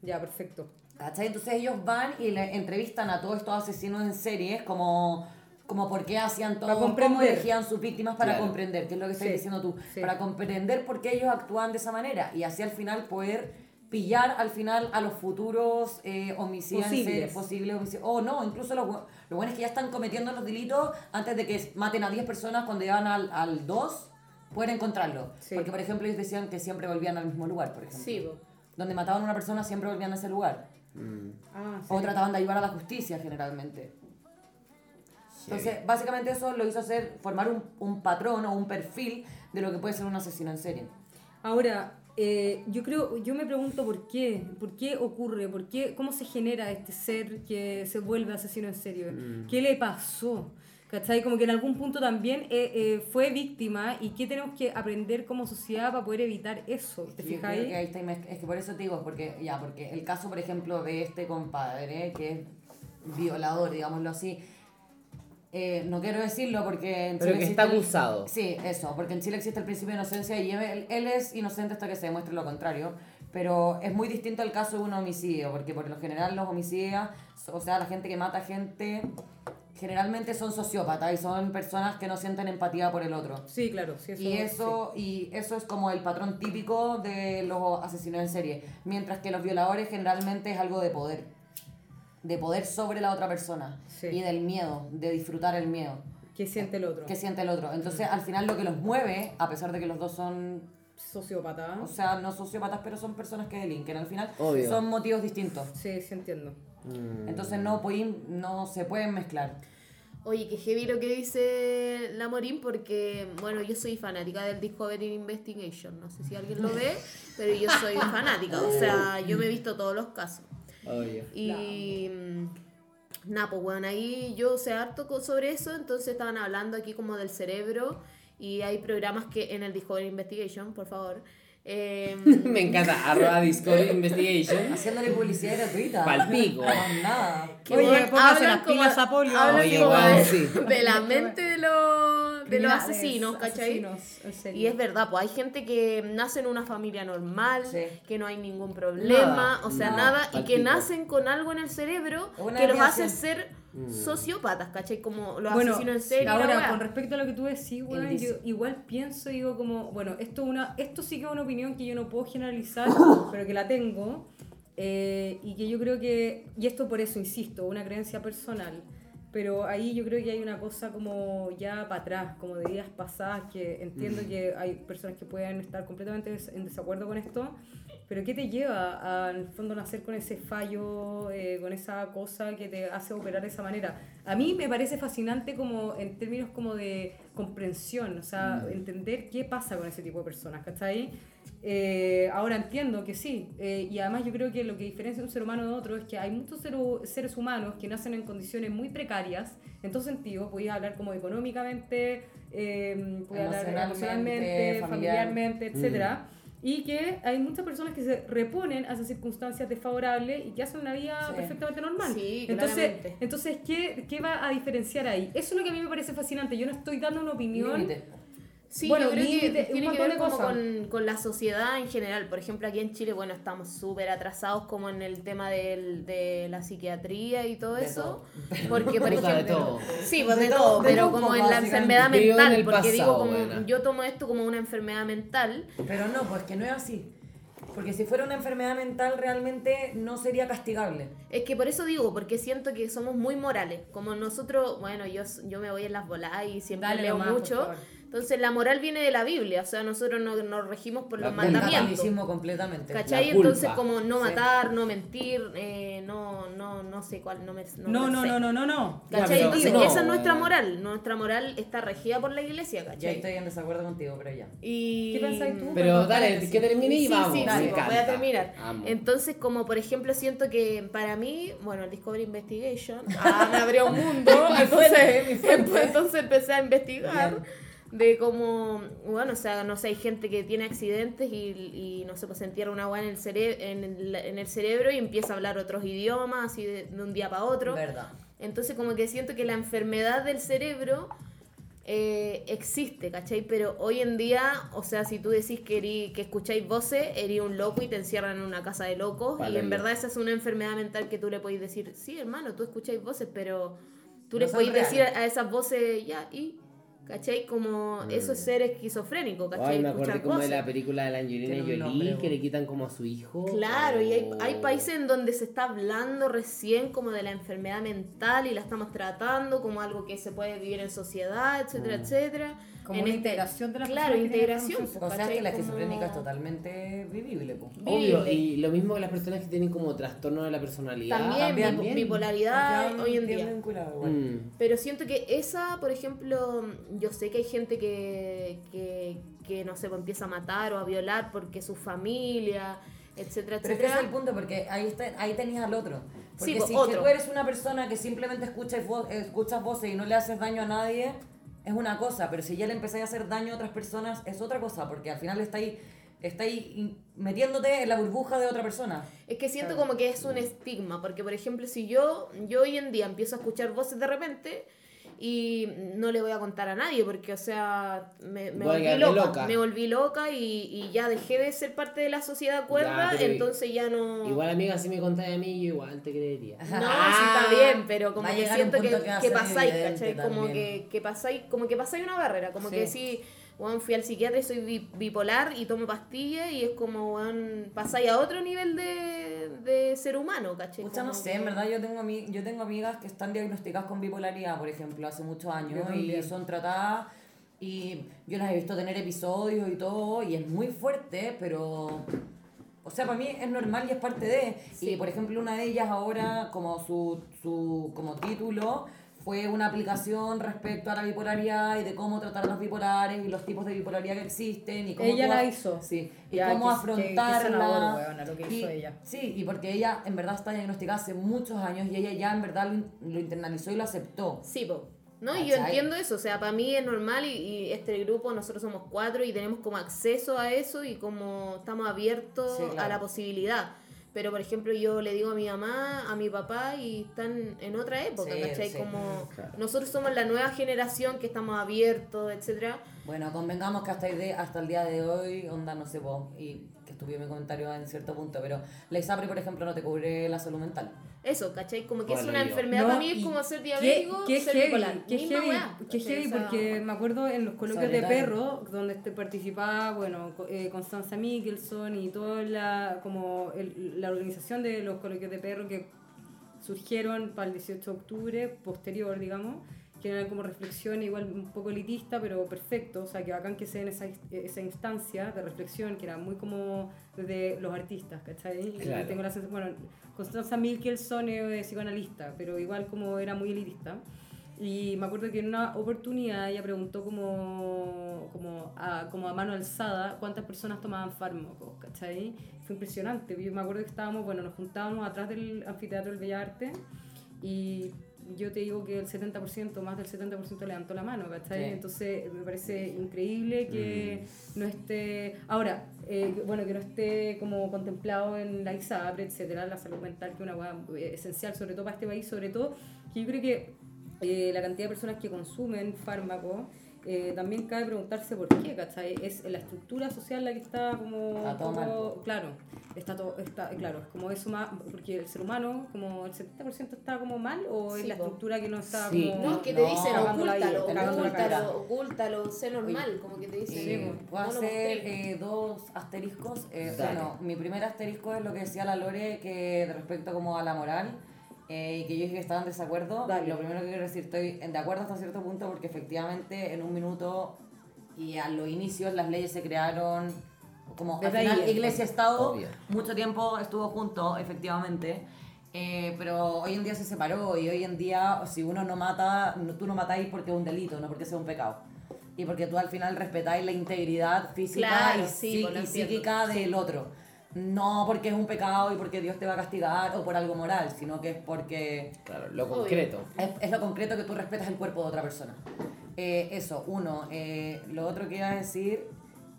[SPEAKER 2] Ya, perfecto.
[SPEAKER 3] ¿Cachai? Entonces ellos van y le entrevistan a todos estos asesinos en series como, como por qué hacían todo, cómo elegían sus víctimas para
[SPEAKER 1] Claro.
[SPEAKER 3] comprender, que es lo que estás
[SPEAKER 2] Sí,
[SPEAKER 3] diciendo tú,
[SPEAKER 2] sí.
[SPEAKER 3] para comprender por qué ellos actúan de esa manera y así al final poder pillar al final a los futuros eh, homicidas
[SPEAKER 2] Posibles.
[SPEAKER 3] posibles homicidios, o no, incluso los, lo bueno es que ya están cometiendo los delitos antes de que maten a 10 personas cuando llegan al, al 2, pueden encontrarlo.
[SPEAKER 2] Sí.
[SPEAKER 3] Porque por ejemplo ellos decían que siempre volvían al mismo lugar, por ejemplo. Donde mataban a una persona siempre volvían a ese lugar.
[SPEAKER 1] Mm,
[SPEAKER 2] Ah, sí.
[SPEAKER 3] O trataban de ayudar a la justicia generalmente. Entonces, básicamente eso lo hizo hacer, formar un, un patrón o un perfil de lo que puede ser un asesino en serie.
[SPEAKER 2] Ahora, eh, yo creo, yo me pregunto por qué, por qué ocurre, por qué, cómo se genera este ser que se vuelve asesino en serio,
[SPEAKER 1] Mm.
[SPEAKER 2] qué le pasó, ¿cachai? Como que en algún punto también eh, eh, fue víctima y qué tenemos que aprender como sociedad para poder evitar eso, ¿te fijas
[SPEAKER 3] creo que
[SPEAKER 2] ahí?
[SPEAKER 3] ahí está es que por eso te digo, porque ya, porque el caso, por ejemplo, de este compadre, que es violador, digámoslo así, eh, no quiero decirlo porque en
[SPEAKER 1] Pero
[SPEAKER 3] Chile
[SPEAKER 1] que está
[SPEAKER 3] existe
[SPEAKER 1] acusado.
[SPEAKER 3] Sí, eso, porque en Chile existe el principio de inocencia y él, él es inocente hasta que se demuestre lo contrario. Pero es muy distinto al caso de un homicidio, porque por lo general los homicidas, o sea, la gente que mata gente, generalmente son sociópatas y son personas que no sienten empatía por el otro.
[SPEAKER 2] Sí, claro, sí, eso,
[SPEAKER 3] Y eso, y eso es como el patrón típico de los asesinos en serie. Mientras que los violadores generalmente es algo de poder. De poder sobre la otra persona.
[SPEAKER 2] Sí.
[SPEAKER 3] Y del miedo, de disfrutar el miedo.
[SPEAKER 2] ¿Qué siente el otro?
[SPEAKER 3] que siente el otro. Entonces, al final lo que los mueve, a pesar de que los dos son,
[SPEAKER 2] Sociópata.
[SPEAKER 3] o sea, no sociópatas, pero son personas que delinquen, al final
[SPEAKER 1] Obvio.
[SPEAKER 3] son motivos distintos.
[SPEAKER 2] Sí, sí entiendo.
[SPEAKER 1] Mm.
[SPEAKER 3] Entonces no, pueden- no se pueden mezclar.
[SPEAKER 4] Oye, que heavy lo que dice la Morín porque, bueno, yo soy fanática del Discovery Investigation. No sé si alguien lo ve, pero yo soy fanática. O sea, yo me he visto todos los casos.
[SPEAKER 1] Obvio.
[SPEAKER 4] Y mm, nada, pues bueno, ahí yo sé harto sobre eso, entonces estaban hablando aquí como del cerebro y hay programas que en el Discovery Investigation, por favor. eh,
[SPEAKER 1] Me encanta. Arroba Discovery Investigation.
[SPEAKER 3] Haciéndole publicidad gratuita.
[SPEAKER 1] Palpico.
[SPEAKER 3] No, nada.
[SPEAKER 4] que,
[SPEAKER 2] Oye,
[SPEAKER 4] bueno, hablan
[SPEAKER 2] las pilas a Polio.
[SPEAKER 1] Oye,
[SPEAKER 4] como
[SPEAKER 1] weón,
[SPEAKER 4] de,
[SPEAKER 1] sí.
[SPEAKER 4] de la mente de los, de los asesinos, ¿cachai?
[SPEAKER 2] asesinos.
[SPEAKER 4] Y es verdad, pues hay gente que nace en una familia normal,
[SPEAKER 3] Sí.
[SPEAKER 4] que no hay ningún problema,
[SPEAKER 1] Nada,
[SPEAKER 4] o sea,
[SPEAKER 1] nada,
[SPEAKER 4] nada, y que nacen con algo en el cerebro
[SPEAKER 3] una
[SPEAKER 4] que los hace ser sociópatas, ¿cachai? Como los
[SPEAKER 2] bueno,
[SPEAKER 4] asesinos en serie.
[SPEAKER 2] ahora con respecto a lo que tú decís,
[SPEAKER 3] Indicio.
[SPEAKER 2] yo igual pienso, digo como, bueno, esto una, esto sí que es una opinión que yo no puedo generalizar, pero que la tengo, eh, y que yo creo que, y esto por eso insisto, una creencia personal, pero ahí yo creo que hay una cosa como ya para atrás, como de vidas pasadas, que entiendo que hay personas que pueden estar completamente des- en desacuerdo con esto, pero ¿qué te lleva a, en el fondo nacer con ese fallo, eh, con esa cosa que te hace operar de esa manera? A mí me parece fascinante como en términos como de comprensión, o sea, entender qué pasa con ese tipo de personas, ¿cachai? Eh, ahora entiendo que sí, eh, y además yo creo que lo que diferencia un ser humano de otro es que hay muchos seres humanos que nacen en condiciones muy precarias, en todo sentido, podéis hablar como económicamente, eh, hablar
[SPEAKER 3] Emocionalmente,
[SPEAKER 2] emocionalmente,
[SPEAKER 3] familiar.
[SPEAKER 2] familiarmente, etcétera. Y que hay muchas personas que se reponen a esas circunstancias desfavorables y que hacen una vida
[SPEAKER 3] Sí.
[SPEAKER 2] perfectamente normal.
[SPEAKER 4] Sí,
[SPEAKER 2] entonces,
[SPEAKER 4] claramente.
[SPEAKER 2] entonces ¿qué, ¿qué va a diferenciar ahí? Eso es lo que a mí me parece fascinante. Yo no estoy dando una opinión.
[SPEAKER 3] Límite.
[SPEAKER 4] Sí,
[SPEAKER 2] Bueno,
[SPEAKER 4] yo creo que
[SPEAKER 2] un
[SPEAKER 4] tiene que ver
[SPEAKER 2] de
[SPEAKER 4] como con, con la sociedad en general. Por ejemplo, aquí en Chile, bueno, estamos súper atrasados como en el tema del, de la psiquiatría y todo
[SPEAKER 3] De
[SPEAKER 4] eso.
[SPEAKER 3] todo.
[SPEAKER 4] Porque, por
[SPEAKER 1] de
[SPEAKER 4] ejemplo...
[SPEAKER 1] todo.
[SPEAKER 4] Sí, pues
[SPEAKER 3] De
[SPEAKER 4] de,
[SPEAKER 3] todo,
[SPEAKER 4] pero como en la enfermedad
[SPEAKER 1] en
[SPEAKER 4] mental. Porque digo, como
[SPEAKER 1] buena.
[SPEAKER 4] yo tomo esto como una enfermedad mental.
[SPEAKER 3] Pero no, pues que no es así. Porque si fuera una enfermedad mental realmente no sería castigable.
[SPEAKER 4] Es que por eso digo, porque siento que somos muy morales. Como nosotros, bueno, yo, yo me voy en las voladas y siempre
[SPEAKER 2] Dale
[SPEAKER 4] leo mucho. Entonces la moral viene de la Biblia, o sea, nosotros no- nos regimos por
[SPEAKER 1] La
[SPEAKER 4] los mandamientos.
[SPEAKER 3] catolicismo completamente.
[SPEAKER 4] ¿Cachai?
[SPEAKER 1] La culpa.
[SPEAKER 4] Entonces como no
[SPEAKER 3] Sí.
[SPEAKER 4] matar, no mentir, eh, no, no, no sé cuál, no me
[SPEAKER 2] No,
[SPEAKER 4] me
[SPEAKER 2] no,
[SPEAKER 4] sé.
[SPEAKER 2] no, no, no, no.
[SPEAKER 1] Ya,
[SPEAKER 4] ¿Cachai?
[SPEAKER 1] pero-
[SPEAKER 4] Entonces
[SPEAKER 1] no,
[SPEAKER 4] esa es nuestra moral. Nuestra moral está regida por la iglesia,
[SPEAKER 3] Ya
[SPEAKER 4] ¿cachai?
[SPEAKER 3] estoy en desacuerdo contigo, pero ya.
[SPEAKER 4] Y...
[SPEAKER 2] ¿Qué pensáis tú?
[SPEAKER 1] Pero dale, que termine y
[SPEAKER 4] Sí,
[SPEAKER 1] vamos.
[SPEAKER 4] sí, voy a terminar.
[SPEAKER 1] Amo.
[SPEAKER 4] Entonces, como por ejemplo, siento que para mí, bueno, el Discovery Investigation ah, me abrió un mundo. entonces, entonces empecé a investigar de cómo, bueno, o sea, no sé, hay gente que tiene accidentes y, y no sé, pues se entierra una agua en el, cere en, el, en el cerebro y empieza a hablar otros idiomas, así de, de un día para otro.
[SPEAKER 3] Verdad.
[SPEAKER 4] Entonces como que siento que la enfermedad del cerebro eh, existe, ¿cachai? Pero hoy en día, o sea, si tú decís que, que escucháis voces, eres un loco y te encierran en una casa de locos.
[SPEAKER 1] Vale,
[SPEAKER 4] y en verdad esa es una enfermedad mental que tú le podéis decir, sí, hermano, tú escucháis voces, pero tú
[SPEAKER 3] No
[SPEAKER 4] le podéis decir a esas voces, ya, y... ¿Cachai? Como eso es ser esquizofrénico, ¿cachai?
[SPEAKER 1] Mm. Ay, me acordé
[SPEAKER 4] Escuchar
[SPEAKER 1] como de
[SPEAKER 4] voces.
[SPEAKER 1] la película de la Angelina Jolie que le quitan como a su hijo.
[SPEAKER 4] Claro, y hay,
[SPEAKER 1] Oh.
[SPEAKER 4] hay países en donde se está hablando recién como de la enfermedad mental y la estamos tratando como algo que se puede vivir en sociedad, etcétera, etcétera.
[SPEAKER 2] Como
[SPEAKER 4] En
[SPEAKER 2] una
[SPEAKER 4] este-
[SPEAKER 2] integración de las
[SPEAKER 4] Claro, integración.
[SPEAKER 2] enfermedad
[SPEAKER 3] O sea que la
[SPEAKER 4] Como-
[SPEAKER 3] esquizofrénica es totalmente vivible, po.
[SPEAKER 1] Obvio,
[SPEAKER 4] vivible.
[SPEAKER 1] y lo mismo que las personas que tienen como trastorno de la personalidad.
[SPEAKER 4] También,
[SPEAKER 3] También.
[SPEAKER 4] bipo- bipolaridad
[SPEAKER 3] Ya
[SPEAKER 4] hoy en día.
[SPEAKER 3] vinculado, igual.
[SPEAKER 1] Mm.
[SPEAKER 4] Pero siento que esa, por ejemplo, yo sé que hay gente que, que, que no sé, pues empieza a matar o a violar porque su familia, etcétera,
[SPEAKER 3] Pero este es
[SPEAKER 4] etcétera.
[SPEAKER 3] el punto, porque ahí, está, ahí tenías al otro. Porque
[SPEAKER 4] Sí, pues,
[SPEAKER 3] si es
[SPEAKER 4] otro.
[SPEAKER 3] tú eres una persona que simplemente escuchas, vo- escuchas voces y no le haces daño a nadie, es una cosa. Pero si ya le empezáis a hacer daño a otras personas, es otra cosa. Porque al final está ahí, está ahí in- metiéndote en la burbuja de otra persona.
[SPEAKER 4] Es que siento como que es un estigma, porque por ejemplo, si yo, yo hoy en día empiezo a escuchar voces de repente y no le voy a contar a nadie, porque o sea, me, volví loca,
[SPEAKER 1] loca.
[SPEAKER 4] me volví loca y, y ya dejé de ser parte de la sociedad cuerda, entonces ya no...
[SPEAKER 1] Igual, amiga, si me contáis a mí, yo igual te creería.
[SPEAKER 4] No, sí está bien, pero como que siento que,
[SPEAKER 3] que
[SPEAKER 4] pasáis, ¿cachai? Como que, que pasáis, como que pasáis una barrera, como
[SPEAKER 3] Sí.
[SPEAKER 4] que si, weón, fui al psiquiatra y soy bi- bipolar y tomo pastillas y es como, weón, pasáis a otro nivel de, de ser humano, ¿cachai?
[SPEAKER 3] Pucha, no sé,
[SPEAKER 4] que-
[SPEAKER 3] en verdad yo tengo, yo tengo amigas que están diagnosticadas con bipolaridad, por ejemplo, hace muchos años y son tratadas y yo las he visto tener episodios y todo y es muy fuerte, pero... O sea, para mí es normal y es parte de... Y por ejemplo, una de ellas ahora, como su, su como título, fue una aplicación respecto a la bipolaridad y de cómo tratar a los bipolares y los tipos de bipolaridad que existen y cómo
[SPEAKER 2] Ella la hizo.
[SPEAKER 3] Sí, y
[SPEAKER 2] Ya,
[SPEAKER 3] cómo afrontarla.
[SPEAKER 2] sanador, weona, lo que
[SPEAKER 3] Y-
[SPEAKER 2] hizo ella.
[SPEAKER 3] Sí, y porque ella en verdad está diagnosticada hace muchos años y ella ya en verdad lo, in- lo internalizó y lo aceptó.
[SPEAKER 4] Sí, po. ¿No? Y yo entiendo eso, o sea, para mí es normal y, y este grupo, nosotros somos cuatro y tenemos como acceso a eso y como estamos abiertos
[SPEAKER 3] Sí, claro.
[SPEAKER 4] a la posibilidad. Pero, por ejemplo, yo le digo a mi mamá, a mi papá y están en otra época,
[SPEAKER 3] Sí,
[SPEAKER 4] ¿cachai?
[SPEAKER 3] sí.
[SPEAKER 4] Como
[SPEAKER 1] Claro.
[SPEAKER 4] nosotros somos la nueva generación que estamos abiertos, etcétera.
[SPEAKER 3] Bueno, convengamos que hasta el, de- hasta el día de hoy, onda, no sé vos, y que estuve mi comentario en cierto punto, pero la ISAPRE, por ejemplo, no te cubre la salud mental.
[SPEAKER 4] Eso, ¿cachai? Como que es una
[SPEAKER 1] yo.
[SPEAKER 4] enfermedad
[SPEAKER 2] No,
[SPEAKER 4] para mí, es como ser
[SPEAKER 2] qué-
[SPEAKER 4] diabético,
[SPEAKER 2] qué
[SPEAKER 4] ser
[SPEAKER 2] heavy,
[SPEAKER 4] bipolar.
[SPEAKER 2] Qué heavy,
[SPEAKER 4] weá,
[SPEAKER 2] qué heavy
[SPEAKER 4] O sea,
[SPEAKER 2] porque me acuerdo en los coloquios de
[SPEAKER 3] Solitario.
[SPEAKER 2] perro, donde este participaba, bueno, eh, Constanza Mikkelson y toda la, como el- la organización de los coloquios de perro que surgieron para el 18 de octubre, posterior, digamos, que eran como reflexión igual un poco elitista, pero perfecto, o sea, que bacán que sea en esa, esa instancia de reflexión, que era muy como de los artistas, ¿cachai?
[SPEAKER 1] Claro.
[SPEAKER 2] tengo la bueno, Constanza Mikkelson es psicoanalista, pero igual como era muy elitista. Y me acuerdo que en una oportunidad ella preguntó como, como, a, como a mano alzada cuántas personas tomaban fármacos, ¿cachai? Fue impresionante. Yo me acuerdo que estábamos, bueno, nos juntábamos atrás del anfiteatro del Bellas Artes y yo te digo que el 70%, más del 70% levantó la mano, ¿cachai?
[SPEAKER 3] Sí.
[SPEAKER 2] Entonces me parece increíble que no esté, ahora, eh, bueno, que no esté como contemplado en la ISAPRE, etcétera, la salud mental, que es una hueá eh, esencial, sobre todo para este país, sobre todo, que yo creo que eh, la cantidad de personas que consumen fármacos, eh, también cabe preguntarse por qué, ¿cachai? Es la estructura social la que está como...
[SPEAKER 3] Está todo
[SPEAKER 2] un
[SPEAKER 3] mal,
[SPEAKER 2] poco- Claro, está todo, está, claro, es como eso más, porque el ser humano, como el 70% está como mal, o es
[SPEAKER 4] Sí,
[SPEAKER 2] la
[SPEAKER 4] po.
[SPEAKER 2] estructura que no está
[SPEAKER 1] Sí.
[SPEAKER 2] como...
[SPEAKER 4] No, que te
[SPEAKER 3] No,
[SPEAKER 4] dicen ocúltalo, ocúltalo, ocúltalo, sé normal, como que te dicen.
[SPEAKER 3] Eh,
[SPEAKER 2] pues,
[SPEAKER 3] ¿Puedo
[SPEAKER 4] no lo
[SPEAKER 3] hacer
[SPEAKER 4] mostré.
[SPEAKER 3] eh, dos asteriscos? Eh, bueno, mi primer asterisco es lo que decía la Lore, que de respecto como a la moral, eh, y que yo dije que estaba en desacuerdo.
[SPEAKER 2] Dale.
[SPEAKER 3] Lo primero que quiero decir, estoy de acuerdo hasta cierto punto, porque efectivamente en un minuto y a los inicios las leyes se crearon como al final. Iglesia-Estado
[SPEAKER 1] Obvio.
[SPEAKER 3] mucho tiempo estuvo junto, efectivamente. Eh, pero hoy en día se separó y hoy en día si uno no mata, no- tú no matáis porque es un delito, no porque sea un pecado. Y porque tú al final respetáis la integridad física
[SPEAKER 4] Claro,
[SPEAKER 3] y,
[SPEAKER 4] sí, pues,
[SPEAKER 3] y psíquica del otro. No porque es un pecado y porque Dios te va a castigar o por algo moral, sino que es porque
[SPEAKER 1] Claro, lo concreto.
[SPEAKER 3] es, es lo concreto que tú respetas el cuerpo de otra persona. Eh, eso, uno. Eh, lo otro que iba a decir,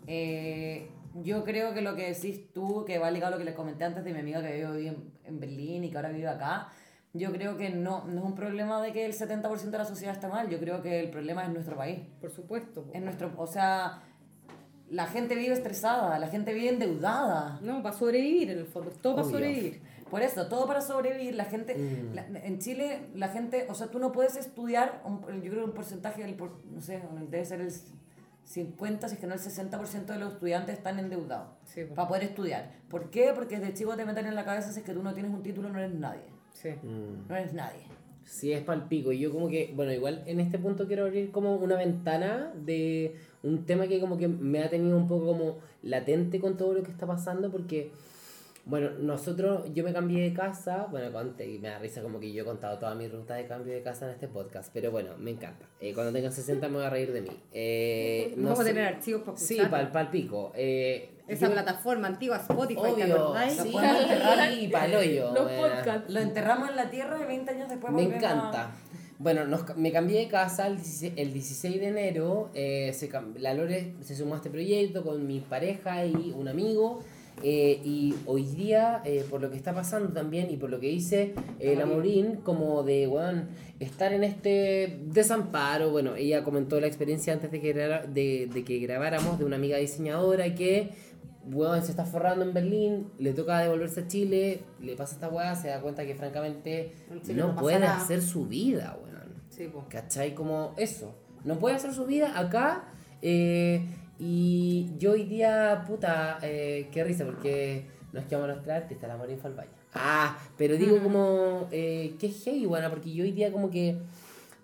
[SPEAKER 3] eh, yo creo que lo que decís tú, que va ligado a lo que le comenté antes de mi amiga que vive en, en Berlín y que ahora vive acá, yo creo que no, no es un problema de que el 70% de la sociedad está mal, yo creo que el problema es nuestro país.
[SPEAKER 2] Por supuesto. po.
[SPEAKER 3] Es nuestro, o sea, la gente vive estresada, la gente vive endeudada.
[SPEAKER 2] No, para sobrevivir en el fondo, todo para sobrevivir.
[SPEAKER 3] Por eso, todo para sobrevivir. La gente,
[SPEAKER 1] Mm.
[SPEAKER 3] la- en Chile, la gente, o sea, tú no puedes estudiar, un- yo creo que un porcentaje, del, por- no sé, debe ser el 50, si es que no el 60% de los estudiantes están endeudados
[SPEAKER 2] Sí, po.
[SPEAKER 3] para poder estudiar. ¿Por qué? Porque desde chico te meten en la cabeza si es que tú no tienes un título no eres nadie.
[SPEAKER 2] Sí.
[SPEAKER 1] Mm.
[SPEAKER 3] No eres nadie.
[SPEAKER 1] Sí, es palpico. Y yo como que, bueno, igual en este punto quiero abrir como una ventana de un tema que como que me ha tenido un poco como latente con todo lo que está pasando porque Bueno, nosotros, yo me cambié de casa, bueno, conté, y me da risa como que yo he contado toda mi ruta de cambio de casa en este podcast, pero bueno, me encanta. Eh, cuando tenga 60 me voy a reír de mí. Eh, no
[SPEAKER 2] Vamos a tener archivos para
[SPEAKER 1] Sí, para el pico. Eh,
[SPEAKER 2] Esa
[SPEAKER 1] yo-
[SPEAKER 2] plataforma antigua, Spotify, ¿te
[SPEAKER 1] Obvio,
[SPEAKER 2] acordáis?
[SPEAKER 1] sí,
[SPEAKER 3] enterrar.
[SPEAKER 1] y pa'l hoyo,
[SPEAKER 4] Los podcasts.
[SPEAKER 3] Lo enterramos en la tierra y 20 años después
[SPEAKER 1] Me
[SPEAKER 3] volvemos a-
[SPEAKER 1] encanta. Bueno, nos me cambié de casa el 16, el 16 de enero. eh, se la Lore se sumó a este proyecto con mi pareja y un amigo. eh, y hoy día, eh, por lo que está pasando también y por lo que dice eh, la Morín, como de weón, estar en este desamparo. Bueno, ella comentó la experiencia antes de que, de, de que grabáramos de una amiga diseñadora que weón, se está forrando en Berlín, le toca devolverse a Chile, le pasa esta weá, se da cuenta que francamente no, puede
[SPEAKER 2] nada.
[SPEAKER 1] hacer su vida, weón.
[SPEAKER 2] Sí, po.
[SPEAKER 1] ¿Cachai? Como eso. No puede hacer su vida acá. eh, y yo hoy día, puta, eh, qué risa, porque no es que vamos a nuestra artista, la Marín Falvaya. Ah, pero digo como, eh, qué heavy, buena, porque yo hoy día como que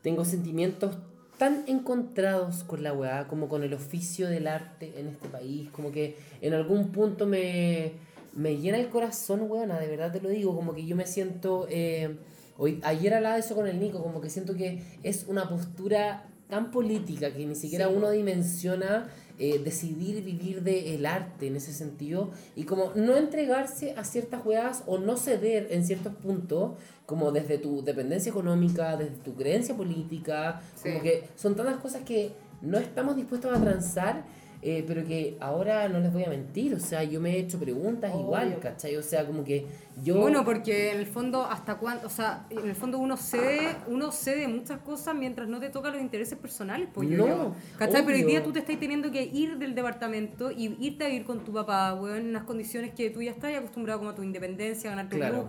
[SPEAKER 1] tengo sentimientos tan encontrados con la weá, como con el oficio del arte en este país, como que en algún punto me, me llena el corazón, weona, de verdad te lo digo, como que yo me siento, eh, hoy, ayer hablaba de eso con el Nico, como que siento que es una postura tan política que ni siquiera uno dimensiona eh, decidir vivir del arte en ese sentido y como no entregarse a ciertas weas o no ceder en ciertos puntos como desde tu dependencia económica, desde tu creencia política, como
[SPEAKER 2] Sí.
[SPEAKER 1] que son tantas cosas que no estamos dispuestos a transar, eh, pero que ahora no les voy a mentir, o sea, yo me he hecho preguntas igual. ¿cachai? O sea, como que yo...
[SPEAKER 2] Bueno, porque en el fondo, hasta cuánto, o sea, en el fondo uno cede, uno cede muchas cosas mientras no te toca los intereses personales, pues yo. ¿Cachai? Pero hoy día tú te estás teniendo que ir del departamento y irte a vivir con tu papá, weón, en unas condiciones que tú ya estás acostumbrado como a tu independencia, a ganar tu
[SPEAKER 1] Claro.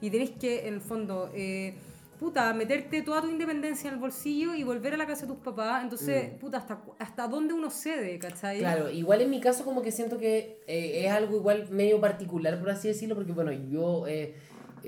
[SPEAKER 2] y tenés que, en el fondo, eh, puta, meterte toda tu independencia en el bolsillo y volver a la casa de tus papás. Entonces, puta, ¿hasta, hasta dónde uno cede, cachai?
[SPEAKER 1] Mm. Claro, igual en mi caso como que siento que eh, es algo igual medio particular, por así decirlo, porque bueno, yo eh,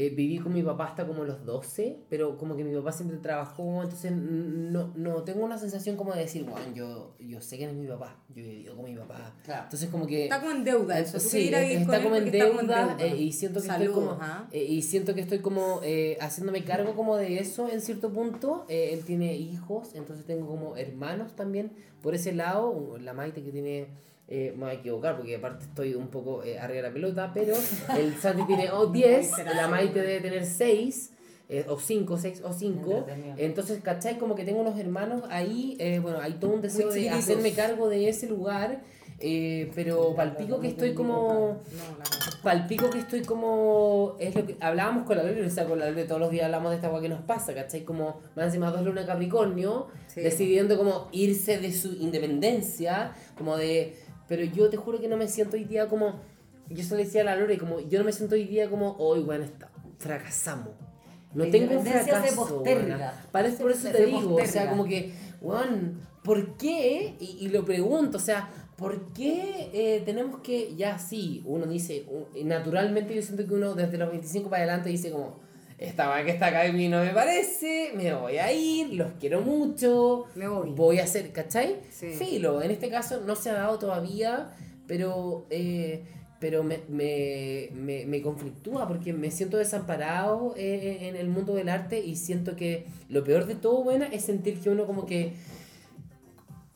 [SPEAKER 1] eh, viví con mi papá hasta como los 12, pero como que mi papá siempre trabajó, entonces no, no tengo una sensación como de decir, bueno, yo, yo sé quién es mi papá, yo he vivido con mi papá.
[SPEAKER 3] Claro.
[SPEAKER 1] Entonces como que...
[SPEAKER 2] Está como en deuda eso.
[SPEAKER 1] Sí,
[SPEAKER 2] vivir
[SPEAKER 1] está como en
[SPEAKER 2] está como
[SPEAKER 1] deuda,
[SPEAKER 2] en
[SPEAKER 1] eh, y siento que
[SPEAKER 2] Saludos,
[SPEAKER 1] estoy como eh, y siento que estoy como eh, haciéndome cargo como de eso en cierto punto. Eh, él tiene hijos, entonces tengo como hermanos también por ese lado. La Maite que tiene eh, me voy a equivocar porque aparte estoy un poco eh, arriba de la pelota, pero el Santi tiene oh, 10, la Maite debe tener 6. o 5, 6 o 5.
[SPEAKER 3] Entretenido.
[SPEAKER 1] Entonces, ¿cachai? Como que tengo unos hermanos ahí, eh, bueno, hay todo un deseo de hacerme cargo de ese lugar, eh, pero palpico que estoy como...
[SPEAKER 2] No, la-
[SPEAKER 1] Palpico que estoy como. Es lo que hablábamos con la Lore, o sea, con la Lore todos los días hablamos de esta cosa que nos pasa, ¿cachai? Como más encima dos lunas Capricornio, decidiendo como irse de su independencia, como de. Pero yo te juro que no me siento hoy día como. Yo se lo decía a la Lore, como yo no me siento hoy día como, hoy, bueno, está, fracasamos. No
[SPEAKER 3] La
[SPEAKER 1] tengo un fracaso. Parece por eso te digo, o sea, como que, weón, ¿por qué? Y, y lo pregunto, o sea, ¿por qué eh, tenemos que, ya sí, uno dice, naturalmente yo siento que uno desde los 25 para adelante dice como, esta va que está acá a mí no me parece, me voy a ir, los quiero mucho,
[SPEAKER 2] Me voy.
[SPEAKER 1] voy a hacer, ¿cachai?
[SPEAKER 2] Sí.
[SPEAKER 1] Filo, en este caso no se ha dado todavía, pero... eh, pero me, me, me, me conflictúa porque me siento desamparado eh, en el mundo del arte y siento que lo peor de todo, buena, es sentir que uno como que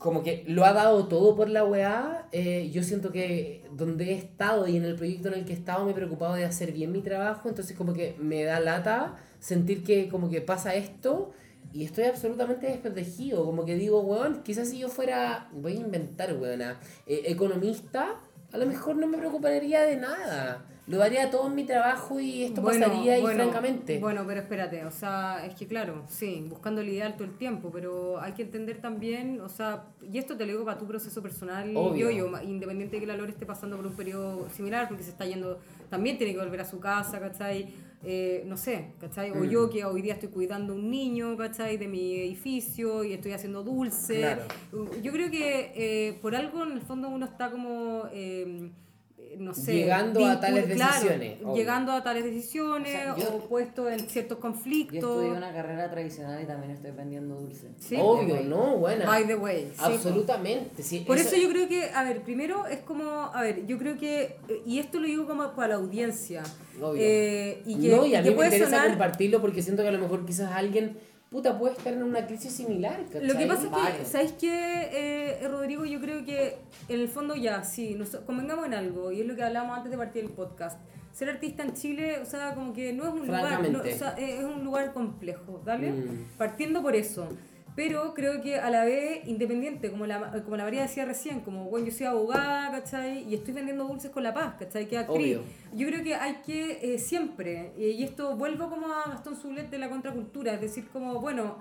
[SPEAKER 1] como que lo ha dado todo por la weá. eh, yo siento que donde he estado y en el proyecto en el que he estado me he preocupado de hacer bien mi trabajo, entonces como que me da lata sentir que como que pasa esto y estoy absolutamente desprotegido. Como que digo, weón, quizás si yo fuera, voy a inventar, weona, eh, economista, a lo mejor no me preocuparía de nada. Lo daría todo en mi trabajo y esto pasaría y francamente.
[SPEAKER 2] Bueno, pero espérate, o sea, es que claro, sí, buscando el ideal todo el tiempo, pero hay que entender también, o sea, y esto te lo digo para tu proceso personal, yo, yo, independiente de que la Lore esté pasando por un periodo similar, porque se está yendo, también tiene que volver a su casa, ¿cachai? Eh, no sé, ¿cachai? O
[SPEAKER 1] Mm.
[SPEAKER 2] yo que hoy día estoy cuidando un niño, ¿cachai? De mi edificio y estoy haciendo dulce.
[SPEAKER 1] Claro.
[SPEAKER 2] Yo creo que eh, por algo en el fondo uno está como... eh, no sé,
[SPEAKER 1] Llegando a tales
[SPEAKER 2] claro,
[SPEAKER 1] decisiones, obvio.
[SPEAKER 2] llegando a tales decisiones
[SPEAKER 3] O sea, yo-
[SPEAKER 2] o puesto en ciertos
[SPEAKER 3] Yo
[SPEAKER 2] conflictos.
[SPEAKER 3] estudié una carrera tradicional y también estoy vendiendo dulce.
[SPEAKER 2] Sí,
[SPEAKER 1] Obvio, ¿no? Buena.
[SPEAKER 2] By the way.
[SPEAKER 1] Absolutamente. sí,
[SPEAKER 2] Por eso yo creo que, a ver, primero es como, a ver, yo creo que, eh, y esto lo digo como para la audiencia,
[SPEAKER 1] Obvio.
[SPEAKER 2] eh, y que,
[SPEAKER 1] no, y
[SPEAKER 2] y
[SPEAKER 1] a
[SPEAKER 2] que
[SPEAKER 1] mí me interesa
[SPEAKER 2] sonar,
[SPEAKER 1] compartirlo porque siento que a lo mejor quizás alguien, puta, puede estar en una crisis similar.
[SPEAKER 2] Lo que
[SPEAKER 1] ¿cachai?
[SPEAKER 2] pasa es que. ¿sabes qué, eh, Rodrigo? Yo creo que en el fondo ya, sí, nos, convengamos en algo, y es lo que hablábamos antes de partir el podcast. Ser artista en Chile, o sea, como que no es un lugar, no, o sea, es es un lugar complejo, ¿vale?
[SPEAKER 1] Mm.
[SPEAKER 2] Partiendo por eso. Pero creo que a la vez, independiente, como la, como la María decía recién, como, bueno, yo soy abogada, ¿cachai? Y estoy vendiendo dulces con La Paz, ¿cachai? Que actriz.
[SPEAKER 1] Obvio.
[SPEAKER 2] Yo creo que hay que eh, siempre, eh, y esto vuelvo como a Gastón Zulet de la contracultura, es decir, como, bueno,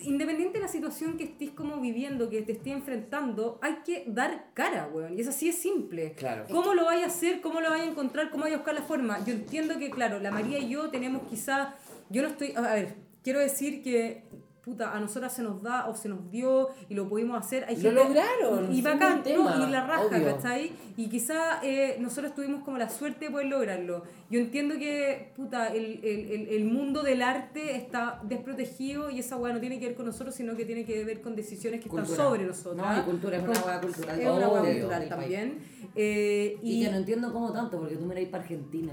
[SPEAKER 2] independiente de la situación que estés como viviendo, que te estés enfrentando, hay que dar cara, weón. Y eso sí es simple.
[SPEAKER 1] Claro.
[SPEAKER 2] ¿Cómo lo vaya a hacer? ¿Cómo lo vaya a encontrar? ¿Cómo vaya a buscar la forma? Yo entiendo que, claro, la María y yo tenemos quizá, yo no estoy, a ver, quiero decir que, puta, a nosotras se nos da o se nos dio y lo pudimos hacer. Hay
[SPEAKER 1] Lo lograron,
[SPEAKER 2] Y bacán, ¿no? Y la raja,
[SPEAKER 1] obvio.
[SPEAKER 2] ¿cachai? Y quizá eh, nosotros tuvimos como la suerte de poder lograrlo. Yo entiendo que, puta, el, el, el, mundo del arte está desprotegido y esa weá no tiene que ver con nosotros, sino que tiene que ver con decisiones que
[SPEAKER 3] Cultura.
[SPEAKER 2] están sobre nosotros.
[SPEAKER 3] No, y cultura es una hueá cultural.
[SPEAKER 2] Es una
[SPEAKER 1] Obvio.
[SPEAKER 2] cultural también. Eh,
[SPEAKER 3] Y,
[SPEAKER 2] y
[SPEAKER 3] que no entiendo cómo tanto, porque tú miráis para Argentina.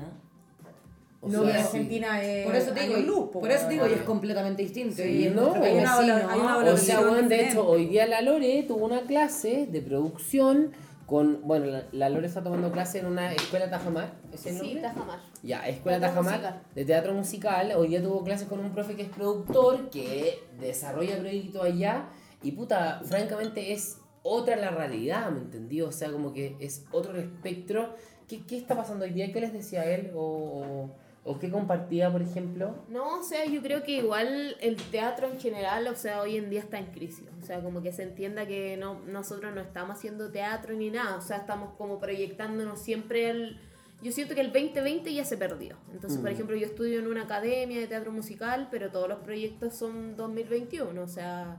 [SPEAKER 1] O
[SPEAKER 2] no,
[SPEAKER 1] sea, sí.
[SPEAKER 2] Argentina es.
[SPEAKER 3] Por eso te digo,
[SPEAKER 2] años
[SPEAKER 3] y-
[SPEAKER 2] luz, po,
[SPEAKER 3] por eso digo, y es completamente distinto.
[SPEAKER 1] Sí,
[SPEAKER 3] y es
[SPEAKER 1] no,
[SPEAKER 3] nuestro
[SPEAKER 1] hay
[SPEAKER 2] una
[SPEAKER 3] vecino,
[SPEAKER 2] valor- hay una.
[SPEAKER 1] O sea, bueno, de
[SPEAKER 2] diferente.
[SPEAKER 1] hecho, hoy día la Lore tuvo una clase de producción con, bueno, la, la Lore está tomando clase en una escuela Tajamar, ¿es el
[SPEAKER 4] Sí,
[SPEAKER 1] nombre?
[SPEAKER 4] Tajamar.
[SPEAKER 1] Ya, Escuela
[SPEAKER 4] Teatro
[SPEAKER 1] Tajamar
[SPEAKER 4] musical.
[SPEAKER 1] de teatro musical. Hoy día tuvo clases con un profe que es productor, que desarrolla proyectos allá. Y puta, francamente es otra la realidad, ¿me entendí? O sea, como que es otro el espectro. ¿Qué, qué está pasando hoy día? ¿Qué les decía él? ¿O, o, qué compartía, por ejemplo?
[SPEAKER 4] No, o sea, yo creo que igual el teatro en general, o sea, hoy en día está en crisis. O sea, como que se entienda que no, nosotros no estamos haciendo teatro ni nada. O sea, estamos como proyectándonos siempre el... Yo siento que el 2020 ya se perdió. Entonces, por
[SPEAKER 1] Mm.
[SPEAKER 4] ejemplo, yo estudio en una academia de teatro musical, pero todos los proyectos son 2021. O sea...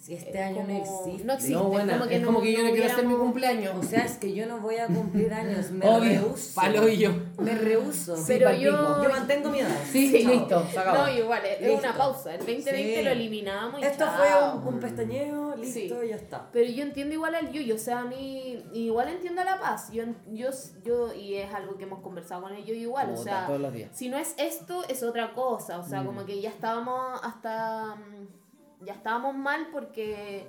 [SPEAKER 3] Si este
[SPEAKER 4] eh,
[SPEAKER 3] año no existe.
[SPEAKER 4] No existe.
[SPEAKER 1] no, buena.
[SPEAKER 4] como que
[SPEAKER 1] es
[SPEAKER 4] no-
[SPEAKER 1] como que yo no, quiero hacer mi cumpleaños.
[SPEAKER 3] O sea, es que yo no voy a cumplir años, me
[SPEAKER 1] Obvio,
[SPEAKER 3] rehuso.
[SPEAKER 1] palo y yo.
[SPEAKER 3] Me rehuso.
[SPEAKER 1] Sí,
[SPEAKER 4] Pero yo-
[SPEAKER 3] Yo mantengo mi edad.
[SPEAKER 1] Sí,
[SPEAKER 3] Chao.
[SPEAKER 1] listo, se acabó.
[SPEAKER 4] No, igual, es
[SPEAKER 3] Listo.
[SPEAKER 4] una pausa. El 2020
[SPEAKER 3] Sí.
[SPEAKER 4] lo eliminamos y
[SPEAKER 3] Esto
[SPEAKER 4] chao.
[SPEAKER 3] fue un, un pestañeo, listo,
[SPEAKER 4] Sí.
[SPEAKER 3] y ya está.
[SPEAKER 4] Pero yo entiendo igual al Yuyo, o sea, a mí igual entiendo a La Paz. Yo, yo, yo, y es algo que hemos conversado con el Yuyo igual, o sea,
[SPEAKER 1] todos los días.
[SPEAKER 4] si no es esto, es otra cosa. O
[SPEAKER 1] Mm.
[SPEAKER 4] sea, como que ya estábamos hasta. mm, Ya estábamos mal porque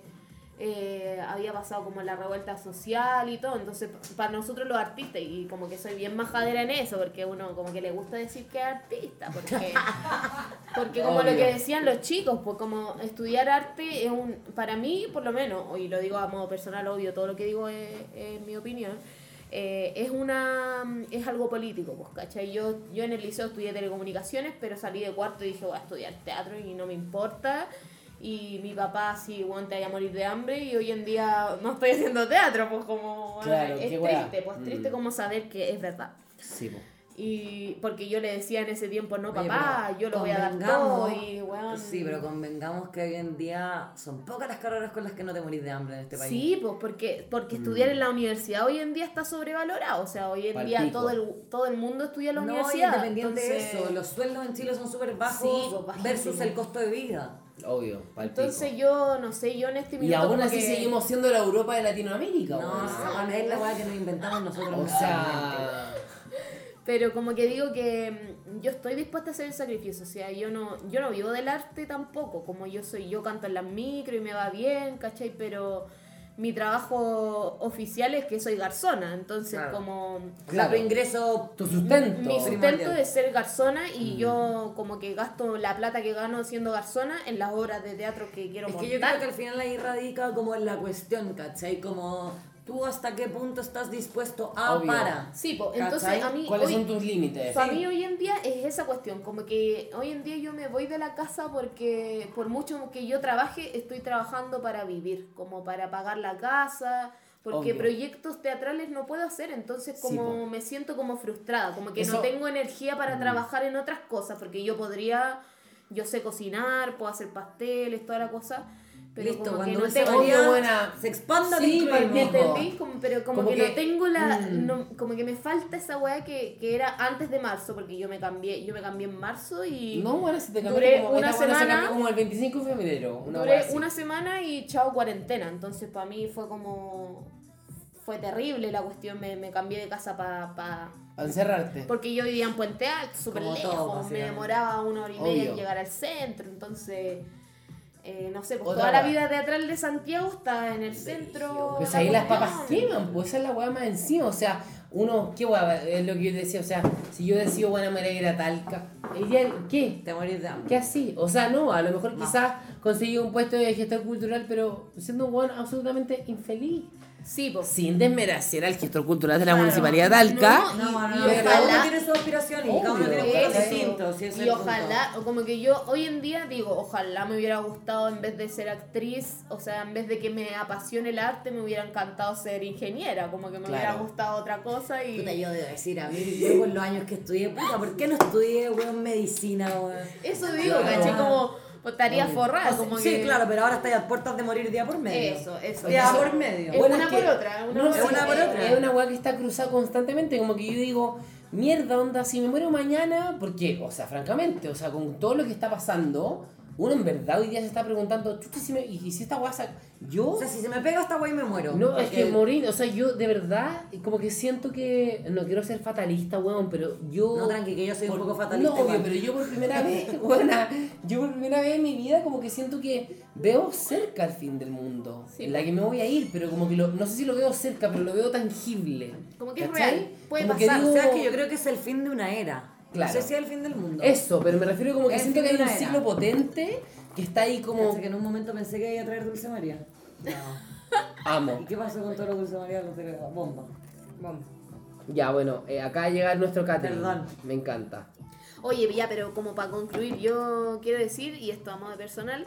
[SPEAKER 4] eh, había pasado como la revuelta social y todo. Entonces, para nosotros los artistas, y como que soy bien majadera en eso, porque uno como que le gusta decir que es artista, porque, porque como lo que decían los chicos, pues como estudiar arte es un. Para mí, por lo menos, y lo digo a modo personal, obvio, todo lo que digo es, es mi opinión. eh, es una es algo político, pues, ¿cachai? Yo, yo en el liceo estudié telecomunicaciones, pero salí de cuarto y dije, voy a estudiar teatro y no me importa. Y mi papá, sí, bueno, te vaya a morir de hambre y hoy en día no estoy haciendo teatro, pues como... bueno,
[SPEAKER 1] Claro,
[SPEAKER 4] es triste, pues triste
[SPEAKER 1] Mm.
[SPEAKER 4] como saber que es verdad.
[SPEAKER 1] Sí, po.
[SPEAKER 4] Y porque yo le decía en ese tiempo, no,
[SPEAKER 3] Oye,
[SPEAKER 4] papá, yo lo voy a dar todo y, weón...
[SPEAKER 3] Sí, pero convengamos que hoy en día son pocas las carreras con las que no te morís de hambre en este país.
[SPEAKER 4] Sí, pues porque, porque estudiar en la universidad hoy en día está sobrevalorado. O sea, hoy en día
[SPEAKER 1] Palpico.
[SPEAKER 4] todo el, todo el mundo estudia en la
[SPEAKER 3] No,
[SPEAKER 4] universidad.
[SPEAKER 3] independiente de
[SPEAKER 4] entonces-
[SPEAKER 3] eso, los sueldos en Chile son súper bajos
[SPEAKER 4] Sí, pues,
[SPEAKER 3] versus el costo de vida.
[SPEAKER 1] Obvio, palpico.
[SPEAKER 4] Entonces yo, no sé, yo en este
[SPEAKER 1] Y
[SPEAKER 4] minuto
[SPEAKER 1] aún
[SPEAKER 4] como
[SPEAKER 1] así
[SPEAKER 4] que-
[SPEAKER 1] seguimos siendo la Europa de Latinoamérica,
[SPEAKER 3] No, es la weá que nos inventamos nosotros.
[SPEAKER 1] O sea,
[SPEAKER 4] Pero como que digo que mm, yo estoy dispuesta a hacer el sacrificio. O sea, yo no, yo no vivo del arte tampoco. Como yo soy, yo canto en las micro y me va bien, ¿cachai? Pero mi trabajo oficial es que soy garzona. Entonces,
[SPEAKER 3] Claro.
[SPEAKER 4] como...
[SPEAKER 1] Claro.
[SPEAKER 3] Tu ingreso
[SPEAKER 1] tu sustento.
[SPEAKER 4] Mi sustento es ser garzona
[SPEAKER 1] Mm.
[SPEAKER 4] y yo como que gasto la plata que gano siendo garzona en las obras de teatro que quiero
[SPEAKER 3] Es
[SPEAKER 4] montar.
[SPEAKER 3] que yo creo que al final ahí radica como en la cuestión, ¿cachai? Como tú hasta qué punto estás dispuesto a
[SPEAKER 1] Obvio.
[SPEAKER 3] para.
[SPEAKER 4] Sí, pues entonces
[SPEAKER 3] ¿Cachai?
[SPEAKER 4] a mí
[SPEAKER 1] ¿Cuáles
[SPEAKER 4] hoy,
[SPEAKER 1] son tus límites?
[SPEAKER 4] para mí hoy en día es esa cuestión, como que hoy en día yo me voy de la casa porque por mucho que yo trabaje, estoy trabajando para vivir, como para pagar la casa, porque
[SPEAKER 1] Obvio.
[SPEAKER 4] proyectos teatrales no puedo hacer, entonces
[SPEAKER 1] Sí,
[SPEAKER 4] como me siento como frustrada, como que
[SPEAKER 1] Eso-
[SPEAKER 4] no tengo energía para trabajar en otras cosas, porque yo podría, yo sé cocinar, puedo hacer pasteles, toda la cosa, Pero
[SPEAKER 3] Listo,
[SPEAKER 4] como
[SPEAKER 3] cuando
[SPEAKER 4] que no
[SPEAKER 3] se
[SPEAKER 4] tengo-
[SPEAKER 1] Obvio, buena.
[SPEAKER 3] se expanda,
[SPEAKER 1] Sí,
[SPEAKER 3] te
[SPEAKER 4] ¿Me entendí? Como- pero como,
[SPEAKER 1] Como
[SPEAKER 4] que,
[SPEAKER 1] que-
[SPEAKER 4] no tengo la.
[SPEAKER 1] mm.
[SPEAKER 4] no- como que me falta esa weá que, que era antes de marzo, porque yo me cambié, yo me cambié en marzo y
[SPEAKER 1] No, bueno, si te
[SPEAKER 4] Duré
[SPEAKER 1] cambié como,
[SPEAKER 4] una
[SPEAKER 1] se
[SPEAKER 4] semana-
[SPEAKER 1] cambió como el 25 de febrero. Una
[SPEAKER 4] duré una semana y chao cuarentena. Entonces para mí fue como. Fue terrible la cuestión. Me, me cambié de casa para. Pa,
[SPEAKER 1] Para encerrarte.
[SPEAKER 4] porque yo vivía en Puente Alto, súper
[SPEAKER 3] todo,
[SPEAKER 4] lejos. me demoraba una hora y media en llegar al centro. Entonces. Eh, no sé, pues
[SPEAKER 1] Otra
[SPEAKER 4] toda la vida teatral de Santiago está en el centro.
[SPEAKER 1] Pues
[SPEAKER 4] la
[SPEAKER 1] ahí las papas queman, pues esa es la weá más encima. O sea, uno, qué weá, es lo que yo decía. O sea, si yo decido, bueno, me voy a ir a Talca. Ella, ¿qué?
[SPEAKER 3] Te de hambre.
[SPEAKER 1] ¿Qué así? O sea, no, a lo mejor quizás conseguí un puesto de gestor cultural, pero siendo un weón absolutamente infeliz.
[SPEAKER 4] Sí.
[SPEAKER 1] Sin desmerecer al gestor cultural de la
[SPEAKER 3] Claro.
[SPEAKER 1] municipalidad de Talca.
[SPEAKER 4] No,
[SPEAKER 3] No, no,
[SPEAKER 4] Y-
[SPEAKER 3] no,
[SPEAKER 4] y
[SPEAKER 3] pero cada uno
[SPEAKER 4] ojalá-
[SPEAKER 3] tiene su aspiración y cada uno tiene ese es
[SPEAKER 4] y ojalá, o como que yo hoy en día digo, ojalá me hubiera gustado en vez de ser actriz, o sea, en vez de que me apasione el arte, me hubiera encantado ser ingeniera, como que me hubiera gustado otra cosa y
[SPEAKER 3] Puta, yo debo decir, a mí, yo con los años que estudié, puta, ¿por qué no estudié, weón, medicina, weón?
[SPEAKER 4] eso digo,
[SPEAKER 1] Claro.
[SPEAKER 4] caché como pues, estaría forrada, como
[SPEAKER 3] sí,
[SPEAKER 4] que
[SPEAKER 3] claro, pero ahora estáis a puertas de morir día por medio.
[SPEAKER 4] eso, eso.
[SPEAKER 3] Día
[SPEAKER 4] eso.
[SPEAKER 3] por medio.
[SPEAKER 4] Es
[SPEAKER 1] Bueno,
[SPEAKER 4] una
[SPEAKER 1] es
[SPEAKER 4] por otra, es una
[SPEAKER 1] no,
[SPEAKER 4] por
[SPEAKER 1] sí,
[SPEAKER 3] es una por
[SPEAKER 4] otra.
[SPEAKER 1] Es una weá que está cruzada constantemente, como que yo digo, mierda, onda, si me muero mañana, ¿por qué? O sea, francamente, o sea, con todo lo que está pasando, uno en verdad hoy día se está preguntando, chucha, si me, y, si esta weá, yo...
[SPEAKER 3] O sea, si se me pega esta wey me muero.
[SPEAKER 1] No, es que
[SPEAKER 3] Porque-
[SPEAKER 1] morir, o sea, yo de verdad, como que siento que, no quiero ser fatalista, weón, pero yo...
[SPEAKER 3] No, tranqui, que yo soy un
[SPEAKER 1] por-
[SPEAKER 3] poco fatalista
[SPEAKER 1] No, obvio, pero yo por primera vez, buena, yo por primera vez en mi vida como que siento que veo cerca el fin del mundo,
[SPEAKER 4] Sí,
[SPEAKER 1] en la que me voy a ir, pero como que lo, no sé si lo veo cerca, pero lo veo tangible.
[SPEAKER 4] Como que es
[SPEAKER 1] ¿cachai?
[SPEAKER 4] real, puede
[SPEAKER 1] Como que
[SPEAKER 4] pasar.
[SPEAKER 3] O sea, es que yo creo que es el fin de una era.
[SPEAKER 1] Claro.
[SPEAKER 3] No sé si es el fin del mundo.
[SPEAKER 1] Eso, pero me refiero como que siento que hay un ciclo potente que está ahí como...
[SPEAKER 3] Cacha que en un momento pensé que iba a traer Dulce María. No.
[SPEAKER 1] Amo.
[SPEAKER 3] ¿Y qué pasó con todos los Dulce María? Los de bomba.
[SPEAKER 2] Vamos.
[SPEAKER 1] Ya, bueno, eh, acá llega nuestro catering.
[SPEAKER 3] Perdón.
[SPEAKER 1] Me encanta.
[SPEAKER 4] Oye, ya, pero como para concluir, yo quiero decir, y esto a modo de personal,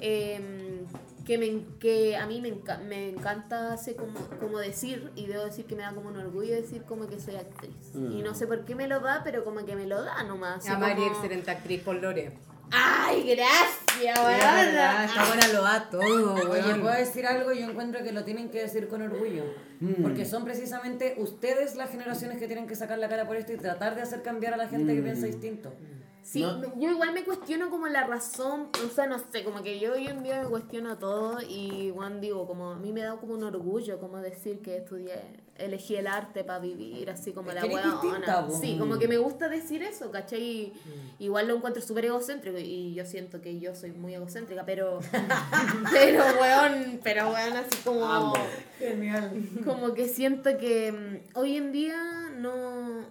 [SPEAKER 4] eh, que, me, que a mí me, enca- me encanta hacer como, como decir, y debo decir que me da como un orgullo decir como que soy actriz.
[SPEAKER 1] Mm.
[SPEAKER 4] Y no sé por qué me lo da, pero como que me lo da nomás.
[SPEAKER 2] A Mari,
[SPEAKER 4] como-
[SPEAKER 2] excelente actriz por Lore.
[SPEAKER 4] ¡Ay, gracias, weón!
[SPEAKER 2] esta buena lo da todo,
[SPEAKER 3] Oye,
[SPEAKER 2] weón.
[SPEAKER 3] puedo decir algo, yo encuentro que lo tienen que decir con orgullo.
[SPEAKER 1] Mm.
[SPEAKER 3] Porque son precisamente ustedes las generaciones que tienen que sacar la cara por esto y tratar de hacer cambiar a la gente que
[SPEAKER 1] Mm.
[SPEAKER 3] piensa distinto.
[SPEAKER 4] Sí,
[SPEAKER 1] No.
[SPEAKER 4] yo igual me cuestiono como la razón, o sea, no sé, como que yo hoy en día me cuestiono todo y, Juan, digo, como a mí me da como un orgullo como decir que estudié, elegí el arte para vivir, así como
[SPEAKER 3] Es
[SPEAKER 4] la
[SPEAKER 3] po.
[SPEAKER 4] Sí, como que me gusta decir eso, ¿cachai? Y Igual lo encuentro súper egocéntrico y yo siento que yo soy muy egocéntrica, pero, pero, weón, pero, weón, así como...
[SPEAKER 1] Amo.
[SPEAKER 3] Genial.
[SPEAKER 4] Como que siento que mm, hoy en día no,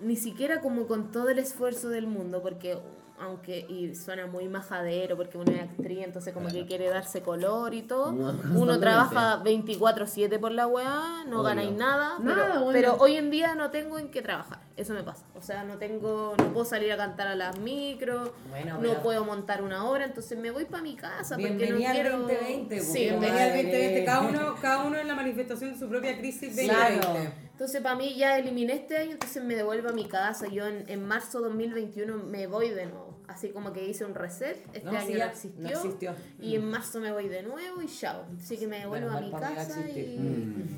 [SPEAKER 4] ni siquiera como con todo el esfuerzo del mundo, porque aunque, y suena muy majadero, porque uno es actriz, entonces como que quiere darse color y todo,
[SPEAKER 1] No,
[SPEAKER 4] uno trabaja 24/7 por la weá, no
[SPEAKER 1] Obvio.
[SPEAKER 4] ganáis nada,
[SPEAKER 1] Nada,
[SPEAKER 4] pero,
[SPEAKER 1] bueno.
[SPEAKER 4] pero hoy en día no tengo en qué trabajar, eso me pasa, o sea, no tengo, no puedo salir a cantar a las micro,
[SPEAKER 3] Bueno,
[SPEAKER 4] no puedo montar una obra, entonces me voy para mi casa, porque no quiero...
[SPEAKER 3] 2020, po.
[SPEAKER 4] Sí,
[SPEAKER 2] Bienvenida al
[SPEAKER 3] Madre.
[SPEAKER 2] 2020, cada uno, cada uno en la manifestación de su propia crisis de
[SPEAKER 3] Claro.
[SPEAKER 2] 2020.
[SPEAKER 4] Entonces, para mí ya eliminé este año, entonces me devuelvo a mi casa. Yo en, en marzo 2021 me voy de nuevo. Así como que hice un reset. Este
[SPEAKER 3] No,
[SPEAKER 4] año
[SPEAKER 3] sí,
[SPEAKER 4] no
[SPEAKER 3] ya,
[SPEAKER 4] existió,
[SPEAKER 3] no existió.
[SPEAKER 4] Y en marzo me voy de nuevo y chao. Así que me devuelvo
[SPEAKER 3] Menos
[SPEAKER 4] a mi casa y.
[SPEAKER 1] Mm.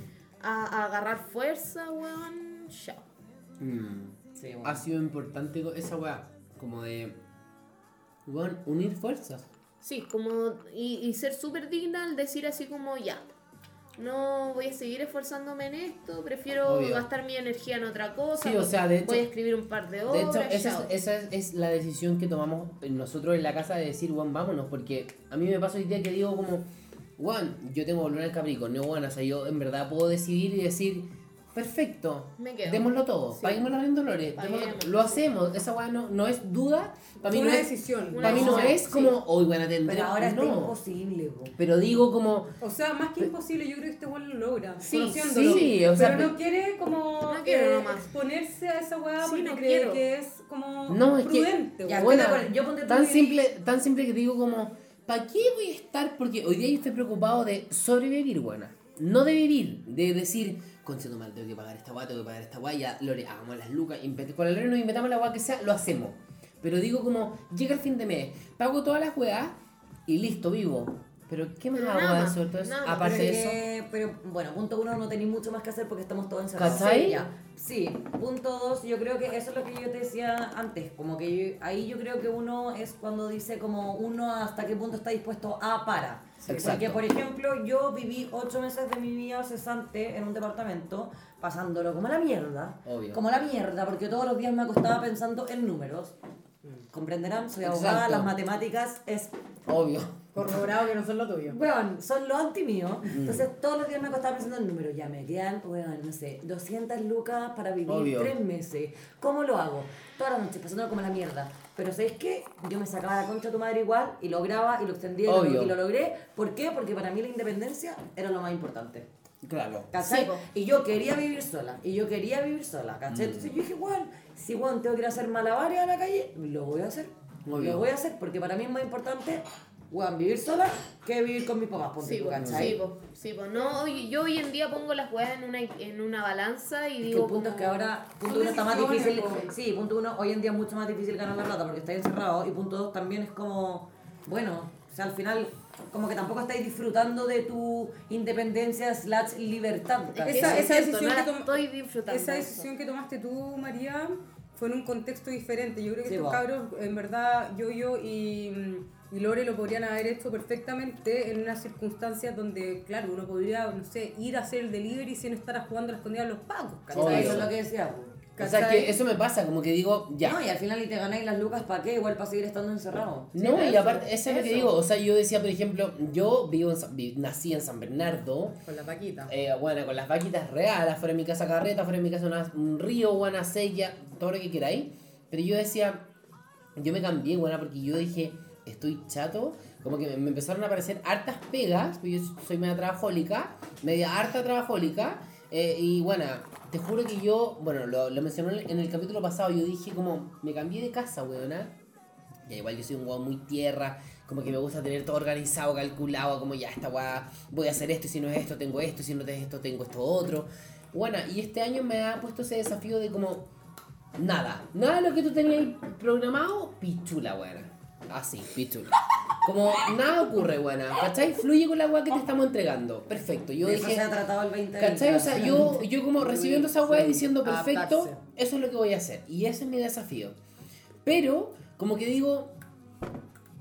[SPEAKER 4] a, a agarrar fuerza, weón. Chao.
[SPEAKER 1] Mm.
[SPEAKER 3] Sí, bueno.
[SPEAKER 1] Ha sido importante esa weá, como de, weón, unir fuerzas.
[SPEAKER 4] Sí, como. Y, y ser súper digna al decir así como ya. No voy a seguir esforzándome en esto, prefiero
[SPEAKER 1] Obvio.
[SPEAKER 4] gastar mi energía en otra cosa.
[SPEAKER 1] Sí, o sea, de hecho-
[SPEAKER 4] voy a escribir un par de
[SPEAKER 1] De
[SPEAKER 4] obras.
[SPEAKER 1] hecho, esa, es, esa es, es la decisión que tomamos nosotros en la casa de decir, weón, vámonos, porque a mí me pasa hoy día que digo como, weón, yo tengo volver al Capricornio, weón, o sea, yo en verdad puedo decidir y decir, perfecto,
[SPEAKER 4] Me quedo.
[SPEAKER 1] démoslo todo,
[SPEAKER 4] Sí.
[SPEAKER 1] paguemos los dolores,
[SPEAKER 4] Paguemos,
[SPEAKER 1] lo hacemos, esa weá no, no es duda, para mí no
[SPEAKER 2] una
[SPEAKER 1] es,
[SPEAKER 2] decisión.
[SPEAKER 1] para mí no es
[SPEAKER 4] sí.
[SPEAKER 1] como, hoy buena tendré,
[SPEAKER 3] Pero ahora
[SPEAKER 1] no,
[SPEAKER 3] imposible, po.
[SPEAKER 1] pero digo como,
[SPEAKER 2] O sea, más que imposible, yo creo que este weón lo logra.
[SPEAKER 4] Sí,
[SPEAKER 2] conociéndolo.
[SPEAKER 1] sí, o sea,
[SPEAKER 2] pero
[SPEAKER 1] pe-
[SPEAKER 2] no quiere como
[SPEAKER 4] No quiero
[SPEAKER 2] eh,
[SPEAKER 4] nomás.
[SPEAKER 2] exponerse a esa weá
[SPEAKER 4] Sí,
[SPEAKER 2] porque
[SPEAKER 4] no
[SPEAKER 2] cree
[SPEAKER 4] quiero.
[SPEAKER 2] que es como
[SPEAKER 1] No, es que-
[SPEAKER 2] prudente.
[SPEAKER 3] Ya,
[SPEAKER 1] Bueno,
[SPEAKER 3] acuerdo. Yo
[SPEAKER 1] tan
[SPEAKER 3] que-
[SPEAKER 1] simple, tan simple que digo como, ¿para qué voy a estar? Porque hoy día yo estoy preocupado de sobrevivir, buena. No de vivir, de decir, conchito mal, tengo que pagar esta guay, tengo que pagar esta guay, ya, Lore, hagamos las lucas, con la Lore nos inventamos la guay que sea, lo hacemos. Pero digo como, llega el fin de mes, pago todas las weas y listo, vivo. Pero ¿qué más hago de suelto. Aparte de eso.
[SPEAKER 3] que- pero bueno, punto uno, no tenéis mucho más que hacer porque estamos todos encerrados.
[SPEAKER 1] ¿Cachai?
[SPEAKER 3] Sí, ya. Sí, punto dos, yo creo que eso es lo que yo te decía antes, como que yo- ahí yo creo que uno es cuando dice como uno hasta qué punto está dispuesto a para. Porque,
[SPEAKER 1] Exacto.
[SPEAKER 3] por ejemplo, yo viví ocho meses de mi vida cesante en un departamento, pasándolo como la mierda.
[SPEAKER 1] Obvio.
[SPEAKER 3] Como la mierda, porque todos los días me acostaba pensando en números. Comprenderán, soy abogada,
[SPEAKER 1] Exacto.
[SPEAKER 3] las matemáticas es
[SPEAKER 1] Obvio.
[SPEAKER 2] Corroborado que no son lo tuyo.
[SPEAKER 3] Weón, son los anti míos.
[SPEAKER 1] Mm.
[SPEAKER 3] Entonces todos los días me acostaba pensando en números. Ya me quedan, weón, no sé, 200 lucas para vivir
[SPEAKER 1] Obvio.
[SPEAKER 3] tres meses. ¿Cómo lo hago? Todas las noches pasándolo como la mierda. Pero ¿sabes qué? Yo me sacaba la concha de tu madre igual y lograba y lo extendía y lo- y lo logré. ¿Por qué? Porque para mí la independencia era lo más importante.
[SPEAKER 1] Claro.
[SPEAKER 3] ¿Cachai?
[SPEAKER 4] Sí,
[SPEAKER 3] y yo quería vivir sola. Y yo quería vivir sola. ¿Cachai? Entonces yo dije, weón, si weón tengo que ir a hacer malabares a la calle, lo voy a hacer.
[SPEAKER 1] Obvio.
[SPEAKER 3] Lo voy a hacer porque para mí es más importante, weón, vivir sola que vivir con mis papás. ponte
[SPEAKER 4] Sí,
[SPEAKER 3] tú, ¿cachai?
[SPEAKER 4] sí, po, sí, po. No, yo hoy en día pongo las weas en una, en una balanza y
[SPEAKER 3] Es que
[SPEAKER 4] digo.
[SPEAKER 3] el punto es que ahora, punto uno está más difícil. Sí, punto uno, hoy en día es mucho más difícil ganar la plata porque estáis encerrados. Y punto dos también es como, bueno, o sea, al final, como que tampoco estáis disfrutando de tu independencia slash libertad.
[SPEAKER 2] Esa- esa
[SPEAKER 4] cierto,
[SPEAKER 2] decisión
[SPEAKER 4] no
[SPEAKER 2] que
[SPEAKER 4] estoy disfrutando.
[SPEAKER 2] Esa
[SPEAKER 4] eso.
[SPEAKER 2] decisión que tomaste tú, María, fue en un contexto diferente. Yo creo que
[SPEAKER 3] Sí,
[SPEAKER 2] estos cabros, en verdad, yo, yo y, y Lore lo podrían haber hecho perfectamente en unas circunstancias donde, claro, uno podría, no sé, ir a hacer el delivery sin estar jugando a la escondida a los pagos.
[SPEAKER 3] ¿Cachai?
[SPEAKER 1] Obvio.
[SPEAKER 3] Eso es lo que decía.
[SPEAKER 1] O sea, que eso me pasa, como que digo, ya.
[SPEAKER 3] No, y al final y te ganáis las lucas para qué, igual para seguir estando encerrado.
[SPEAKER 1] No, y aparte, eso es lo que digo. O sea, yo decía, por ejemplo, yo vivo en nací en San Bernardo.
[SPEAKER 2] Con la paquita.
[SPEAKER 1] eh, bueno, con las vaquitas reales, fuera de mi casa carreta, fuera de mi casa una- un río, buena sequía, todo lo que queráis. Pero yo decía, yo me cambié, buena, porque yo dije, estoy chato. Como que me, empezaron a aparecer hartas pegas, yo soy media trabajólica, media harta trabajólica. eh, y bueno, te juro que yo, bueno, lo, lo mencioné en el capítulo pasado, yo dije como, me cambié de casa, weona. Ya igual yo soy un weón muy tierra, como que me gusta tener todo organizado, calculado, como ya esta weá, voy a hacer esto, y si no es esto, tengo esto, y si no es esto, tengo esto otro. Bueno, y este año me ha puesto ese desafío de como, nada, nada de lo que tú tenías programado, pichula, weona. Así, pichula. Como nada ocurre, buena, ¿cachai? Fluye con la weá que te estamos entregando. Perfecto, yo
[SPEAKER 3] De eso
[SPEAKER 1] dije...
[SPEAKER 3] se ha tratado el 20
[SPEAKER 1] ¿Cachai? O sea, yo, yo como recibiendo esa weá y diciendo, perfecto,
[SPEAKER 2] adaptarse.
[SPEAKER 1] eso es lo que voy a hacer. Y ese es mi desafío. Pero, como que digo,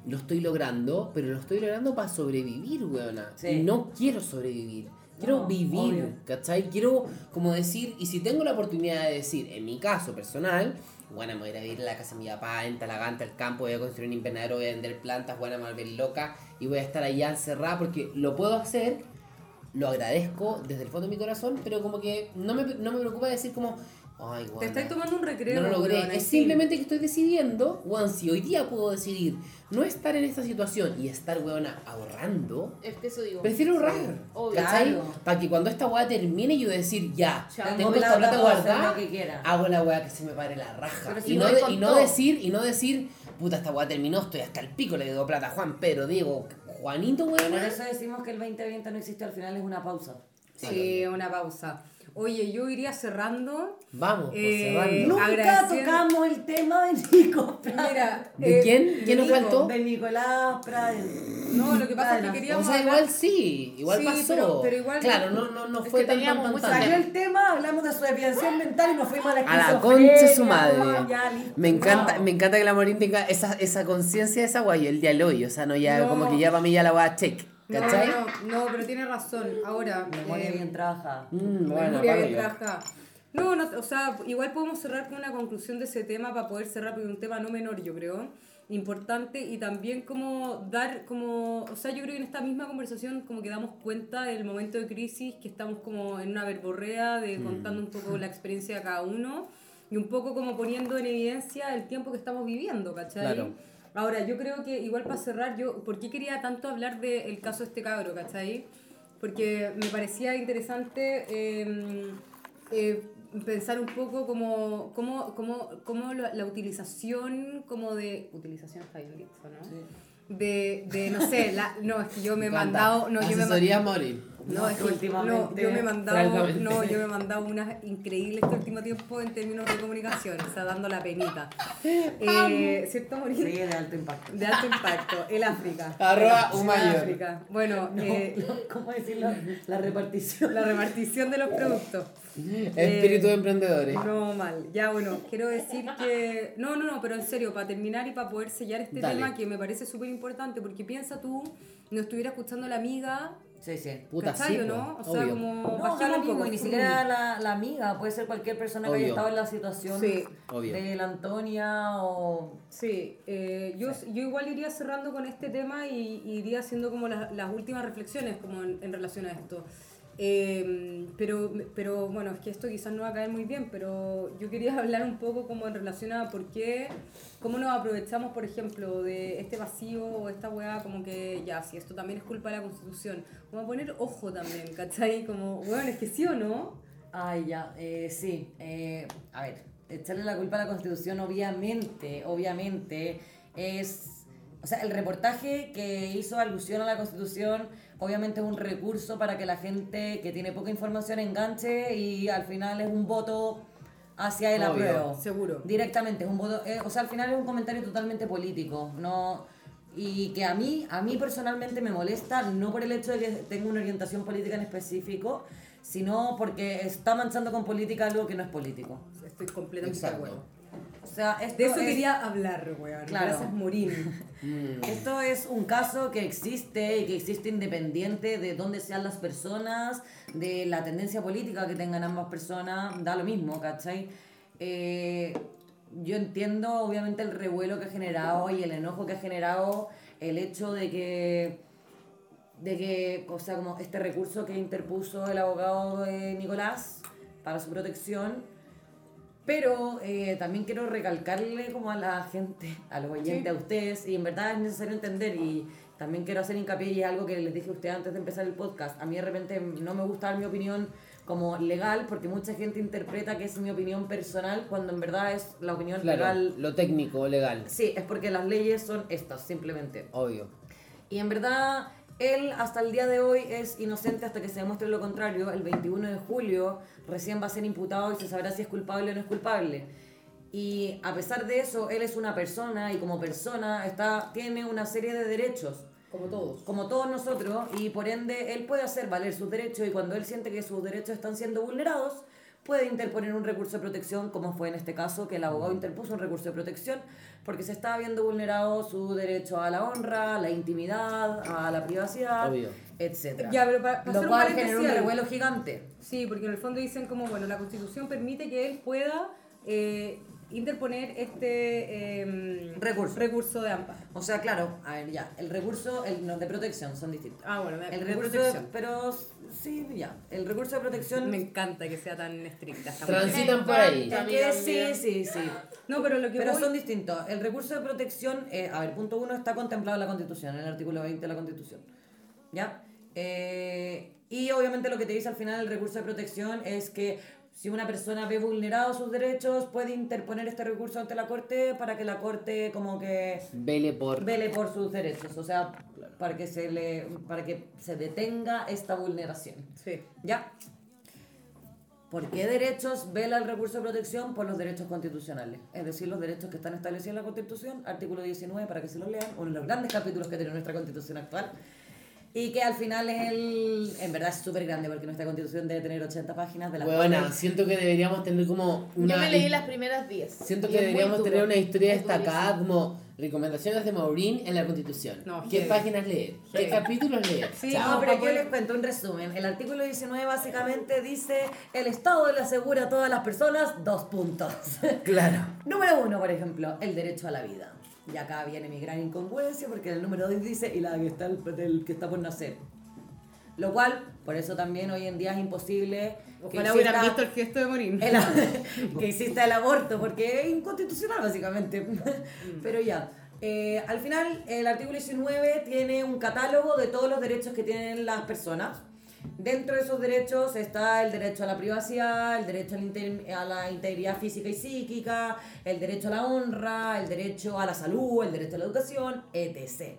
[SPEAKER 1] lo estoy logrando, pero lo estoy logrando para sobrevivir, weona.
[SPEAKER 3] Sí.
[SPEAKER 1] Y no quiero sobrevivir. Quiero
[SPEAKER 3] No,
[SPEAKER 1] vivir,
[SPEAKER 3] obvio.
[SPEAKER 1] ¿cachai? Quiero como decir, y si tengo la oportunidad de decir, en mi caso personal, bueno, me voy a ir a vivir a la casa de mi papá, en Talaganta, el campo, voy a construir un invernadero, voy a vender plantas, voy a volver loca y voy a estar allá encerrada porque lo puedo hacer, lo agradezco desde el fondo de mi corazón, pero como que no me, no me preocupa decir como, ay,
[SPEAKER 2] Te
[SPEAKER 1] bueno,
[SPEAKER 2] estáis tomando un recreo.
[SPEAKER 1] no lo logré.
[SPEAKER 2] weona,
[SPEAKER 1] Es
[SPEAKER 2] sí.
[SPEAKER 1] simplemente que estoy decidiendo, weón, si hoy día puedo decidir no estar en esta situación y estar, weona, ahorrando,
[SPEAKER 4] Es que eso digo.
[SPEAKER 1] prefiero ahorrar.
[SPEAKER 4] obvio.
[SPEAKER 1] ¿Cachai?
[SPEAKER 3] Claro.
[SPEAKER 1] Para que cuando esta weá termine yo decir, ya,
[SPEAKER 4] Chao.
[SPEAKER 1] tengo esta plata guardada, hago la weá que se me pare la raja.
[SPEAKER 4] Si
[SPEAKER 1] y,
[SPEAKER 4] no
[SPEAKER 1] de- y no decir, y no decir, puta, esta weá terminó, estoy hasta el pico, le debo plata a Juan, pero digo, Juanito,
[SPEAKER 3] Por
[SPEAKER 1] weona.
[SPEAKER 3] eso decimos que el 2020 no existe, al final es una pausa.
[SPEAKER 2] Sí, una pausa. Oye, yo iría cerrando.
[SPEAKER 1] Vamos, pues,
[SPEAKER 2] Eh.
[SPEAKER 3] Nunca tocamos el tema de Nico Pradel.
[SPEAKER 2] Mira,
[SPEAKER 1] ¿De
[SPEAKER 2] eh,
[SPEAKER 1] quién? ¿Quién nos faltó?
[SPEAKER 3] De Nicolás Pradel.
[SPEAKER 2] No, lo que pasa es que
[SPEAKER 3] Padre.
[SPEAKER 1] O
[SPEAKER 2] queríamos.
[SPEAKER 1] sea,
[SPEAKER 2] hablar-
[SPEAKER 1] igual sí, igual
[SPEAKER 2] Sí,
[SPEAKER 1] pasó.
[SPEAKER 2] pero- pero igual-
[SPEAKER 1] claro, no, no, no
[SPEAKER 4] Es
[SPEAKER 1] fue
[SPEAKER 4] que
[SPEAKER 1] tan,
[SPEAKER 4] teníamos
[SPEAKER 1] tan, tan.
[SPEAKER 3] Salió el tema, hablamos de su desviación mental y nos fuimos a la
[SPEAKER 1] A la concha de su madre.
[SPEAKER 3] ya.
[SPEAKER 1] Me encanta,
[SPEAKER 3] No.
[SPEAKER 1] me encanta que la Morín tenga esa, esa conciencia de esa guay, el día de hoy. O sea, no ya
[SPEAKER 2] No.
[SPEAKER 1] como que ya para mí ya la voy a check.
[SPEAKER 2] No,
[SPEAKER 1] ¿Cachai?
[SPEAKER 2] no, no, pero tiene razón. Ahora.
[SPEAKER 3] Memoria
[SPEAKER 2] eh,
[SPEAKER 3] bien trabajada.
[SPEAKER 1] Mm, bueno,
[SPEAKER 2] memoria bien trabajada. No, no, o sea, igual podemos cerrar con una conclusión de ese tema para poder cerrar, porque es un tema no menor, yo creo, importante y también como dar, como, o sea, yo creo que en esta misma conversación como que damos cuenta del momento de crisis, que estamos como en una verborrea de contando un poco la experiencia de cada uno y un poco como poniendo en evidencia el tiempo que estamos viviendo, ¿cachai?
[SPEAKER 1] Claro.
[SPEAKER 2] Ahora, yo creo que igual para cerrar, yo, ¿por qué quería tanto hablar del caso de este cabro, ¿cachai? Porque me parecía interesante eh, eh, pensar un poco como, como, como, como la, la utilización como de... Utilización está bien dicho, ¿no? De, de, no sé, la, no, es que yo me he mandado... No, yo me
[SPEAKER 1] Asesoría Morín.
[SPEAKER 2] No, es que
[SPEAKER 3] últimamente-
[SPEAKER 2] no, yo me he mandado, no, yo me he mandado unas increíbles este último tiempo en términos de comunicación, o sea, dando la penita. Eh, ¿Cierto, Morín?
[SPEAKER 3] Sí, de alto impacto.
[SPEAKER 2] De alto impacto, el África.
[SPEAKER 1] Arroba.
[SPEAKER 2] África. Bueno, eh,
[SPEAKER 3] ¿Cómo decirlo? La repartición.
[SPEAKER 2] la repartición de los productos.
[SPEAKER 1] Espíritu
[SPEAKER 2] Eh,
[SPEAKER 1] de emprendedores.
[SPEAKER 2] No, mal. Ya, bueno, quiero decir que... No, no, no, pero en serio, para terminar y para poder sellar este
[SPEAKER 1] Dale.
[SPEAKER 2] tema que me parece súper importante, porque piensa tú, no estuviera escuchando la amiga,
[SPEAKER 3] Sí, sí.
[SPEAKER 1] Puta,
[SPEAKER 2] ¿cachai
[SPEAKER 1] sí,
[SPEAKER 2] o
[SPEAKER 1] po,
[SPEAKER 2] no? O sea, como
[SPEAKER 3] No, da lo
[SPEAKER 2] un poco.
[SPEAKER 3] mismo, y ni siquiera la, la amiga, puede ser cualquier persona que haya estado en la situación
[SPEAKER 2] Sí.
[SPEAKER 3] De la Antonia o...
[SPEAKER 2] Sí, eh, yo, yo igual iría cerrando con este tema y, y iría haciendo como las, las últimas reflexiones como en, en relación a esto. Eh, pero, pero bueno, es que esto quizás no va a caer muy bien, pero yo quería hablar un poco como en relación a por qué, cómo nos aprovechamos, por ejemplo, de este vacío o esta weá, como que ya, si esto también es culpa de la Constitución, como a poner ojo también, ¿cachai? Como, bueno, es que sí o no.
[SPEAKER 3] Ay, ya, eh, sí. eh, a ver, echarle la culpa a la Constitución, obviamente, obviamente, es... O sea, el reportaje que hizo alusión a la Constitución, obviamente es un recurso para que la gente que tiene poca información enganche y al final es un voto hacia el
[SPEAKER 1] Obvio,
[SPEAKER 3] apruebo.
[SPEAKER 2] seguro.
[SPEAKER 3] Directamente, es un voto... eh, o sea, al final es un comentario totalmente político, no... Y que a mí, a mí personalmente me molesta, no por el hecho de que tenga una orientación política en específico, sino porque está manchando con política algo que no es político.
[SPEAKER 2] Estoy completamente de acuerdo.
[SPEAKER 3] O sea, esto
[SPEAKER 2] De eso
[SPEAKER 3] es,
[SPEAKER 2] quería hablar, weón.
[SPEAKER 3] Claro.
[SPEAKER 2] Gracias, Morín.
[SPEAKER 3] esto es un caso que existe y que existe independiente de dónde sean las personas, de la tendencia política que tengan ambas personas, da lo mismo, ¿cachai? Eh, yo entiendo obviamente el revuelo que ha generado y el enojo que ha generado el hecho de que de que, o sea, como este recurso que interpuso el abogado de Nicolás para su protección, pero eh, también quiero recalcarle como a la gente, a los oyentes, a ustedes, y en verdad es necesario entender y también quiero hacer hincapié y algo que les dije a ustedes antes de empezar el podcast. A mí de repente no me gusta dar mi opinión como legal porque mucha gente interpreta que es mi opinión personal cuando en verdad es la opinión
[SPEAKER 1] Claro,
[SPEAKER 3] legal.
[SPEAKER 1] lo técnico, legal.
[SPEAKER 3] Sí, es porque las leyes son estas, simplemente.
[SPEAKER 1] Obvio.
[SPEAKER 3] Y en verdad, él hasta el día de hoy es inocente hasta que se demuestre lo contrario. El 21 de julio recién va a ser imputado y se sabrá si es culpable o no es culpable. Y a pesar de eso, él es una persona y como persona está, tiene una serie de derechos,
[SPEAKER 2] Como todos.
[SPEAKER 3] como todos nosotros, y por ende él puede hacer valer sus derechos y cuando él siente que sus derechos están siendo vulnerados, puede interponer un recurso de protección, como fue en este caso, que el abogado interpuso un recurso de protección, porque se estaba viendo vulnerado su derecho a la honra, a la intimidad, a la privacidad,
[SPEAKER 1] Obvio.
[SPEAKER 3] etc.
[SPEAKER 2] Ya, pero para,
[SPEAKER 3] Lo
[SPEAKER 2] un
[SPEAKER 3] cual
[SPEAKER 2] paréntesis
[SPEAKER 3] generó un revuelo gigante.
[SPEAKER 2] Sí, porque en el fondo dicen como, bueno, la constitución permite que él pueda eh, interponer este em,
[SPEAKER 3] Recurso.
[SPEAKER 2] recurso de amparo.
[SPEAKER 3] O sea, claro, a ver, ya, el recurso el, no, de protección son distintos.
[SPEAKER 2] Ah, bueno, de,
[SPEAKER 3] El
[SPEAKER 2] de
[SPEAKER 3] recurso,
[SPEAKER 2] protección.
[SPEAKER 3] pero sí, ya, el recurso de protección...
[SPEAKER 2] Me encanta que sea tan estricta
[SPEAKER 1] Transitan por ahí.
[SPEAKER 3] Es que sí, sí, sí.
[SPEAKER 2] No, pero lo que
[SPEAKER 3] Pero
[SPEAKER 2] voy-
[SPEAKER 3] son distintos. El recurso de protección, eh, a ver, punto uno está contemplado en la Constitución, en el artículo 20 de la Constitución. ¿Ya? Eh, y obviamente lo que te dice al final el recurso de protección es que si una persona ve vulnerados sus derechos, puede interponer este recurso ante la Corte para que la Corte como que
[SPEAKER 1] Vele por.
[SPEAKER 3] vele por sus derechos, o sea, para que se le para que se detenga esta vulneración.
[SPEAKER 2] Sí.
[SPEAKER 3] ¿Ya? ¿Por qué derechos vela el recurso de protección? Por los derechos constitucionales. Es decir, los derechos que están establecidos en la Constitución, artículo 19, para que se lo lean, uno de los grandes capítulos que tiene nuestra Constitución actual. Y que al final es el... En verdad es súper grande porque nuestra Constitución debe tener 80 páginas de
[SPEAKER 1] Buena,
[SPEAKER 3] cuales-
[SPEAKER 1] siento que deberíamos tener como una.
[SPEAKER 4] Yo me leí las primeras 10.
[SPEAKER 1] Siento que deberíamos tener una historia
[SPEAKER 4] Es
[SPEAKER 1] destacada como recomendaciones de Maurín en la Constitución.
[SPEAKER 2] No,
[SPEAKER 1] ¿Qué páginas leer? ¿Qué capítulos leer?
[SPEAKER 2] Sí,
[SPEAKER 1] Chao.
[SPEAKER 3] No, pero yo les cuento un resumen. El artículo 19 básicamente dice el Estado le asegura a todas las personas dos puntos.
[SPEAKER 1] Claro.
[SPEAKER 3] Número uno, por ejemplo, el derecho a la vida. Y acá viene mi gran incongruencia porque el número dos dice y la que está, el, del que está por nacer. Lo cual, por eso también hoy en día es imposible
[SPEAKER 2] Ojalá hubieran visto el gesto de Morín.
[SPEAKER 3] el- que exista el aborto, porque es inconstitucional básicamente. Pero ya, eh, al final el artículo 19 tiene un catálogo de todos los derechos que tienen las personas. Dentro de esos derechos está el derecho a la privacidad, el derecho a la, integridad física y psíquica, el derecho a la honra, el derecho a la salud, el derecho a la educación, etc.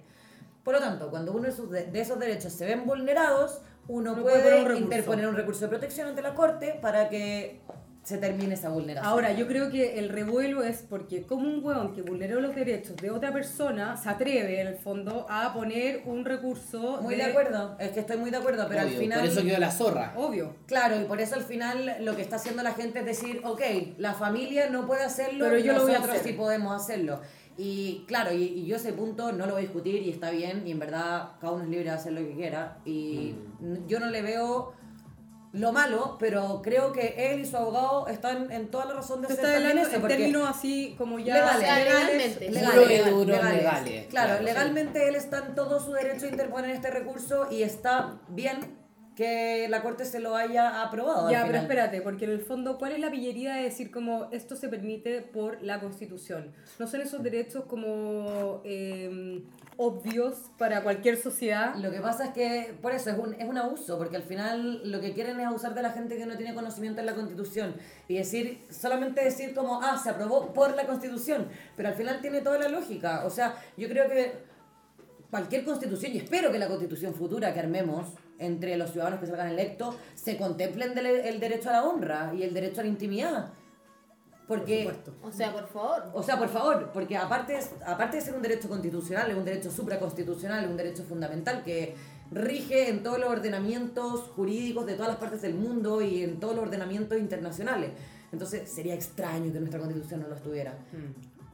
[SPEAKER 3] Por lo tanto, cuando uno de esos, de- de esos derechos se ven vulnerados, uno
[SPEAKER 2] No puede un
[SPEAKER 3] interponer un recurso de protección ante la Corte para que se termine esa vulneración.
[SPEAKER 2] Ahora, yo creo que el revuelo es porque como un hueón que vulneró los derechos de otra persona se atreve, en el fondo, a poner un recurso
[SPEAKER 3] Muy de acuerdo, es que estoy muy de acuerdo, pero
[SPEAKER 1] Obvio,
[SPEAKER 3] al final...
[SPEAKER 1] Por eso quedó la zorra.
[SPEAKER 2] Obvio.
[SPEAKER 3] Claro, y por eso al final lo que está haciendo la gente es decir, ok, la familia no puede hacerlo,
[SPEAKER 2] Pero yo lo voy a
[SPEAKER 3] nosotros
[SPEAKER 2] hacer.
[SPEAKER 3] sí podemos hacerlo. Y claro, y, y yo ese punto no lo voy a discutir y está bien, y en verdad cada uno es libre de hacer lo que quiera. Y n- yo no le veo lo malo, pero creo que él y su abogado están en toda la razón de
[SPEAKER 2] Se
[SPEAKER 3] hacer
[SPEAKER 2] está
[SPEAKER 3] también
[SPEAKER 2] hablando
[SPEAKER 3] eso,
[SPEAKER 2] en
[SPEAKER 3] porque-
[SPEAKER 2] términos así como ya
[SPEAKER 3] Legales.
[SPEAKER 4] Legalmente.
[SPEAKER 3] Legales, legales,
[SPEAKER 1] duro,
[SPEAKER 3] legales.
[SPEAKER 1] legales,
[SPEAKER 3] Claro,
[SPEAKER 1] claro,
[SPEAKER 3] legalmente él está en todo su derecho de interponer este recurso y está bien que la Corte se lo haya aprobado. al
[SPEAKER 2] Ya, pero espérate, porque en el fondo, ¿cuál es la pillería de decir como esto se permite por la Constitución? ¿No son esos derechos como eh, obvios para cualquier sociedad?
[SPEAKER 3] Lo que pasa es que, por eso, es un, es un abuso, porque al final lo que quieren es abusar de la gente que no tiene conocimiento en la Constitución y decir, solamente decir como, ah, se aprobó por la Constitución, pero al final tiene toda la lógica. O sea, yo creo que cualquier Constitución, y espero que la Constitución futura que armemos entre los ciudadanos que salgan electos, se contemplen el derecho a la honra y el derecho a la intimidad. Porque...
[SPEAKER 2] Por supuesto.
[SPEAKER 4] O sea, por favor.
[SPEAKER 3] O sea, por favor, porque aparte, es- aparte de ser un derecho constitucional, es un derecho supraconstitucional, es un derecho fundamental que rige en todos los ordenamientos jurídicos de todas las partes del mundo y en todos los ordenamientos internacionales. Entonces sería extraño que nuestra constitución no lo estuviera.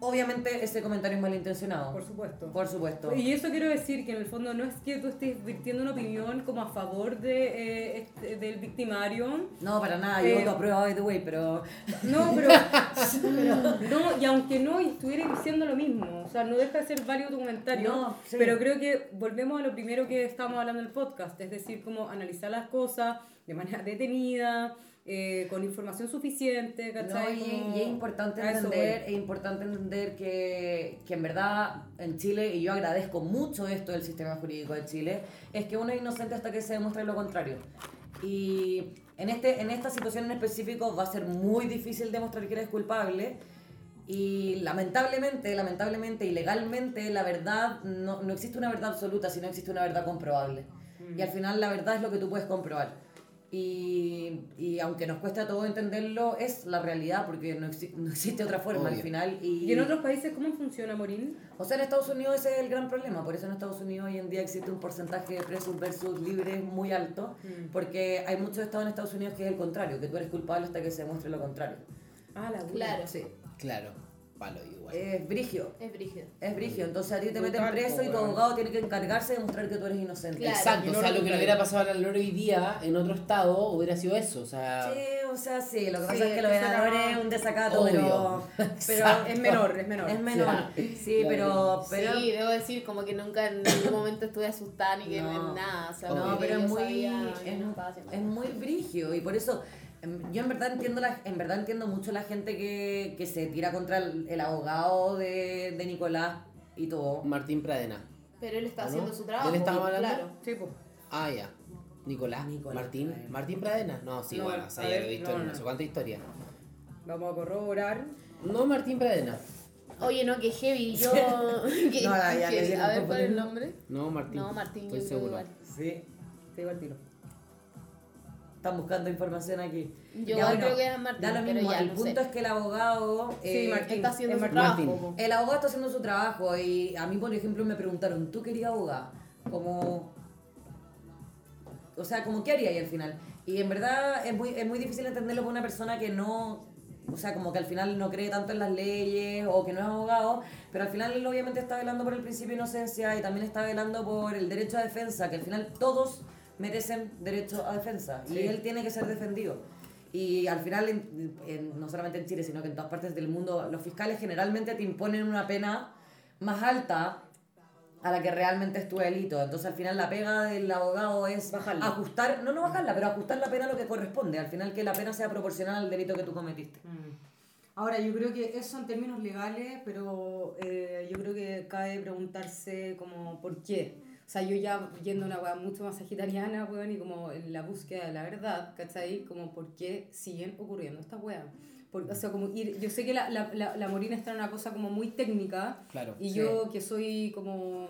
[SPEAKER 3] Obviamente ese comentario es malintencionado.
[SPEAKER 2] Por supuesto.
[SPEAKER 3] Por supuesto.
[SPEAKER 2] Y eso quiero decir que en el fondo no es que tú estés virtiendo una opinión como a favor de, eh, este- del victimario.
[SPEAKER 3] No, para nada, yo
[SPEAKER 2] Eh,
[SPEAKER 3] voto a prueba, by the way, pero...
[SPEAKER 2] No, pero, no, y aunque no estuviera diciendo lo mismo, o sea, no deja de ser válido tu comentario,
[SPEAKER 3] No, sí.
[SPEAKER 2] pero creo que volvemos a lo primero que estábamos hablando en el podcast, es decir, como analizar las cosas de manera detenida, eh, con información suficiente,
[SPEAKER 3] No,
[SPEAKER 2] ¿cachai?
[SPEAKER 3] y,
[SPEAKER 2] Como-
[SPEAKER 3] y es importante entender, es importante entender que, que en verdad en Chile, y yo agradezco mucho esto del sistema jurídico de Chile, es que uno es inocente hasta que se demuestre lo contrario. Y en, este, en esta situación en específico va a ser muy difícil demostrar que eres culpable. Y lamentablemente, lamentablemente y legalmente, la verdad, no, no existe una verdad absoluta, sino existe una verdad comprobable. Y al final la verdad es lo que tú puedes comprobar. Y, y aunque nos cueste a todos entenderlo, es la realidad, porque no, exi- no existe otra forma al final. Y,
[SPEAKER 2] ¿Y en otros países cómo funciona, Morín?
[SPEAKER 3] O sea, en Estados Unidos ese es el gran problema, por eso en Estados Unidos hoy en día existe un porcentaje de presos versus libres muy alto, porque hay muchos estados en Estados Unidos que es el contrario, que tú eres culpable hasta que se demuestre lo contrario.
[SPEAKER 2] Ah, la dura.
[SPEAKER 4] Claro.
[SPEAKER 3] Sí.
[SPEAKER 1] Claro, palo igual.
[SPEAKER 3] Es brigio.
[SPEAKER 4] Es brígido.
[SPEAKER 3] Es brigio, entonces a ti te meten preso y tu abogado tiene que encargarse de demostrar que tú eres inocente.
[SPEAKER 4] Claro.
[SPEAKER 1] Exacto, o
[SPEAKER 2] no
[SPEAKER 1] sea,
[SPEAKER 2] lo
[SPEAKER 1] que le hubiera pasado a la Lore hoy día en otro estado hubiera sido eso, o sea...
[SPEAKER 3] Sí, o sea, sí, lo que pasa
[SPEAKER 2] Sí,
[SPEAKER 3] es que lo de Nadore es un desacato,
[SPEAKER 1] Obvio.
[SPEAKER 3] pero, pero
[SPEAKER 2] Es menor, es menor.
[SPEAKER 3] es menor. Sí, pero, pero
[SPEAKER 4] sí, debo decir como que nunca en ningún momento estuve asustada ni que
[SPEAKER 3] No.
[SPEAKER 4] nada. O sea,
[SPEAKER 3] No,
[SPEAKER 4] que
[SPEAKER 3] pero es muy,
[SPEAKER 4] sabía
[SPEAKER 3] es,
[SPEAKER 4] no
[SPEAKER 3] es muy brigio y por eso yo en verdad entiendo la, en verdad entiendo mucho la gente que, que se tira contra el, el abogado de, de Nicolás y todo.
[SPEAKER 1] Martín Pradena.
[SPEAKER 4] Pero él está
[SPEAKER 1] ¿Ah, no?
[SPEAKER 4] haciendo su
[SPEAKER 1] ¿De
[SPEAKER 4] trabajo.
[SPEAKER 1] él estamos hablando?
[SPEAKER 4] Claro.
[SPEAKER 2] Sí, pues.
[SPEAKER 1] Ah, ya. Nicolás.
[SPEAKER 3] Nicolás
[SPEAKER 1] Martín.
[SPEAKER 3] Pradena.
[SPEAKER 1] Martín Pradena. No, sí,
[SPEAKER 2] No,
[SPEAKER 1] bueno,
[SPEAKER 2] a
[SPEAKER 1] o sea, ya
[SPEAKER 2] ver,
[SPEAKER 1] lo he visto
[SPEAKER 2] no,
[SPEAKER 1] en
[SPEAKER 2] no.
[SPEAKER 1] no sé cuánta historia.
[SPEAKER 2] Vamos a corroborar.
[SPEAKER 1] No, Martín Pradena.
[SPEAKER 4] Oye, no, que heavy. Yo. que-
[SPEAKER 3] No, ya,
[SPEAKER 4] a ver, ¿cuál es el nombre?
[SPEAKER 1] No, Martín.
[SPEAKER 4] No, Martín,
[SPEAKER 1] Estoy seguro.
[SPEAKER 3] Sí.
[SPEAKER 2] Te digo tiro.
[SPEAKER 3] Están buscando información aquí.
[SPEAKER 4] Yo igual creo que es Martín,
[SPEAKER 3] Da lo
[SPEAKER 4] pero
[SPEAKER 3] mismo.
[SPEAKER 4] ya,
[SPEAKER 3] el
[SPEAKER 4] no
[SPEAKER 3] punto
[SPEAKER 4] sé.
[SPEAKER 3] es que el abogado.
[SPEAKER 2] Sí,
[SPEAKER 3] eh,
[SPEAKER 2] Martín.
[SPEAKER 4] Está haciendo
[SPEAKER 2] es
[SPEAKER 4] su trabajo.
[SPEAKER 3] El abogado está haciendo su trabajo y a mí, por ejemplo, me preguntaron, ¿tú querías abogado? Como... O sea, como qué haría ahí al final. Y en verdad es muy, es muy difícil entenderlo por una persona que no... O sea, como que al final no cree tanto en las leyes o que no es abogado, pero al final él obviamente está velando por el principio de inocencia y también está velando por el derecho a defensa, que al final todos merecen derecho a defensa y
[SPEAKER 2] Sí.
[SPEAKER 3] él tiene que ser defendido. Y al final, en- en- no solamente en Chile, sino que en todas partes del mundo, los fiscales generalmente te imponen una pena más alta a la que realmente es tu delito. Entonces, al final, la pega del abogado es
[SPEAKER 2] Bajarla.
[SPEAKER 3] ajustar, no, no bajarla, pero ajustar la pena a lo que corresponde. Al final, que la pena sea proporcional al delito que tú cometiste.
[SPEAKER 2] Ahora, yo creo que eso en términos legales, pero eh, yo creo que cabe preguntarse como por qué. O sea, yo ya yendo a una weá mucho más sagitariana, weón, y como en la búsqueda de la verdad, ¿cachai? Como por qué siguen ocurriendo estas weas. Por- o sea, como ir, yo sé que la, la, la, la Morina está en una cosa como muy técnica,
[SPEAKER 1] Claro.
[SPEAKER 2] y
[SPEAKER 3] Sí.
[SPEAKER 2] yo que soy como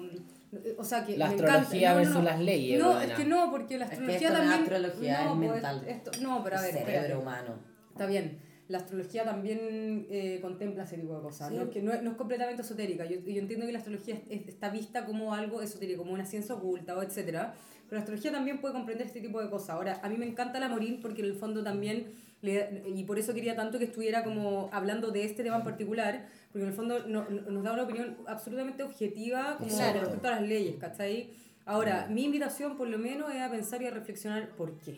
[SPEAKER 2] O sea, que
[SPEAKER 1] La
[SPEAKER 2] me
[SPEAKER 1] astrología
[SPEAKER 2] encanta.
[SPEAKER 1] versus las leyes,
[SPEAKER 2] No,
[SPEAKER 1] weona.
[SPEAKER 2] es que no, porque la
[SPEAKER 3] Es que
[SPEAKER 2] astrología
[SPEAKER 3] esto no es
[SPEAKER 2] también.
[SPEAKER 3] astrología, es
[SPEAKER 2] no, pues,
[SPEAKER 3] mental.
[SPEAKER 2] esto- no, pero a ver,
[SPEAKER 3] El
[SPEAKER 2] espérate.
[SPEAKER 3] cerebro humano.
[SPEAKER 2] Está bien. La astrología también eh, contempla ese tipo de cosas.
[SPEAKER 3] Sí.
[SPEAKER 2] ¿no? Que no, es- no es completamente esotérica. Yo, yo entiendo que la astrología es- es- está vista como algo esotérico, como una ciencia oculta, o etcétera. Pero la astrología también puede comprender este tipo de cosas. Ahora, a mí me encanta la Morín porque en el fondo también, le- y por eso quería tanto que estuviera como hablando de este tema en particular, porque en el fondo no- no- nos da una opinión absolutamente objetiva como
[SPEAKER 1] Claro.
[SPEAKER 2] con respecto a las leyes, ¿cachai? Ahora, mi invitación por lo menos es a pensar y a reflexionar por qué.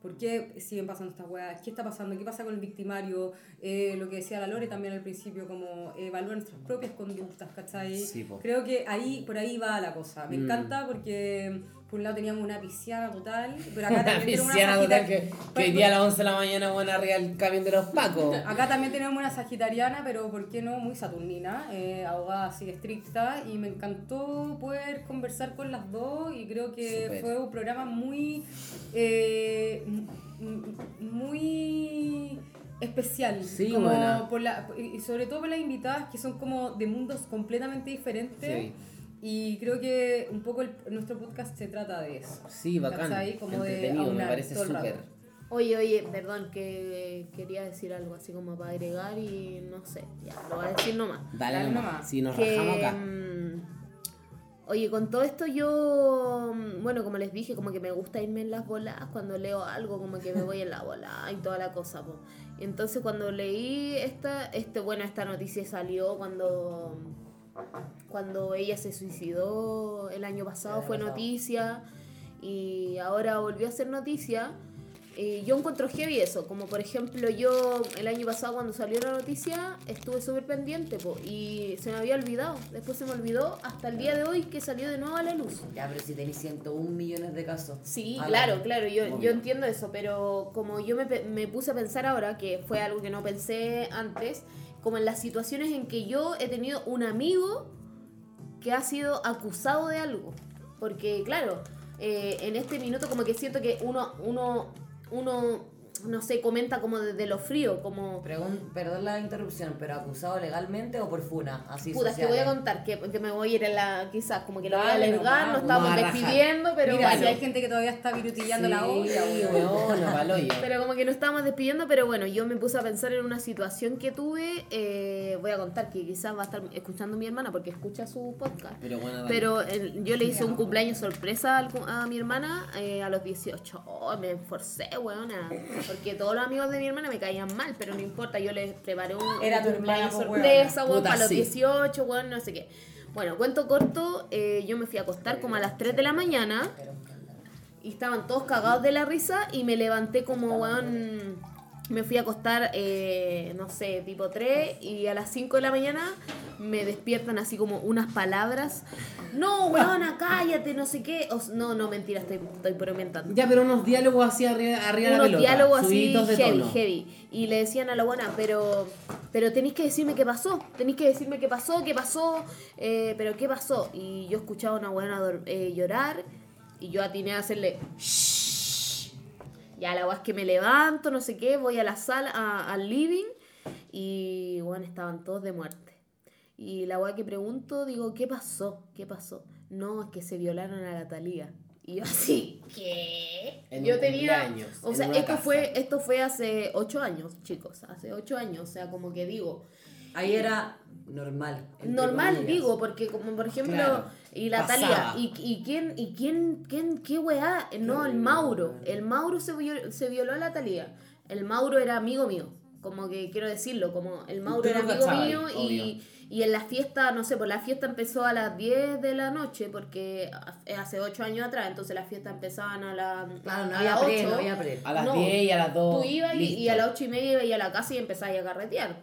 [SPEAKER 2] ¿Por qué siguen pasando estas weas? ¿Qué está pasando? ¿Qué pasa con el victimario? Eh, lo que decía la Lore también al principio, como evaluar nuestras propias conductas, ¿cachai?
[SPEAKER 1] Sí.
[SPEAKER 2] Creo que ahí, por ahí va la cosa. Me
[SPEAKER 1] Mm.
[SPEAKER 2] encanta porque por un lado teníamos una pisciana total, pero acá también tenemos una
[SPEAKER 1] Pisciana total que, que hoy día a las 11 de la mañana van arriba el camión de los pacos.
[SPEAKER 2] Acá también tenemos una sagitariana, pero ¿por qué no? Muy saturnina, eh, abogada así estricta, y me encantó poder conversar con las dos y creo que
[SPEAKER 1] Súper.
[SPEAKER 2] fue un programa muy, eh, muy especial.
[SPEAKER 1] Sí,
[SPEAKER 2] como por la, y sobre todo por las invitadas que son como de mundos completamente diferentes.
[SPEAKER 1] Sí.
[SPEAKER 2] Y creo que un poco el- nuestro podcast se trata de eso.
[SPEAKER 1] Sí, bacán.
[SPEAKER 2] ¿Cachai? Como de
[SPEAKER 1] Entretenido, me
[SPEAKER 2] aunar
[SPEAKER 1] parece súper.
[SPEAKER 4] Oye, oye, perdón, que quería decir algo así como para agregar y no sé, ya, lo voy a decir nomás.
[SPEAKER 1] Dale,
[SPEAKER 2] Dale
[SPEAKER 1] nomás.
[SPEAKER 2] nomás.
[SPEAKER 1] Si nos
[SPEAKER 4] que,
[SPEAKER 1] rajamos acá.
[SPEAKER 4] mm, oye, con todo esto yo, mm, bueno, como les dije, como que me gusta irme en las bolas, cuando leo algo como que me voy en la bola y toda la cosa, po. Entonces cuando leí esta, este, bueno, esta noticia salió cuando, cuando ella se suicidó el año pasado, fue noticia y ahora volvió a ser noticia. Eh, yo encuentro heavy eso, como por ejemplo yo el año pasado cuando salió la noticia estuve súper pendiente po, y se me había olvidado, después se me olvidó hasta el día de hoy que salió de nuevo a la luz.
[SPEAKER 3] Ya, pero si tenéis 101 millones de casos.
[SPEAKER 4] Sí,
[SPEAKER 3] Al
[SPEAKER 4] claro, claro, yo, yo entiendo eso, pero como yo me, me puse a pensar ahora, que fue algo que no pensé antes, como en las situaciones en que yo he tenido un amigo que ha sido acusado de algo. Porque, claro, eh, en este minuto como que siento que uno, uno, uno, no sé, comenta como desde lo frío, como...
[SPEAKER 3] Pregun- perdón la interrupción, pero acusado legalmente o por funa, así
[SPEAKER 4] Puta, es que voy a
[SPEAKER 3] sociales?
[SPEAKER 4] contar, que, que me voy a ir en la, quizás, como que lo voy a
[SPEAKER 2] nomás,
[SPEAKER 4] nos estamos
[SPEAKER 1] a
[SPEAKER 4] despidiendo, pero
[SPEAKER 2] Mira,
[SPEAKER 4] bueno.
[SPEAKER 2] si hay gente que todavía está virutillando la
[SPEAKER 1] Sí,
[SPEAKER 2] olla, weón.
[SPEAKER 1] weona, paloyo.
[SPEAKER 4] Pero como que nos estábamos despidiendo, pero bueno, yo me puse a pensar en una situación que tuve. eh, voy a contar que quizás va a estar escuchando mi hermana porque escucha su podcast.
[SPEAKER 1] Pero bueno.
[SPEAKER 4] Pero eh, yo le hice un cumpleaños sorpresa al cu- a, mi hermana eh, a los 18. Oh, me esforcé, weona. Porque todos los amigos de mi hermana me caían mal, pero no importa, yo les preparé un,
[SPEAKER 3] Era tu hermana, po,
[SPEAKER 4] sorpresa, weón, para los
[SPEAKER 1] sí.
[SPEAKER 4] 18, weón, no sé qué. Bueno, cuento corto, eh, yo me fui a acostar como a las 3 de la mañana. Y estaban todos cagados de la risa y me levanté como, weón, me fui a acostar, eh, no sé, tipo 3 y a las 5 de la mañana me despiertan así como unas palabras. No, weona, cállate, no sé qué. O no, no, mentira, estoy, estoy bromentando.
[SPEAKER 1] Ya, pero unos diálogos así arriba, arriba de la
[SPEAKER 4] Unos
[SPEAKER 1] pelota.
[SPEAKER 4] diálogos así
[SPEAKER 1] de
[SPEAKER 4] heavy,
[SPEAKER 1] tono.
[SPEAKER 4] heavy. Y le decían a la buena, pero, pero tenéis que decirme qué pasó. Tenéis que decirme qué pasó, qué pasó, eh, pero qué pasó. Y yo escuchaba a una buena eh, llorar y yo atiné a hacerle... "Shh". Ya la es que me levanto, no sé qué, voy a la sala, a- al living y bueno, estaban todos de muerte. Y la weá que pregunto, digo, ¿qué pasó? ¿Qué pasó? No, es que se violaron a la Talía. Y yo así, ¿qué?
[SPEAKER 1] En
[SPEAKER 4] yo tenía. O sea, esto
[SPEAKER 1] casa.
[SPEAKER 4] fue, esto fue hace ocho años, chicos. Hace ocho años. O sea, como que digo.
[SPEAKER 3] Ahí era normal.
[SPEAKER 4] Normal,
[SPEAKER 3] comillas.
[SPEAKER 4] digo, porque como por ejemplo,
[SPEAKER 1] Claro,
[SPEAKER 4] y la
[SPEAKER 1] pasaba.
[SPEAKER 4] Talía, y, y quién, y quién, quién, qué weá, no, el Mauro, el Mauro se violó, se violó a la Talía, el Mauro era amigo mío, como que quiero decirlo, como el Mauro era amigo mío y, y en la fiesta, no sé, pues la fiesta empezó a las 10 de la noche, porque hace 8 años atrás, entonces las fiestas empezaban a, la,
[SPEAKER 3] Claro, no
[SPEAKER 4] a
[SPEAKER 3] había
[SPEAKER 4] las
[SPEAKER 3] pre,
[SPEAKER 4] 8.
[SPEAKER 3] no había pre.
[SPEAKER 1] A las
[SPEAKER 4] No,
[SPEAKER 1] 10 y a las 2.
[SPEAKER 4] Tú ibas y, y a las ocho y media ibas a la casa y empezabas a carretear.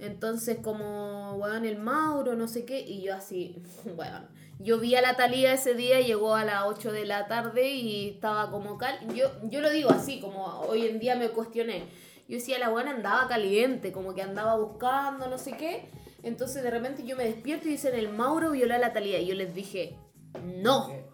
[SPEAKER 4] Entonces, como, weón, el Mauro, no sé qué, y yo así, weón. Yo vi a la Talía ese día, llegó a las 8 de la tarde y estaba como cal. Yo, yo lo digo así, como hoy en día me cuestioné. Yo decía, la buena andaba caliente, como que andaba buscando, no sé qué. Entonces, de repente yo me despierto y dicen, el Mauro violó a la Talía. Y yo les dije, no.
[SPEAKER 3] ¿Qué?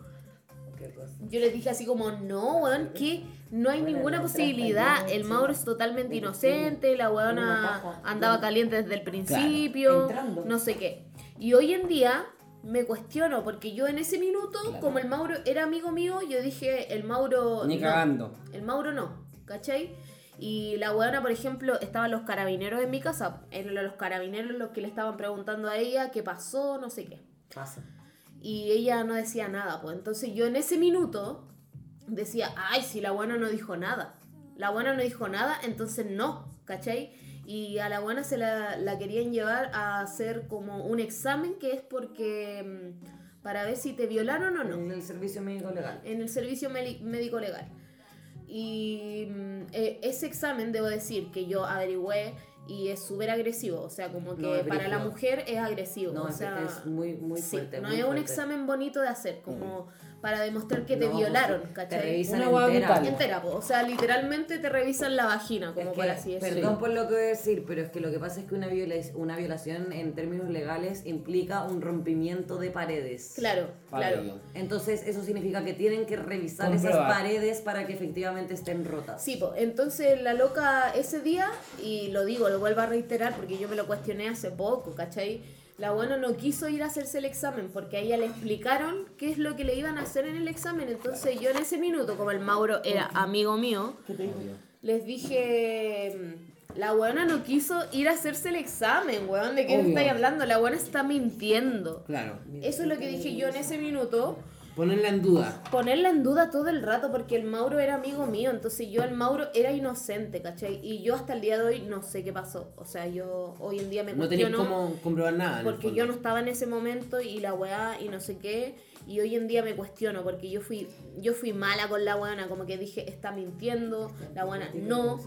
[SPEAKER 3] ¿Qué cosa?
[SPEAKER 4] Yo les dije así como, no, weón, que no hay ninguna posibilidad. El Mauro es totalmente inocente, la weona andaba caliente desde el principio, no sé qué. Y hoy en día me cuestiono, porque yo en ese minuto,
[SPEAKER 1] Claro.
[SPEAKER 4] como el Mauro era amigo mío, yo dije, el Mauro...
[SPEAKER 1] Ni
[SPEAKER 4] no.
[SPEAKER 1] cagando.
[SPEAKER 4] El Mauro no, ¿cachai? Y la weona, por ejemplo, estaban los carabineros en mi casa. Eran los carabineros los que le estaban preguntando a ella qué pasó, no sé qué.
[SPEAKER 3] Pasa.
[SPEAKER 4] Y ella no decía nada, pues. Entonces yo en ese minuto decía, ay, si la buena no dijo nada. La buena no dijo nada, entonces no, ¿cachai? Y a la buena se la, la querían llevar a hacer como un examen que es porque mm, para ver si te violaron o no
[SPEAKER 3] En el servicio médico legal.
[SPEAKER 4] en el servicio médico legal. Y mm, eh, ese examen, debo decir, que yo averigüé y es súper agresivo. O sea, como que
[SPEAKER 3] No,
[SPEAKER 4] para la mujer es agresivo.
[SPEAKER 3] No,
[SPEAKER 4] o sea,
[SPEAKER 3] es muy, muy
[SPEAKER 4] sí,
[SPEAKER 3] fuerte.
[SPEAKER 4] no
[SPEAKER 3] muy
[SPEAKER 4] es un examen bonito de hacer, como para demostrar que te
[SPEAKER 3] No, pues,
[SPEAKER 4] violaron,
[SPEAKER 3] Te
[SPEAKER 4] ¿cachai?
[SPEAKER 3] revisan
[SPEAKER 1] Una
[SPEAKER 3] entera.
[SPEAKER 1] brutal.
[SPEAKER 4] Entera, po. o sea, literalmente te revisan la vagina, como
[SPEAKER 3] Es que,
[SPEAKER 4] por así decirlo.
[SPEAKER 3] perdón por lo que voy a decir, pero es que lo que pasa es que una, viola- una violación en términos legales implica un rompimiento de paredes.
[SPEAKER 4] Claro, claro.
[SPEAKER 3] Entonces eso significa que tienen que revisar esas paredes para que efectivamente estén rotas.
[SPEAKER 4] Sí, po. entonces la loca ese día, y lo digo, lo vuelvo a reiterar porque yo me lo cuestioné hace poco, ¿cachai? La buena no quiso ir a hacerse el examen porque a ella le explicaron qué es lo que le iban a hacer en el examen. Entonces yo en ese minuto, como el Mauro era amigo mío, les dije, la buena no quiso ir a hacerse el examen, weón, ¿de qué me estáis hablando? La buena está mintiendo.
[SPEAKER 1] Claro.
[SPEAKER 4] Eso es lo que dije yo en ese minuto
[SPEAKER 1] Ponerla en duda.
[SPEAKER 4] ponerla en duda todo el rato porque el Mauro era amigo mío, entonces yo el Mauro era inocente, ¿cachai? Y yo hasta el día de hoy no sé qué pasó. O sea, yo hoy en día me
[SPEAKER 1] No
[SPEAKER 4] cuestiono
[SPEAKER 1] cómo comprobar nada.
[SPEAKER 4] porque yo no estaba en ese momento y la weá y no sé qué. Y hoy en día me cuestiono porque yo fui yo fui mala con la buena, como que dije, está mintiendo, la buena no.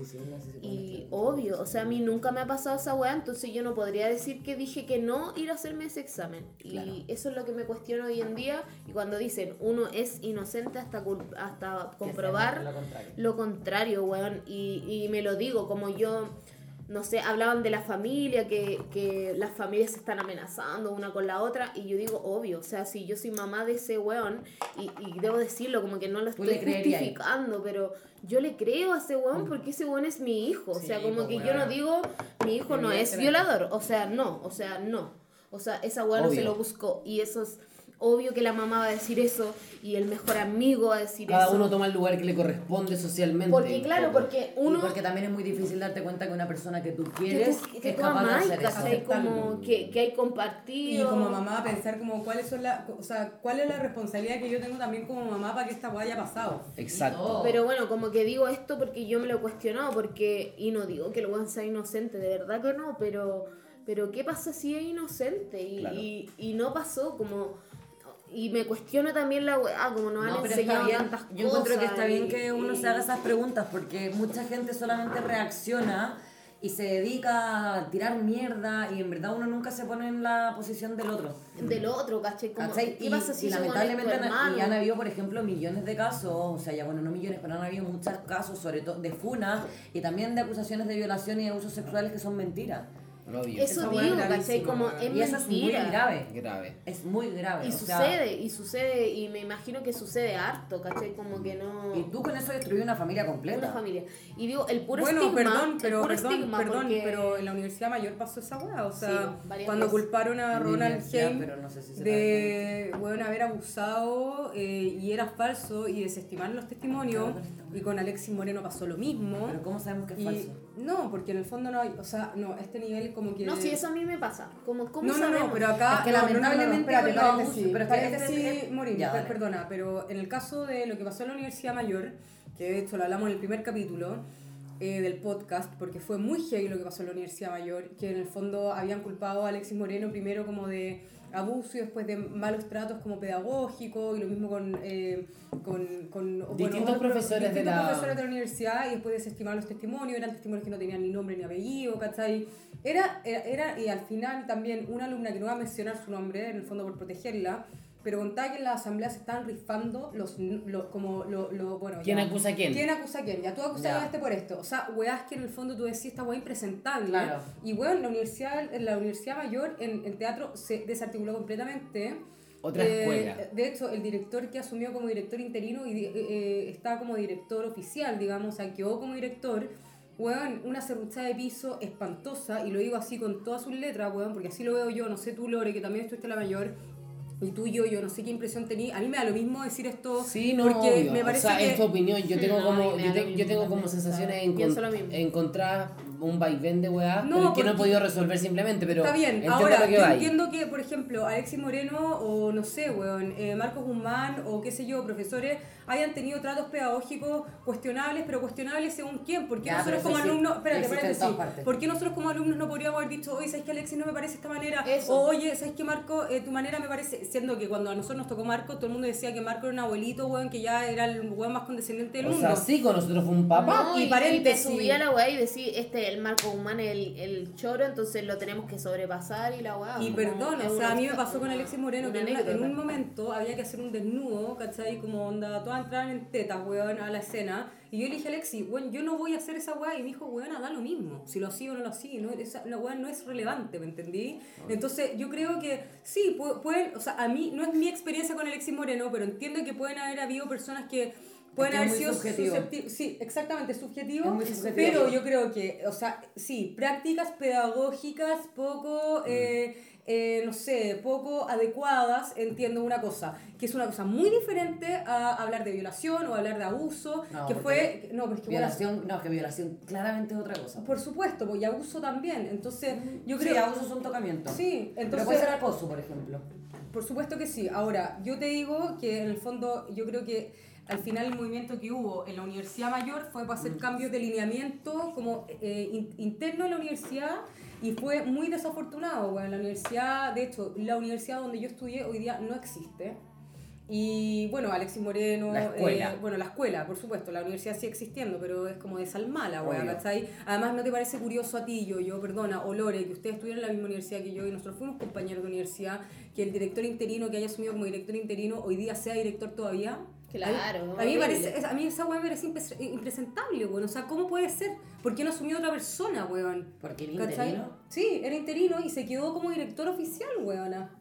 [SPEAKER 4] Y obvio, o sea, a mí nunca me ha pasado esa weá, entonces yo no podría decir que dije que no ir a hacerme ese examen. Y eso es lo que me cuestiono hoy en día. Y cuando dicen uno es inocente hasta, hasta comprobar
[SPEAKER 3] lo contrario.
[SPEAKER 4] lo contrario, weón. Y, y me lo digo, como yo, no sé, hablaban de la familia, que, que las familias se están amenazando una con la otra. Y yo digo, obvio, o sea, si yo soy mamá de ese weón, y, y debo decirlo, como que no lo estoy justificando, pero yo le creo a ese weón porque ese weón es mi hijo. O sea, como
[SPEAKER 3] pues,
[SPEAKER 4] que yo no digo, mi hijo no es violador. O sea, no, o sea, no. O sea, esa weón no se lo buscó. Y eso es obvio que la mamá va a decir eso, y el mejor amigo va a decir
[SPEAKER 1] Cada
[SPEAKER 4] eso.
[SPEAKER 1] uno toma el lugar que le corresponde socialmente.
[SPEAKER 4] Porque claro, porque
[SPEAKER 3] Y
[SPEAKER 4] uno
[SPEAKER 3] porque también es muy difícil darte cuenta que una persona que tú
[SPEAKER 4] que
[SPEAKER 3] quieres
[SPEAKER 4] tú, que
[SPEAKER 3] es
[SPEAKER 4] tú
[SPEAKER 3] capaz de hacer eso.
[SPEAKER 4] Como que, que hay compartido.
[SPEAKER 2] Y como mamá pensar como cuáles son la, o sea, cuál es la responsabilidad que yo tengo también como mamá para que esta haya pasado.
[SPEAKER 1] Exacto.
[SPEAKER 4] Pero bueno, como que digo esto porque yo me lo he cuestionado, porque, y no digo que el weón sea inocente, de verdad que no, pero, pero ¿qué pasa si es inocente? Y,
[SPEAKER 1] Claro.
[SPEAKER 4] y, y no pasó, como, y me cuestiono también la weá, como nos han
[SPEAKER 3] No, está
[SPEAKER 4] enseñado
[SPEAKER 3] bien.
[SPEAKER 4] tantas
[SPEAKER 3] Yo encuentro que
[SPEAKER 4] cosas
[SPEAKER 3] está bien que uno
[SPEAKER 4] y-
[SPEAKER 3] se haga esas preguntas porque mucha gente solamente reacciona y se dedica a tirar mierda y en verdad uno nunca se pone en la posición del otro.
[SPEAKER 4] Del otro, ¿cachai? Como,
[SPEAKER 3] ¿Cachai?
[SPEAKER 4] ¿Qué
[SPEAKER 3] Y,
[SPEAKER 4] pasa si
[SPEAKER 3] y lamentablemente han, y han habido, por ejemplo, millones de casos, o sea, ya bueno, no millones, pero han habido muchos casos, sobre todo de funas y también de acusaciones de violación y de abusos sexuales que son mentiras.
[SPEAKER 4] Eso digo, ¿cachai? Como es
[SPEAKER 3] y eso es muy grave.
[SPEAKER 1] Grave.
[SPEAKER 3] Es muy grave.
[SPEAKER 4] Y
[SPEAKER 3] o sea,
[SPEAKER 4] sucede, y sucede, y me imagino que sucede harto, ¿cachai? Como que no...
[SPEAKER 3] y tú con eso destruyes una familia completa.
[SPEAKER 4] Una familia. Y digo, el puro
[SPEAKER 2] bueno,
[SPEAKER 4] estigma...
[SPEAKER 2] perdón,
[SPEAKER 4] el
[SPEAKER 2] pero
[SPEAKER 4] puro
[SPEAKER 2] perdón,
[SPEAKER 4] estigma,
[SPEAKER 2] perdón,
[SPEAKER 4] porque-
[SPEAKER 2] pero en la Universidad Mayor pasó esa weá, o sea,
[SPEAKER 4] Sí,
[SPEAKER 2] cuando
[SPEAKER 4] veces.
[SPEAKER 2] culparon a Ronald
[SPEAKER 3] no sé si se
[SPEAKER 2] de bueno, haber abusado eh, y era falso y desestimar los testimonios y con Alexis Moreno pasó lo mismo.
[SPEAKER 3] Pero ¿cómo sabemos que es
[SPEAKER 2] y,
[SPEAKER 3] falso?
[SPEAKER 2] No, porque en el fondo no hay, o sea, no, este nivel como que
[SPEAKER 4] No, si eso a mí me pasa. Como, ¿Cómo
[SPEAKER 2] no, no,
[SPEAKER 4] sabemos?
[SPEAKER 2] no, pero acá
[SPEAKER 3] Es que
[SPEAKER 2] no, no, no, no,
[SPEAKER 3] lamentablemente
[SPEAKER 2] espérate,
[SPEAKER 3] los
[SPEAKER 2] paréntesis,
[SPEAKER 3] abusos- pero es que
[SPEAKER 2] paréntesis,
[SPEAKER 3] este Ya,
[SPEAKER 2] per-
[SPEAKER 3] dale.
[SPEAKER 2] perdona, pero en el caso de lo que pasó en la Universidad Mayor, que de hecho lo hablamos en el primer capítulo eh, del podcast, porque fue muy heavy lo que pasó en la Universidad Mayor, que en el fondo habían culpado a Alexis Moreno primero como de abuso y después de malos tratos como pedagógicos y lo mismo con, eh, con, con bueno,
[SPEAKER 1] Distintos
[SPEAKER 2] otros-
[SPEAKER 1] profesores de
[SPEAKER 2] distintos
[SPEAKER 1] la-
[SPEAKER 2] profesores de la universidad y después desestimar los testimonios, eran testimonios que no tenían ni nombre ni apellido, ¿cachai? Era, era, era- y al final también una alumna que no va a mencionar su nombre, en el fondo por protegerla, pero contaba que en la asamblea se estaban rifando los, los como lo, lo- bueno
[SPEAKER 1] ¿Quién
[SPEAKER 2] ya.
[SPEAKER 1] acusa a quién?
[SPEAKER 2] ¿Quién acusa a quién? Ya tú acusas a este por esto. O sea, weas que en el fondo tú decís esta wea impresentable.
[SPEAKER 3] Claro.
[SPEAKER 2] Y weón, la universidad, en la universidad mayor, en, en teatro, se desarticuló completamente.
[SPEAKER 1] Otra
[SPEAKER 2] Eh,
[SPEAKER 1] escuela.
[SPEAKER 2] De hecho, el director que asumió como director interino y eh, eh, está como director oficial, digamos, o sea, quedó como director. Weón, una serruchada de piso espantosa, y lo digo así con todas sus letras, weón, porque así lo veo yo, no sé tú, Lore, que también estuviste en la mayor. Y tú y yo, yo no sé qué impresión tenía. A mí me da lo mismo decir esto.
[SPEAKER 1] Sí, no,
[SPEAKER 2] porque
[SPEAKER 1] obvio.
[SPEAKER 2] me parece
[SPEAKER 1] o sea,
[SPEAKER 2] que.
[SPEAKER 1] es tu opinión. Yo tengo
[SPEAKER 4] No,
[SPEAKER 1] como, yo, te- yo tengo como sensaciones
[SPEAKER 4] o sea,
[SPEAKER 1] un vaivén de weá,
[SPEAKER 2] No,
[SPEAKER 1] pero que no he
[SPEAKER 2] porque-
[SPEAKER 1] podido resolver simplemente, pero
[SPEAKER 2] Está bien,
[SPEAKER 1] entiendo
[SPEAKER 2] ahora
[SPEAKER 1] que
[SPEAKER 2] entiendo que, por ejemplo, Alexis Moreno o no sé, weón, eh, Marcos Guzmán o qué sé yo, profesores, hayan tenido tratos pedagógicos cuestionables, pero cuestionables según quién. ¿Por qué
[SPEAKER 3] Ya,
[SPEAKER 2] nosotros como alumnos, espérate, espérate, sí.
[SPEAKER 3] partes.
[SPEAKER 2] ¿por qué nosotros como alumnos no podríamos haber dicho, oye, ¿sabes que Alexis no me parece esta manera?
[SPEAKER 4] Eso.
[SPEAKER 2] O oye, ¿sabes que Marco, eh, tu manera me parece, siendo que cuando a nosotros nos tocó Marco, todo el mundo decía que Marco era un abuelito, weón, que ya era el weón más condescendiente del
[SPEAKER 1] O
[SPEAKER 2] mundo.
[SPEAKER 1] sea, sí, con nosotros fue un papá.
[SPEAKER 4] No,
[SPEAKER 2] y
[SPEAKER 4] y,
[SPEAKER 2] paréntesis.
[SPEAKER 4] te subía la weá y decía, este es el Marco Humán, el, el choro, entonces lo tenemos que sobrepasar y la weá.
[SPEAKER 2] Y perdón, o sea, a mí me pasó con Alexis Moreno que en, una- en
[SPEAKER 4] anécdota.
[SPEAKER 2] un momento había que hacer un desnudo, ¿cachai? Como onda, todas entraban en tetas, weón, a la escena. Y yo le dije a Alexis, weón, yo no voy a hacer esa weá. Y me dijo, weón, da lo mismo. Si lo hacía o no lo hacía, no, esa, la weá no es relevante, ¿me entendí? Entonces, yo creo que sí, pu- pueden, o sea, a mí no es mi experiencia con Alexis Moreno, pero entiendo que pueden haber habido personas que pueden haber sido
[SPEAKER 3] subjetivo.
[SPEAKER 2] suscepti- Sí, exactamente, subjetivo.
[SPEAKER 3] Es muy subjetivo.
[SPEAKER 2] Pero yo creo que, o sea, sí, prácticas pedagógicas poco, eh, eh, no sé, poco adecuadas, entiendo una cosa, que es una cosa muy diferente a hablar de violación o hablar de abuso,
[SPEAKER 3] No,
[SPEAKER 2] que fue, no, pero es que
[SPEAKER 3] Violación, no, que violación claramente es otra cosa.
[SPEAKER 2] por supuesto, pues, y abuso también, entonces yo
[SPEAKER 3] Sí,
[SPEAKER 2] creo...
[SPEAKER 3] abuso es un tocamiento.
[SPEAKER 2] Sí,
[SPEAKER 3] Pero
[SPEAKER 2] entonces...
[SPEAKER 3] puede ser acoso, por ejemplo.
[SPEAKER 2] Por supuesto que sí. Ahora, yo te digo que en el fondo, yo creo que al final el movimiento que hubo en la Universidad Mayor fue para hacer cambios de lineamiento como eh, in- interno en la universidad y fue muy desafortunado. Bueno, la universidad, de hecho, la universidad donde yo estudié hoy día no existe. Y bueno, Alexis Moreno,
[SPEAKER 1] La escuela.
[SPEAKER 2] eh, bueno, la escuela, por supuesto, la universidad sigue existiendo, pero es como weá,
[SPEAKER 1] Obvio.
[SPEAKER 2] ¿cachai? Además, ¿no te parece curioso a ti, yo, yo, perdona, o Lore, que ustedes estuvieron en la misma universidad que yo y nosotros fuimos compañeros de universidad, que el director interino que haya asumido como director interino hoy día sea director todavía?
[SPEAKER 4] Claro,
[SPEAKER 2] A mí, a mí, parece, a mí esa weá me parece impres- impresentable, weón. O sea, ¿cómo puede ser? ¿Por qué no asumió otra persona, weón?
[SPEAKER 3] Porque
[SPEAKER 2] ¿Cachai?
[SPEAKER 3] interino.
[SPEAKER 2] Sí, era interino y se quedó como director oficial, weona.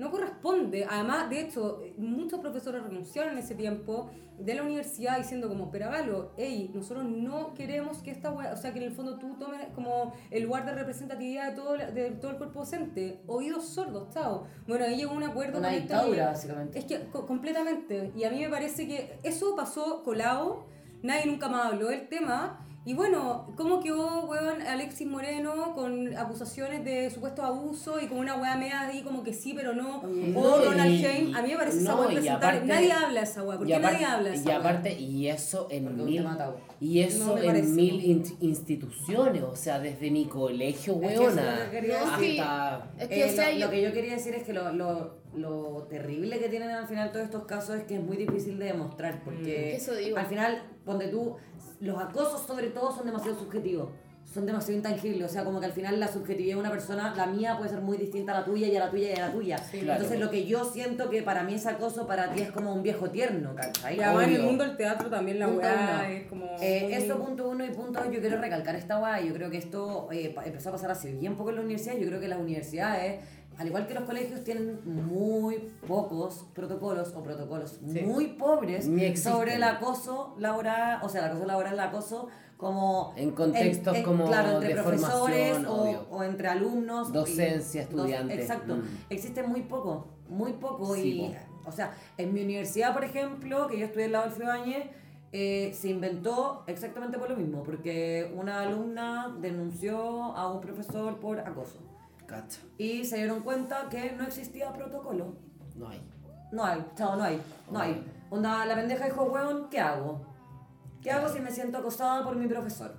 [SPEAKER 2] No corresponde. Además, de hecho, muchos profesores renunciaron en ese tiempo de la universidad diciendo como, pero Galo, hey, nosotros no queremos que esta o sea, que en el fondo tú tomes como el lugar de representatividad de todo, de todo el cuerpo docente. Oídos sordos, chao. Bueno, ahí llegó un acuerdo
[SPEAKER 3] Una
[SPEAKER 2] con
[SPEAKER 3] dictadura, básicamente.
[SPEAKER 2] es que co- completamente. Y a mí me parece que eso pasó colado. Nadie nunca más habló del tema. Y bueno, ¿cómo quedó, weón, Alexis Moreno con acusaciones de supuesto abuso y con una weá media ahí como que sí, pero no?
[SPEAKER 3] Oye,
[SPEAKER 2] o
[SPEAKER 1] no,
[SPEAKER 2] Ronald Shane. A mí me parece esa
[SPEAKER 1] no,
[SPEAKER 2] weá impresentable.
[SPEAKER 1] aparte-
[SPEAKER 2] Nadie habla esa weá. ¿Por qué
[SPEAKER 1] aparte,
[SPEAKER 2] nadie habla esa
[SPEAKER 1] y
[SPEAKER 2] weá?
[SPEAKER 1] aparte, y eso en
[SPEAKER 3] Porque
[SPEAKER 1] mil, y eso
[SPEAKER 2] No
[SPEAKER 1] en mil in- instituciones, o sea, desde mi colegio,
[SPEAKER 3] eso es lo
[SPEAKER 1] weona,
[SPEAKER 3] que
[SPEAKER 4] sí.
[SPEAKER 1] hasta...
[SPEAKER 4] Es que,
[SPEAKER 3] Eh,
[SPEAKER 4] o sea,
[SPEAKER 3] lo,
[SPEAKER 4] yo-
[SPEAKER 3] lo que yo quería decir es que lo, lo, lo terrible que tienen al final todos estos casos es que es muy difícil de demostrar, porque
[SPEAKER 4] Eso digo.
[SPEAKER 3] al final, donde tú, los acosos sobre todo son demasiado subjetivos, son demasiado intangibles, o sea, como que al final la subjetividad de una persona, la mía puede ser muy distinta a la tuya y a la tuya y a la tuya.
[SPEAKER 1] claro.
[SPEAKER 3] Entonces lo que yo siento que para mí es acoso, para ti es como un viejo tierno, ¿cachai?
[SPEAKER 2] Y además en el mundo del teatro también la
[SPEAKER 3] Punto
[SPEAKER 2] weá
[SPEAKER 3] uno.
[SPEAKER 2] es como...
[SPEAKER 3] Eh,
[SPEAKER 2] muy-
[SPEAKER 3] eso punto uno y punto dos, yo quiero recalcar esta weá, yo creo que esto eh, empezó a pasar hace bien poco en la universidad, yo creo que las universidades, al igual que los colegios, tienen muy pocos protocolos o protocolos
[SPEAKER 1] Sí.
[SPEAKER 3] muy pobres
[SPEAKER 1] Ni
[SPEAKER 3] sobre el acoso laboral, o sea, el acoso laboral, el acoso como...
[SPEAKER 1] En contextos como
[SPEAKER 3] claro, entre
[SPEAKER 1] de
[SPEAKER 3] profesores o, entre alumnos. y-
[SPEAKER 1] Docencia,
[SPEAKER 3] dos-
[SPEAKER 1] estudiantes,
[SPEAKER 3] exacto.
[SPEAKER 1] mm.
[SPEAKER 3] Existe muy poco, muy poco
[SPEAKER 1] Sí,
[SPEAKER 3] y... O sea, en mi universidad, por ejemplo, que yo estudié al lado del Fibáñez, eh, se inventó exactamente por lo mismo, porque una alumna denunció a un profesor por acoso.
[SPEAKER 1] Cacha,
[SPEAKER 3] Y se dieron cuenta que no existía protocolo.
[SPEAKER 1] no hay.
[SPEAKER 3] No hay, chao, no hay, no hay. Onda, la pendeja dijo, weón, ¿qué hago? ¿Qué hago si me siento acosada por mi profesor?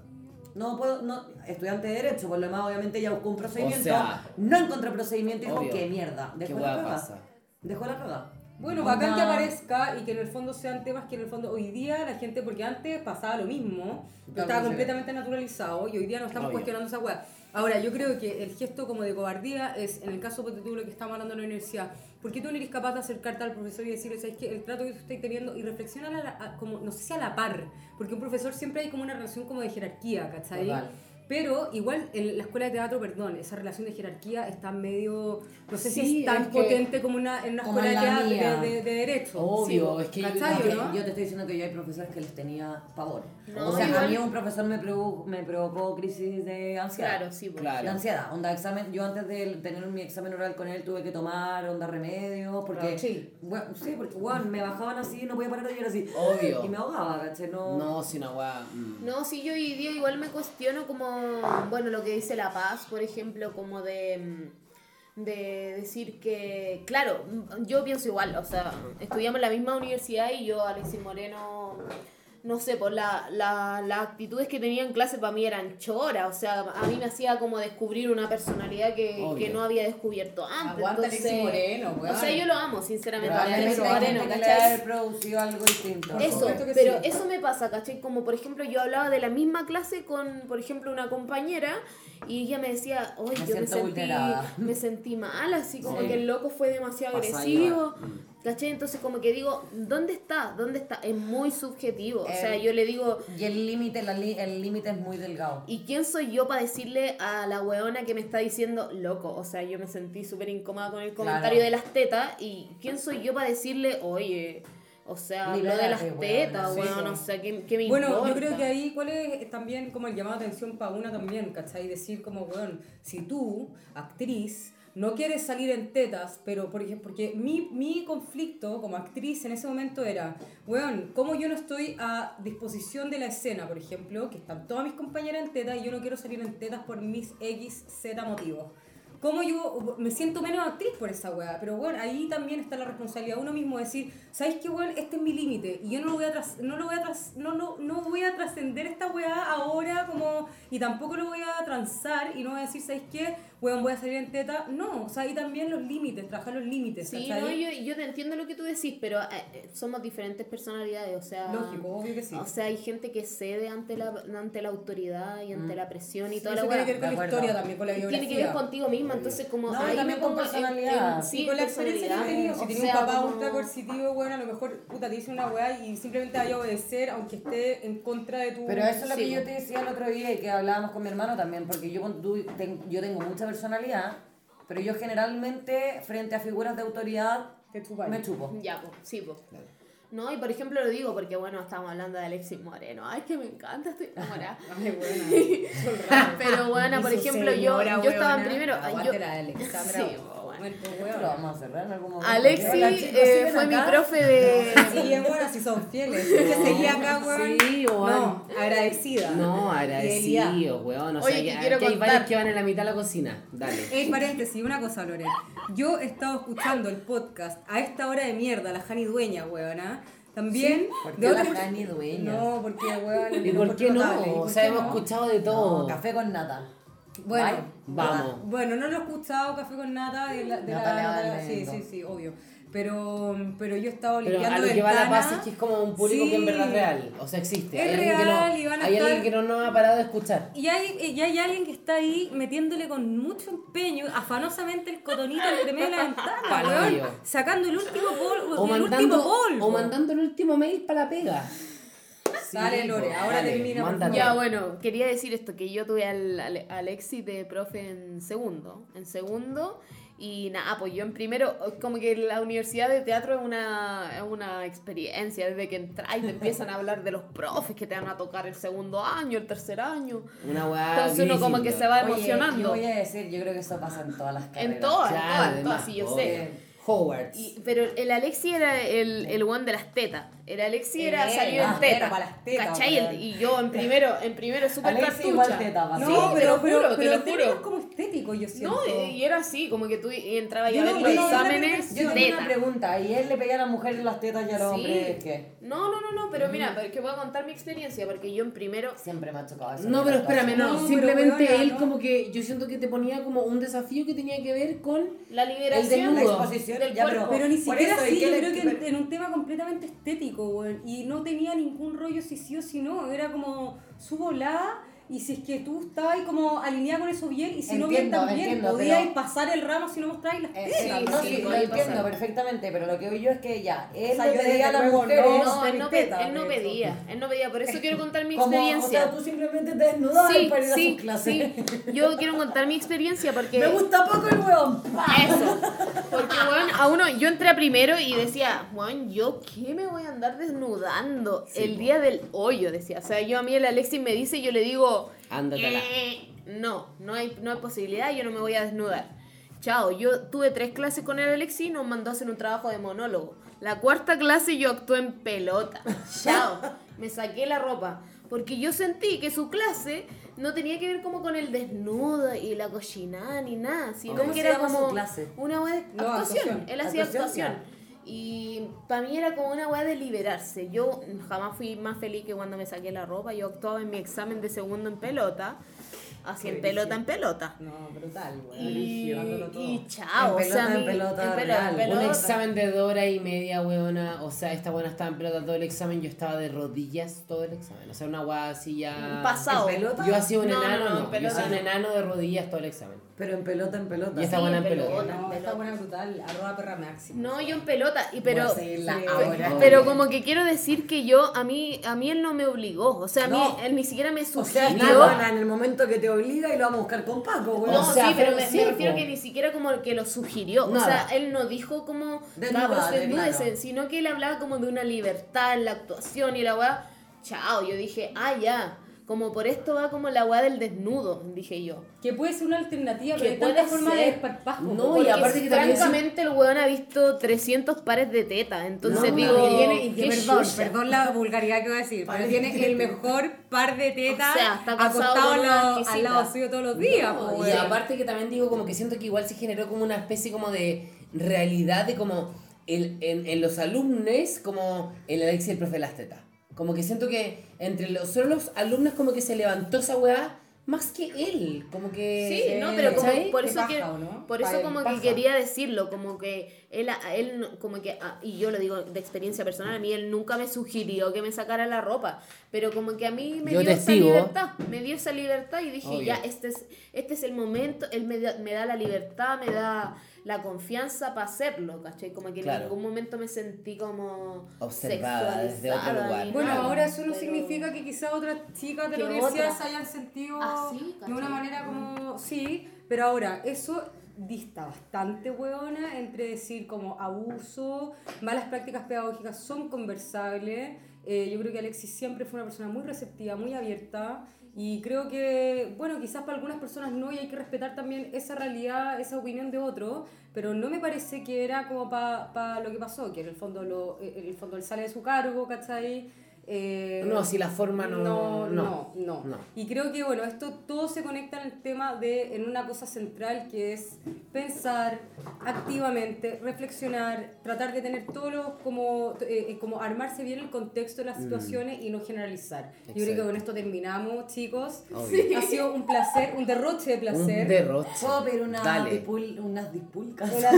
[SPEAKER 3] No puedo, no, estudiante de Derecho, por lo demás, obviamente ella buscó un procedimiento,
[SPEAKER 1] sea,
[SPEAKER 3] no encontró procedimiento y dijo,
[SPEAKER 1] obvio.
[SPEAKER 3] qué mierda,
[SPEAKER 1] ¿Qué
[SPEAKER 3] dejó
[SPEAKER 1] hueá
[SPEAKER 3] la cagada.
[SPEAKER 1] pasa?
[SPEAKER 3] Dejó la cagada.
[SPEAKER 2] Bueno,
[SPEAKER 3] Onda-
[SPEAKER 2] bacán que aparezca y que en el fondo sean temas que en el fondo hoy día la gente, porque antes pasaba lo mismo,
[SPEAKER 3] Claro,
[SPEAKER 2] estaba completamente naturalizado y hoy día no estamos
[SPEAKER 1] Obvio.
[SPEAKER 2] cuestionando esa weá. Ahora, yo creo que el gesto como de cobardía es, en el caso de tú lo que estamos hablando en la universidad, ¿por qué tú no eres capaz de acercarte al profesor y decirle, sabes que el trato que tú estás teniendo y reflexionar a la- a- como, no sé si a la par, porque un profesor siempre hay como una relación como de jerarquía, ¿cachai?
[SPEAKER 3] Total.
[SPEAKER 2] Pero igual en la escuela de teatro, perdón, esa relación de jerarquía está medio, no sé
[SPEAKER 1] Sí,
[SPEAKER 2] si es tan
[SPEAKER 1] es que-
[SPEAKER 2] potente como una, en una
[SPEAKER 3] Como
[SPEAKER 2] escuela de, de, de- de derecho.
[SPEAKER 1] Obvio,
[SPEAKER 2] Sí,
[SPEAKER 1] es que yo-
[SPEAKER 2] ¿cachai,
[SPEAKER 3] Yo,
[SPEAKER 2] no?
[SPEAKER 3] yo te estoy diciendo que yo hay profesores que les tenía pavor.
[SPEAKER 4] No,
[SPEAKER 3] o sea,
[SPEAKER 4] igual-
[SPEAKER 3] a mí un profesor me, provo- me provocó crisis de ansiedad.
[SPEAKER 4] Claro, sí, pues.
[SPEAKER 1] Claro.
[SPEAKER 3] De ansiedad, onda examen, yo antes de tener mi examen oral con él tuve que tomar onda remedios, porque,
[SPEAKER 2] Claro, sí.
[SPEAKER 3] bueno, sí, porque bueno, me bajaban así, no podía parar de llorar así,
[SPEAKER 1] Obvio.
[SPEAKER 3] y me ahogaba, ¿cachai? No,
[SPEAKER 1] No, si weá. mm.
[SPEAKER 4] No, sí, yo hoy día igual me cuestiono como, bueno, lo que dice La Paz, por ejemplo, como de, mm, de decir que, claro, yo pienso igual, o sea, estudiamos en la misma universidad y yo, Alexis Moreno, no sé, por la, la, las actitudes que tenía en clase para mí eran choras, o sea, a mí me hacía como descubrir una personalidad que, que no había descubierto antes.
[SPEAKER 2] Aguanta
[SPEAKER 4] entonces,
[SPEAKER 2] Alexis Moreno,
[SPEAKER 4] O sea,
[SPEAKER 2] weón.
[SPEAKER 4] yo lo amo, sinceramente, Alexis Moreno,
[SPEAKER 3] haber producido algo distinto.
[SPEAKER 4] Eso, pero
[SPEAKER 2] sí.
[SPEAKER 4] eso me pasa, ¿cachai? Como por ejemplo yo hablaba de la misma clase con, por ejemplo, una compañera y ella me decía, oye, yo me sentí,
[SPEAKER 3] vulnerada".
[SPEAKER 4] me sentí mal, así como
[SPEAKER 3] Sí.
[SPEAKER 4] que el loco fue demasiado
[SPEAKER 1] Pasa
[SPEAKER 4] agresivo,
[SPEAKER 1] igual.
[SPEAKER 4] ¿Cachai? Entonces como que digo, ¿dónde está? ¿Dónde está? Es muy subjetivo, o sea,
[SPEAKER 3] Eh,
[SPEAKER 4] yo le digo,
[SPEAKER 3] Y el límite, la li- el límite es muy delgado.
[SPEAKER 4] ¿Y quién soy yo para decirle a la weona que me está diciendo loco? O sea, yo me sentí súper incómoda con el comentario
[SPEAKER 3] Claro.
[SPEAKER 4] de las tetas. ¿Y quién soy yo para decirle, oye, o sea, hablo de las tetas, weón? O sea, ¿qué, qué me
[SPEAKER 2] Bueno,
[SPEAKER 4] importa?
[SPEAKER 2] yo creo que ahí, ¿cuál es también como el llamado de atención para una también, ¿cachai? Decir como, weón, si tú, actriz, no quieres salir en tetas, pero por ejemplo, porque mi, mi conflicto como actriz en ese momento era, weón, ¿cómo yo no estoy a disposición de la escena, por ejemplo, que están todas mis compañeras en tetas y yo no quiero salir en tetas por mis X, Z motivos? ¿Cómo yo me siento menos actriz por esa weá? Pero bueno, ahí también está la responsabilidad de uno mismo de decir, ¿sabes qué weón? Este es mi límite y yo no lo voy a tras no lo voy a tras no, no, no voy a trascender esta weá ahora como y tampoco lo voy a transar y no voy a decir, ¿sabes qué? Weón, voy a salir en teta. No, o sea, ahí también los límites, trabajar los límites,
[SPEAKER 4] Sí, no, yo, yo te entiendo lo que tú decís, pero eh, eh, somos diferentes personalidades, o sea...
[SPEAKER 2] Lógico, obvio que sí.
[SPEAKER 4] O sea, hay gente que cede ante la, ante la autoridad y ante la presión y
[SPEAKER 2] Sí,
[SPEAKER 4] toda
[SPEAKER 2] eso
[SPEAKER 4] la
[SPEAKER 2] tiene
[SPEAKER 4] weá.
[SPEAKER 2] que ver con la historia también, con la
[SPEAKER 4] Tiene que ver contigo misma, entonces como
[SPEAKER 3] No,
[SPEAKER 4] ahí
[SPEAKER 3] también con
[SPEAKER 4] pongo en-
[SPEAKER 3] personalidad.
[SPEAKER 4] en- sí,
[SPEAKER 2] y con la experiencia que he
[SPEAKER 4] personalidad.
[SPEAKER 2] tenido, si
[SPEAKER 4] sea,
[SPEAKER 2] un papá
[SPEAKER 4] como-
[SPEAKER 2] ultra coercitivo, bueno, a lo mejor puta, te dice una weá y simplemente vaya a obedecer aunque esté en contra de tu...
[SPEAKER 3] Pero eso es lo
[SPEAKER 4] Sí,
[SPEAKER 3] que yo te decía el otro día y que hablábamos con mi hermano también, porque yo, con- tú- ten- yo tengo mucha personalidad, pero yo generalmente frente a figuras de autoridad
[SPEAKER 2] Te
[SPEAKER 3] me chupo.
[SPEAKER 4] Ya, pues, sí, pues. No, y por ejemplo lo digo porque, bueno, estamos hablando de Alexis Moreno. Ay, que me encanta, estoy enamorada.
[SPEAKER 2] Ay.
[SPEAKER 4] Pero, bueno, por ejemplo, yo, yo estaba en primero. ay,
[SPEAKER 2] Aguante
[SPEAKER 4] yo-
[SPEAKER 2] la Alexandra.
[SPEAKER 4] Sí, bueno.
[SPEAKER 2] Bueno, pues,
[SPEAKER 3] Esto
[SPEAKER 2] weona.
[SPEAKER 3] lo vamos a cerrar en algún momento.
[SPEAKER 4] Alexis
[SPEAKER 3] Hola, chicos,
[SPEAKER 4] eh,
[SPEAKER 3] ¿siguen
[SPEAKER 4] fue mi profe de...
[SPEAKER 2] Sí, es buena, si son fieles. Es que seguía acá, weón.
[SPEAKER 1] Sí, weón.
[SPEAKER 2] No, agradecida.
[SPEAKER 1] No, agradecido, weón. O sea,
[SPEAKER 4] Oye,
[SPEAKER 1] que,
[SPEAKER 4] quiero
[SPEAKER 1] hay
[SPEAKER 4] contar.
[SPEAKER 1] varios que van en la mitad de la cocina. Dale.
[SPEAKER 2] Ey, paréntesis, una cosa, Loren. Yo he estado escuchando el podcast a esta hora de mierda, la Jani Dueña, weona. También.
[SPEAKER 3] ¿Por
[SPEAKER 2] de
[SPEAKER 3] qué la
[SPEAKER 2] otro-
[SPEAKER 3] Jani Dueña?
[SPEAKER 2] No, porque, weón.
[SPEAKER 1] ¿Y por qué no?
[SPEAKER 2] ¿Y
[SPEAKER 1] O
[SPEAKER 2] por
[SPEAKER 1] sea,
[SPEAKER 2] qué
[SPEAKER 1] hemos
[SPEAKER 2] no?
[SPEAKER 1] escuchado de
[SPEAKER 3] No,
[SPEAKER 1] todo.
[SPEAKER 3] café con nata.
[SPEAKER 2] Bueno,
[SPEAKER 3] Bye.
[SPEAKER 1] Vamos.
[SPEAKER 2] Bueno, no lo he escuchado, Café con Nata, de la, de la-
[SPEAKER 3] Natalia
[SPEAKER 2] de la- sí, sí, sí, obvio. Pero, pero yo he estado
[SPEAKER 1] Pero
[SPEAKER 2] limpiando
[SPEAKER 1] a lo que va la paz es que es como un público que en
[SPEAKER 2] Sí.
[SPEAKER 1] verdad es real. O sea, existe.
[SPEAKER 2] Es
[SPEAKER 1] hay alguien,
[SPEAKER 2] real
[SPEAKER 1] que,
[SPEAKER 2] y
[SPEAKER 1] no,
[SPEAKER 2] van a
[SPEAKER 1] hay
[SPEAKER 2] estar-
[SPEAKER 1] alguien que no nos ha parado de escuchar.
[SPEAKER 2] Y hay, y hay alguien que está ahí metiéndole con mucho empeño, afanosamente el cotonito entre medio de la ventana, weón, sacando el último polvo,
[SPEAKER 1] O
[SPEAKER 2] el último
[SPEAKER 1] mandando,
[SPEAKER 2] polvo.
[SPEAKER 1] o mandando el último mail para la pega.
[SPEAKER 2] Dale,
[SPEAKER 1] Sí,
[SPEAKER 2] Lore,
[SPEAKER 1] po,
[SPEAKER 2] ahora
[SPEAKER 1] dale,
[SPEAKER 2] termina.
[SPEAKER 4] Ya, bueno, quería decir esto, que yo tuve al, al- Alexis de profe en segundo, en segundo, y nada, pues yo en primero, como que la universidad de teatro es una, es una experiencia, desde que entras y te empiezan a hablar de los profes que te van a tocar el segundo año, el tercer año,
[SPEAKER 1] Una weá.
[SPEAKER 4] entonces uno como que se va
[SPEAKER 3] Oye,
[SPEAKER 4] emocionando.
[SPEAKER 3] yo voy a decir, yo creo que eso pasa en todas las carreras.
[SPEAKER 4] En todas, en todas, en todas, sí, yo sé.
[SPEAKER 1] Hogwarts.
[SPEAKER 4] Y- pero el Alexi era el, el one de las tetas. El Alexi era
[SPEAKER 2] Eh,
[SPEAKER 4] salir
[SPEAKER 2] ah,
[SPEAKER 4] en teta.
[SPEAKER 2] para las tetas,
[SPEAKER 4] ¿Cachai?
[SPEAKER 2] weón.
[SPEAKER 4] El- y yo en primero, en primero súper
[SPEAKER 3] Alexi
[SPEAKER 4] cartucha.
[SPEAKER 3] igual teta, va.
[SPEAKER 2] No,
[SPEAKER 4] Sí,
[SPEAKER 2] pero,
[SPEAKER 4] te lo
[SPEAKER 2] pero,
[SPEAKER 4] juro, te lo juro.
[SPEAKER 2] como estético, yo siento.
[SPEAKER 4] No, y era así, como que tú y entrabas
[SPEAKER 2] Yo
[SPEAKER 4] a ver
[SPEAKER 2] no-
[SPEAKER 4] los
[SPEAKER 2] yo
[SPEAKER 4] exámenes,
[SPEAKER 3] Yo tengo
[SPEAKER 4] teta.
[SPEAKER 3] una pregunta, ¿y él le pega a la mujer las tetas y al
[SPEAKER 4] Sí.
[SPEAKER 3] hombre qué?
[SPEAKER 4] No, no, no, no, pero mira, pero es que voy a contar mi experiencia, porque yo en primero...
[SPEAKER 3] Siempre me ha chocado eso.
[SPEAKER 1] No, pero espérame, no.
[SPEAKER 2] No,
[SPEAKER 1] simplemente él
[SPEAKER 2] no.
[SPEAKER 1] como que yo siento que te ponía como un desafío que tenía que ver con
[SPEAKER 4] La liberación
[SPEAKER 1] desnudo.
[SPEAKER 3] La exposición,
[SPEAKER 4] del
[SPEAKER 3] ya,
[SPEAKER 4] cuerpo.
[SPEAKER 2] Pero ni siquiera
[SPEAKER 3] eso, ¿y
[SPEAKER 2] así, yo creo que en, en un tema completamente estético, weón. Y no tenía ningún rollo si sí o si no. Era como su volada y si es que tú estabas ahí como alineada con eso bien, y si no bien
[SPEAKER 3] Entiendo,
[SPEAKER 2] también,
[SPEAKER 3] entiendo,
[SPEAKER 2] podías
[SPEAKER 3] pero-
[SPEAKER 2] pasar el ramo si no mostráis las
[SPEAKER 3] Eh, sí,
[SPEAKER 4] sí,
[SPEAKER 3] no,
[SPEAKER 4] sí,
[SPEAKER 3] lo entiendo perfectamente, pero lo que veo yo es que ya, él
[SPEAKER 2] O sea,
[SPEAKER 3] le
[SPEAKER 2] yo
[SPEAKER 3] pedía a las mujeres...
[SPEAKER 2] no.
[SPEAKER 4] Él no,
[SPEAKER 2] teta,
[SPEAKER 4] él no pedía, él no pedía, por eso quiero contar mi
[SPEAKER 3] como,
[SPEAKER 4] experiencia.
[SPEAKER 3] O sea, tú simplemente te desnudabas
[SPEAKER 4] sí,
[SPEAKER 3] para ir a sus clases.
[SPEAKER 4] Yo quiero contar mi experiencia porque...
[SPEAKER 3] Me gusta poco el weón.
[SPEAKER 4] Eso. Porque, weón, a uno, yo entré a primero y decía, weón, ¿yo qué me voy a andar desnudando el día del hoyo? Decía. O sea, yo a mí el Alexis me dice y yo le digo, "Eh, no, no hay, no hay posibilidad, yo no me voy a desnudar. Chao, yo tuve tres clases con el Alexis y nos mandó a hacer un trabajo de monólogo. La cuarta clase yo actué en pelota. Chao, me saqué la ropa. Porque yo sentí que su clase no tenía que ver como con el desnudo y la cochinada ni nada, sino
[SPEAKER 3] ¿Cómo
[SPEAKER 4] que era como
[SPEAKER 3] clase?
[SPEAKER 4] una
[SPEAKER 2] No,
[SPEAKER 4] actuación.
[SPEAKER 2] actuación.
[SPEAKER 4] Él hacía
[SPEAKER 3] Actuación,
[SPEAKER 4] actuación. Y para mí era como una weá de liberarse. Yo jamás fui más feliz que cuando me saqué la ropa. Yo actuaba en mi examen de segundo en pelota. Así en pelota en pelota.
[SPEAKER 2] No, brutal, güey.
[SPEAKER 4] Y, y chao.
[SPEAKER 3] En
[SPEAKER 4] o sea,
[SPEAKER 3] pelota, en pelota,
[SPEAKER 4] en
[SPEAKER 1] Un examen de dos horas y media, weona. O sea, esta buena estaba en pelota todo el examen. Yo estaba de rodillas todo el examen. O sea, una guada así ya.
[SPEAKER 4] Pasado.
[SPEAKER 3] ¿En pelota?
[SPEAKER 1] Yo hacía un
[SPEAKER 4] No, no,
[SPEAKER 1] enano,
[SPEAKER 4] no,
[SPEAKER 1] no.
[SPEAKER 4] en
[SPEAKER 1] Yo hacía un
[SPEAKER 4] no.
[SPEAKER 1] enano de rodillas todo el examen.
[SPEAKER 3] Pero en pelota, en pelota.
[SPEAKER 1] Y esta
[SPEAKER 4] Sí,
[SPEAKER 1] buena en pelota.
[SPEAKER 4] pelota.
[SPEAKER 2] No, esta buena brutal, arroba perra máxima.
[SPEAKER 4] No, yo en pelota. Y pero,
[SPEAKER 3] Voy a seguirla
[SPEAKER 2] sí,
[SPEAKER 3] ahora.
[SPEAKER 4] pero como que quiero decir que yo, a mí, a mí él no me obligó. O sea, a mí,
[SPEAKER 3] No.
[SPEAKER 4] él ni siquiera me
[SPEAKER 3] O
[SPEAKER 4] sugirió.
[SPEAKER 3] sea, está buena en el momento que te obliga y lo vamos a buscar con Paco, weón.
[SPEAKER 4] No,
[SPEAKER 1] O sea,
[SPEAKER 4] sí, pero
[SPEAKER 1] pero
[SPEAKER 4] me, me refiero que ni siquiera como que lo sugirió. O sea, él no dijo como
[SPEAKER 3] Desnúdate,
[SPEAKER 4] cabros desnúdense,
[SPEAKER 3] claro.
[SPEAKER 4] sino que él hablaba como de una libertad en la actuación y la weá. Chao, yo dije, ah, ya. Como por esto va como la weá del desnudo, dije yo.
[SPEAKER 2] Que puede ser una alternativa,
[SPEAKER 4] Que
[SPEAKER 2] pero tanta forma de
[SPEAKER 4] ser.
[SPEAKER 2] desparpajo.
[SPEAKER 1] No, y aparte que también
[SPEAKER 4] francamente el weón ha visto 300 pares de tetas. Entonces
[SPEAKER 1] No,
[SPEAKER 4] digo,
[SPEAKER 2] y tiene,
[SPEAKER 4] qué
[SPEAKER 2] perdón,
[SPEAKER 4] chucha.
[SPEAKER 2] perdón la vulgaridad que voy a decir, pero tiene el mejor par de tetas
[SPEAKER 4] O sea, está
[SPEAKER 2] acostado al lado,
[SPEAKER 4] exquisita.
[SPEAKER 2] al lado suyo todos los días.
[SPEAKER 1] No,
[SPEAKER 2] po,
[SPEAKER 1] y aparte que también digo como que siento que igual se generó como una especie como de realidad de como el, en, en los alumnos como el Alexis el profe de las tetas. Como que siento que entre los solo los alumnos como que se levantó esa weá más que él. Como que.
[SPEAKER 4] Sí, no, pero como por eso
[SPEAKER 2] paja,
[SPEAKER 4] que,
[SPEAKER 2] ¿o no?
[SPEAKER 4] por eso como
[SPEAKER 2] paja.
[SPEAKER 4] que quería decirlo, como que él él como que y yo lo digo de experiencia personal, a mí él nunca me sugirió que me sacara la ropa, pero como que a mí me
[SPEAKER 1] Yo
[SPEAKER 4] dio esa libertad, me dio esa libertad y dije,
[SPEAKER 1] Obvio.
[SPEAKER 4] ya este es este es el momento, él me da, me da la libertad, me da la confianza para hacerlo, ¿cachai? Como que
[SPEAKER 1] Claro.
[SPEAKER 4] en ningún momento me sentí como
[SPEAKER 1] Observada desde otro
[SPEAKER 4] sexualizada
[SPEAKER 1] lugar.
[SPEAKER 2] Bueno,
[SPEAKER 4] nada,
[SPEAKER 2] ahora eso no significa que quizá otras chicas de la universidad
[SPEAKER 4] otras.
[SPEAKER 2] se hayan sentido
[SPEAKER 4] Ah, sí,
[SPEAKER 2] de una manera como, sí, pero ahora, eso dista bastante, hueona, entre decir como abuso, malas prácticas pedagógicas son conversables. Eh, yo creo que Alexis siempre fue una persona muy receptiva, muy abierta. Y creo que, bueno, quizás para algunas personas no, y hay que respetar también esa realidad, esa opinión de otro, pero no me parece que era como para lo que pasó, que en el fondo, lo, en el fondo él sale de su cargo, ¿cachai? Eh,
[SPEAKER 1] No, si la forma no-
[SPEAKER 2] No,
[SPEAKER 1] no,
[SPEAKER 2] no, no.
[SPEAKER 1] no.
[SPEAKER 2] Y creo que, bueno, esto todo se conecta en el tema de, en una cosa central que es pensar activamente, reflexionar, tratar de tener todo lo, como, eh, eh, como armarse bien el contexto de las situaciones y no generalizar. Yo creo que
[SPEAKER 1] Mm. Exacto.
[SPEAKER 2] con esto terminamos, chicos.
[SPEAKER 1] Obvio.
[SPEAKER 2] Ha sido un placer, un derroche de placer.
[SPEAKER 1] Un derroche.
[SPEAKER 3] ¿Puedo pedir una
[SPEAKER 1] Dale.
[SPEAKER 3] dipul- unas dispulcas?
[SPEAKER 2] Una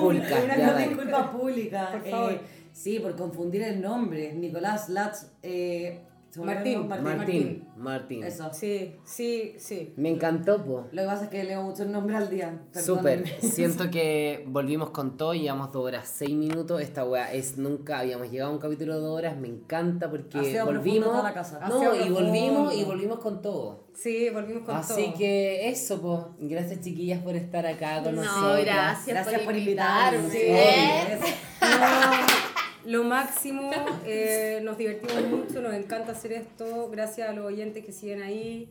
[SPEAKER 2] pública, una
[SPEAKER 3] disculpa pública.
[SPEAKER 2] Por favor.
[SPEAKER 3] Eh, sí, por confundir el nombre. Nicolás Latz. Eh, ¿se me olvidó el
[SPEAKER 2] Martín.
[SPEAKER 1] Martín, Martín.
[SPEAKER 3] Eso.
[SPEAKER 2] Sí, sí, sí.
[SPEAKER 1] Me encantó, po.
[SPEAKER 3] Lo que pasa es que leo mucho el nombre al día.
[SPEAKER 1] Súper. Siento que volvimos con todo, llevamos dos horas, seis minutos. Esta weá es nunca habíamos llegado a un capítulo de dos horas. Me encanta porque volvimos.
[SPEAKER 3] toda la casa.
[SPEAKER 1] No, y volvimos y volvimos con todo.
[SPEAKER 2] Sí, volvimos con
[SPEAKER 1] Así
[SPEAKER 2] todo.
[SPEAKER 1] que eso, pues. Gracias, chiquillas, por estar acá con
[SPEAKER 4] No,
[SPEAKER 1] nosotros.
[SPEAKER 4] gracias,
[SPEAKER 3] Gracias por
[SPEAKER 4] invitarme.
[SPEAKER 3] invitarnos.
[SPEAKER 4] ¿eh?
[SPEAKER 3] Sí.
[SPEAKER 2] No, lo máximo, eh, nos divertimos mucho, nos encanta hacer esto, gracias a los oyentes que siguen ahí.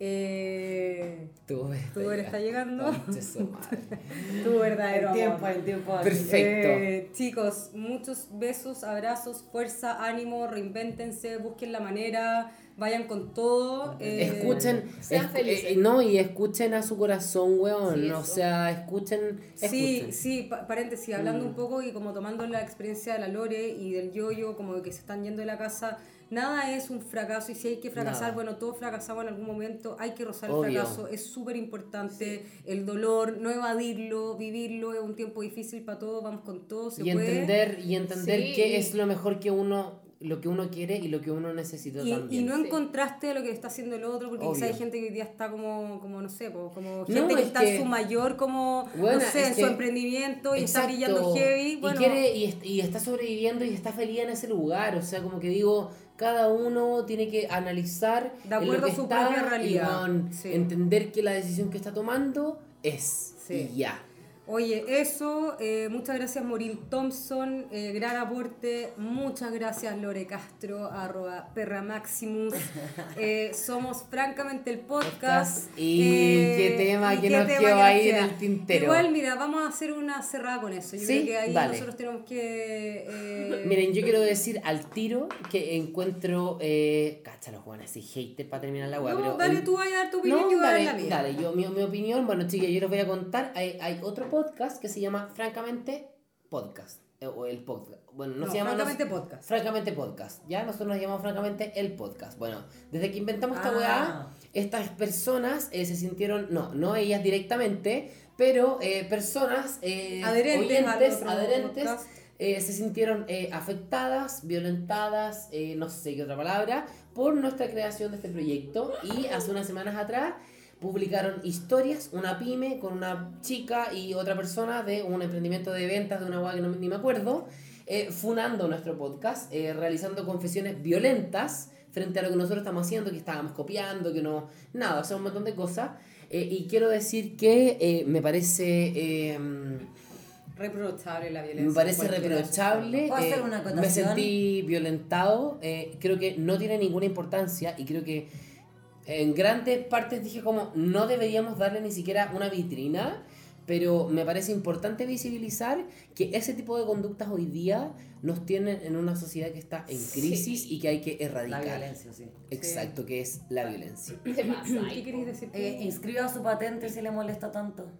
[SPEAKER 2] Eh,
[SPEAKER 1] Tú,
[SPEAKER 2] Tú eres- está llegando. Tu verdadero
[SPEAKER 3] En tiempo, en tiempo.
[SPEAKER 1] Perfecto.
[SPEAKER 2] Eh, chicos, muchos besos, abrazos, fuerza, ánimo, reinvéntense, busquen la manera, vayan con todo. eh,
[SPEAKER 1] escuchen,
[SPEAKER 4] sean
[SPEAKER 1] escu-
[SPEAKER 4] felices.
[SPEAKER 1] eh, no, y escuchen a su corazón, weón.
[SPEAKER 4] Sí,
[SPEAKER 1] o sea, escuchen,
[SPEAKER 2] Sí,
[SPEAKER 1] escuchen.
[SPEAKER 2] sí, pa- paréntesis, hablando un poco y como tomando la experiencia de la Lore y del yoyo, como de que se están yendo de la casa, nada es un fracaso y si hay que fracasar,
[SPEAKER 1] Nada.
[SPEAKER 2] bueno, todos fracasamos en algún momento, hay que rozar
[SPEAKER 1] Obvio.
[SPEAKER 2] el fracaso, es súper importante, el dolor, no evadirlo, vivirlo, es un tiempo difícil para todos, vamos con todo, se
[SPEAKER 1] y
[SPEAKER 2] puede.
[SPEAKER 1] entender y entender
[SPEAKER 4] Sí.
[SPEAKER 1] qué es lo mejor que uno lo que uno quiere y lo que uno necesita
[SPEAKER 2] Y,
[SPEAKER 1] también.
[SPEAKER 2] y no
[SPEAKER 4] Sí.
[SPEAKER 2] en contraste a lo que está haciendo el otro, porque quizá hay
[SPEAKER 1] Obvio.
[SPEAKER 2] gente que hoy día está como, como no sé, como
[SPEAKER 1] No,
[SPEAKER 2] gente que
[SPEAKER 1] es
[SPEAKER 2] está
[SPEAKER 1] que-
[SPEAKER 2] en su mayor, como,
[SPEAKER 1] Bueno,
[SPEAKER 2] no sé, en
[SPEAKER 1] que-
[SPEAKER 2] su emprendimiento y está
[SPEAKER 1] Exacto.
[SPEAKER 2] brillando heavy. Bueno,
[SPEAKER 1] y, quiere, y, y está sobreviviendo y está feliz en ese lugar. O sea, como que digo, cada uno tiene que analizar
[SPEAKER 2] De
[SPEAKER 1] en lo
[SPEAKER 2] acuerdo
[SPEAKER 1] que
[SPEAKER 2] a su
[SPEAKER 1] está
[SPEAKER 2] propia
[SPEAKER 1] y,
[SPEAKER 2] realidad.
[SPEAKER 1] weón,
[SPEAKER 2] Sí.
[SPEAKER 1] entender que la decisión que está tomando es
[SPEAKER 2] Sí.
[SPEAKER 1] y ya.
[SPEAKER 2] Oye, eso, eh, muchas gracias Moril Thompson, eh, gran aporte, muchas gracias Lore Castro, arroba Perra Maximus. Eh, somos francamente el podcast. Eh,
[SPEAKER 1] Y qué tema
[SPEAKER 2] y
[SPEAKER 1] que
[SPEAKER 2] qué
[SPEAKER 1] nos quedó ahí en el tintero.
[SPEAKER 2] Igual, mira, vamos a hacer una cerrada con eso. Yo
[SPEAKER 1] Sí,
[SPEAKER 2] creo que ahí
[SPEAKER 1] dale.
[SPEAKER 2] nosotros tenemos que... eh,
[SPEAKER 1] Miren, yo quiero decir al tiro que encuentro. Eh, cacha, los Juan, así hater para terminar la weá.
[SPEAKER 2] no,
[SPEAKER 1] pero
[SPEAKER 2] dale tú, vaya a dar tu opinión,
[SPEAKER 1] No,
[SPEAKER 2] yo voy a dar la mía.
[SPEAKER 1] dale, yo, mi, mi opinión, bueno chicas, yo les voy a contar, hay, hay otro podcast que se llama Francamente Podcast, eh, o el podcast, bueno, no,
[SPEAKER 2] No,
[SPEAKER 1] se llama...
[SPEAKER 2] Francamente Podcast.
[SPEAKER 1] Francamente Podcast, ya nosotros nos llamamos Francamente el Podcast. Bueno, desde que inventamos esta
[SPEAKER 3] Ah.
[SPEAKER 1] weá, estas personas eh, se sintieron, no, no ellas directamente, pero eh, personas eh,
[SPEAKER 2] Adherentes
[SPEAKER 1] oyentes, adherentes, eh, se sintieron eh, afectadas, violentadas, eh, no sé qué otra palabra, por nuestra creación de este proyecto. Y hace unas semanas atrás publicaron historias, una pyme con una chica y otra persona de un emprendimiento de ventas de una web que no, ni me acuerdo, eh, funando nuestro podcast, eh, realizando confesiones violentas frente a lo que nosotros estamos haciendo, que estábamos copiando, que no, nada, o sea, un montón de cosas. Eh, y quiero decir que eh, me parece... eh,
[SPEAKER 2] Reprochable la violencia.
[SPEAKER 1] me parece reprochable.
[SPEAKER 3] ¿Puedo hacer una
[SPEAKER 1] me sentí violentado. creo que no tiene ninguna importancia y creo que en grandes partes dije como no deberíamos darle ni siquiera una vitrina. Pero me parece importante visibilizar que ese tipo de conductas hoy día nos tienen en una sociedad que está en crisis y que hay que
[SPEAKER 3] La
[SPEAKER 1] erradicar.
[SPEAKER 3] violencia, sí.
[SPEAKER 1] Exacto, que es la violencia.
[SPEAKER 4] ¿Qué?
[SPEAKER 2] ¿Qué queréis decir?
[SPEAKER 3] Eh, inscriba su patente si le molesta tanto.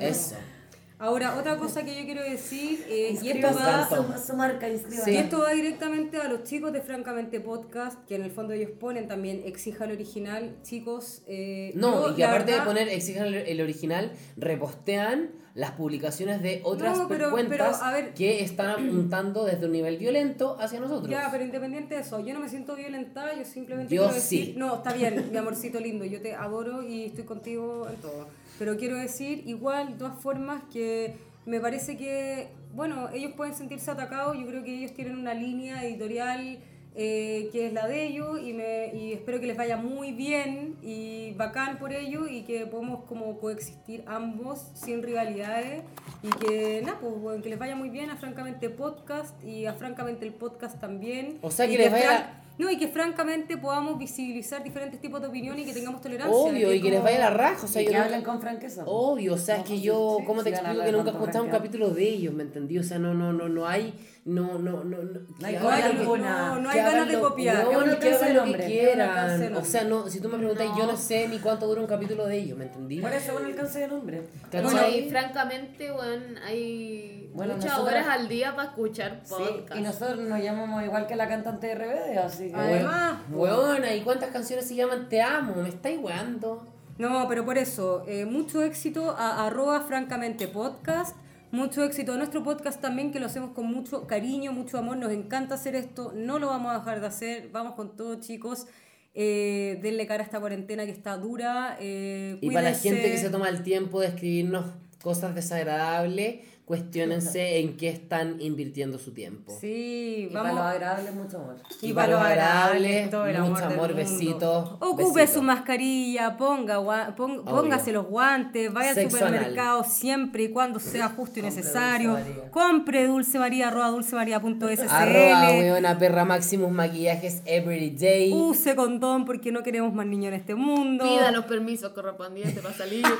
[SPEAKER 1] Eso.
[SPEAKER 2] Ahora, otra cosa que yo quiero decir, eh, y esto va,
[SPEAKER 3] su, su marca.
[SPEAKER 1] Sí.
[SPEAKER 2] y esto va directamente a los chicos de Francamente Podcast, que en el fondo ellos ponen también exija el original. Chicos, eh,
[SPEAKER 1] No,
[SPEAKER 2] yo,
[SPEAKER 1] y que aparte de poner exijan el, el original, repostean las publicaciones de otras
[SPEAKER 2] No, pero-
[SPEAKER 1] cuentas
[SPEAKER 2] pero, a ver.
[SPEAKER 1] que están apuntando desde un nivel violento hacia nosotros.
[SPEAKER 2] Ya, pero independiente de eso, yo no me siento violentada, yo simplemente
[SPEAKER 1] Yo
[SPEAKER 2] quiero decir,
[SPEAKER 1] sí.
[SPEAKER 2] no, está bien, mi amorcito lindo, yo te adoro y estoy contigo en todo. Pero quiero decir, igual, de todas formas, que me parece que, bueno, ellos pueden sentirse atacados, yo creo que ellos tienen una línea editorial eh, que es la de ellos y, me, y espero que les vaya muy bien y bacán por ello y que podamos como coexistir ambos sin rivalidades y que nada, pues bueno, que les vaya muy bien a Francamente Podcast y a Francamente el Podcast también.
[SPEAKER 1] O sea, que
[SPEAKER 2] Y
[SPEAKER 1] les vaya-
[SPEAKER 2] No, y que francamente podamos visibilizar diferentes tipos de opinión y que tengamos tolerancia.
[SPEAKER 1] Obvio, y que les vaya la raja. O sea,
[SPEAKER 3] Y
[SPEAKER 1] yo
[SPEAKER 3] que
[SPEAKER 1] no-
[SPEAKER 3] hablen con franqueza.
[SPEAKER 1] Obvio, o sea, es que yo,
[SPEAKER 3] sí,
[SPEAKER 1] ¿cómo te explico que nunca he escuchado un capítulo de ellos, ¿me entendí? O sea, no, no, no, no hay, no, no, no, no,
[SPEAKER 3] No hay alguna.
[SPEAKER 2] no, no hay ganas de copiar.
[SPEAKER 1] No,
[SPEAKER 3] un alcance
[SPEAKER 1] hagan
[SPEAKER 3] de
[SPEAKER 1] lo que
[SPEAKER 2] un
[SPEAKER 1] quieran. O sea, no, si tú me preguntas, yo
[SPEAKER 4] No.
[SPEAKER 1] no sé ni cuánto dura un capítulo de ellos, ¿me entendí?
[SPEAKER 3] Por eso no alcance de nombre.
[SPEAKER 4] Bueno, y francamente, bueno, hay
[SPEAKER 3] Bueno,
[SPEAKER 4] muchas horas al día para escuchar
[SPEAKER 3] Sí,
[SPEAKER 4] podcast.
[SPEAKER 3] y nosotros nos llamamos igual que la cantante de RBD, así que...
[SPEAKER 2] Además,
[SPEAKER 1] Weona, ¿y cuántas canciones se llaman Te amo? ¿Me estáis weando?
[SPEAKER 2] No, pero por eso, eh, mucho éxito a arroba francamente podcast. Mucho éxito a nuestro podcast también, que lo hacemos con mucho cariño, mucho amor. Nos encanta hacer esto, no lo vamos a dejar de hacer. Vamos con todo, chicos. Eh, denle cara a esta cuarentena que está dura. eh,
[SPEAKER 1] Y para la gente que se toma el tiempo de escribirnos cosas desagradables, cuestionense en qué están invirtiendo su tiempo.
[SPEAKER 2] Sí,
[SPEAKER 3] Y
[SPEAKER 2] vamos.
[SPEAKER 3] para lo agradable, mucho amor.
[SPEAKER 2] Y para lo agradable, todo el
[SPEAKER 1] mucho
[SPEAKER 2] amor,
[SPEAKER 1] besitos.
[SPEAKER 2] Ocupe su mascarilla, ponga, gua- pon-
[SPEAKER 1] Obvio.
[SPEAKER 2] póngase los guantes, vaya al supermercado siempre y cuando sea justo y
[SPEAKER 3] Compre
[SPEAKER 2] necesario.
[SPEAKER 3] Dulce.
[SPEAKER 2] Compre Dulce María, arroba dulcemaría.sl.
[SPEAKER 1] Arroba, weona, perra Maximus Maquillajes Everyday.
[SPEAKER 2] Use condón porque no queremos más niños en este mundo.
[SPEAKER 4] Pida los permisos correspondientes para salir.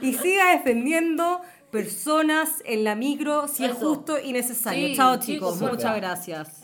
[SPEAKER 2] Y siga defendiendo personas en la micro si es justo y necesario.
[SPEAKER 4] Sí,
[SPEAKER 2] Chao
[SPEAKER 4] chicos,
[SPEAKER 2] muchas gracias.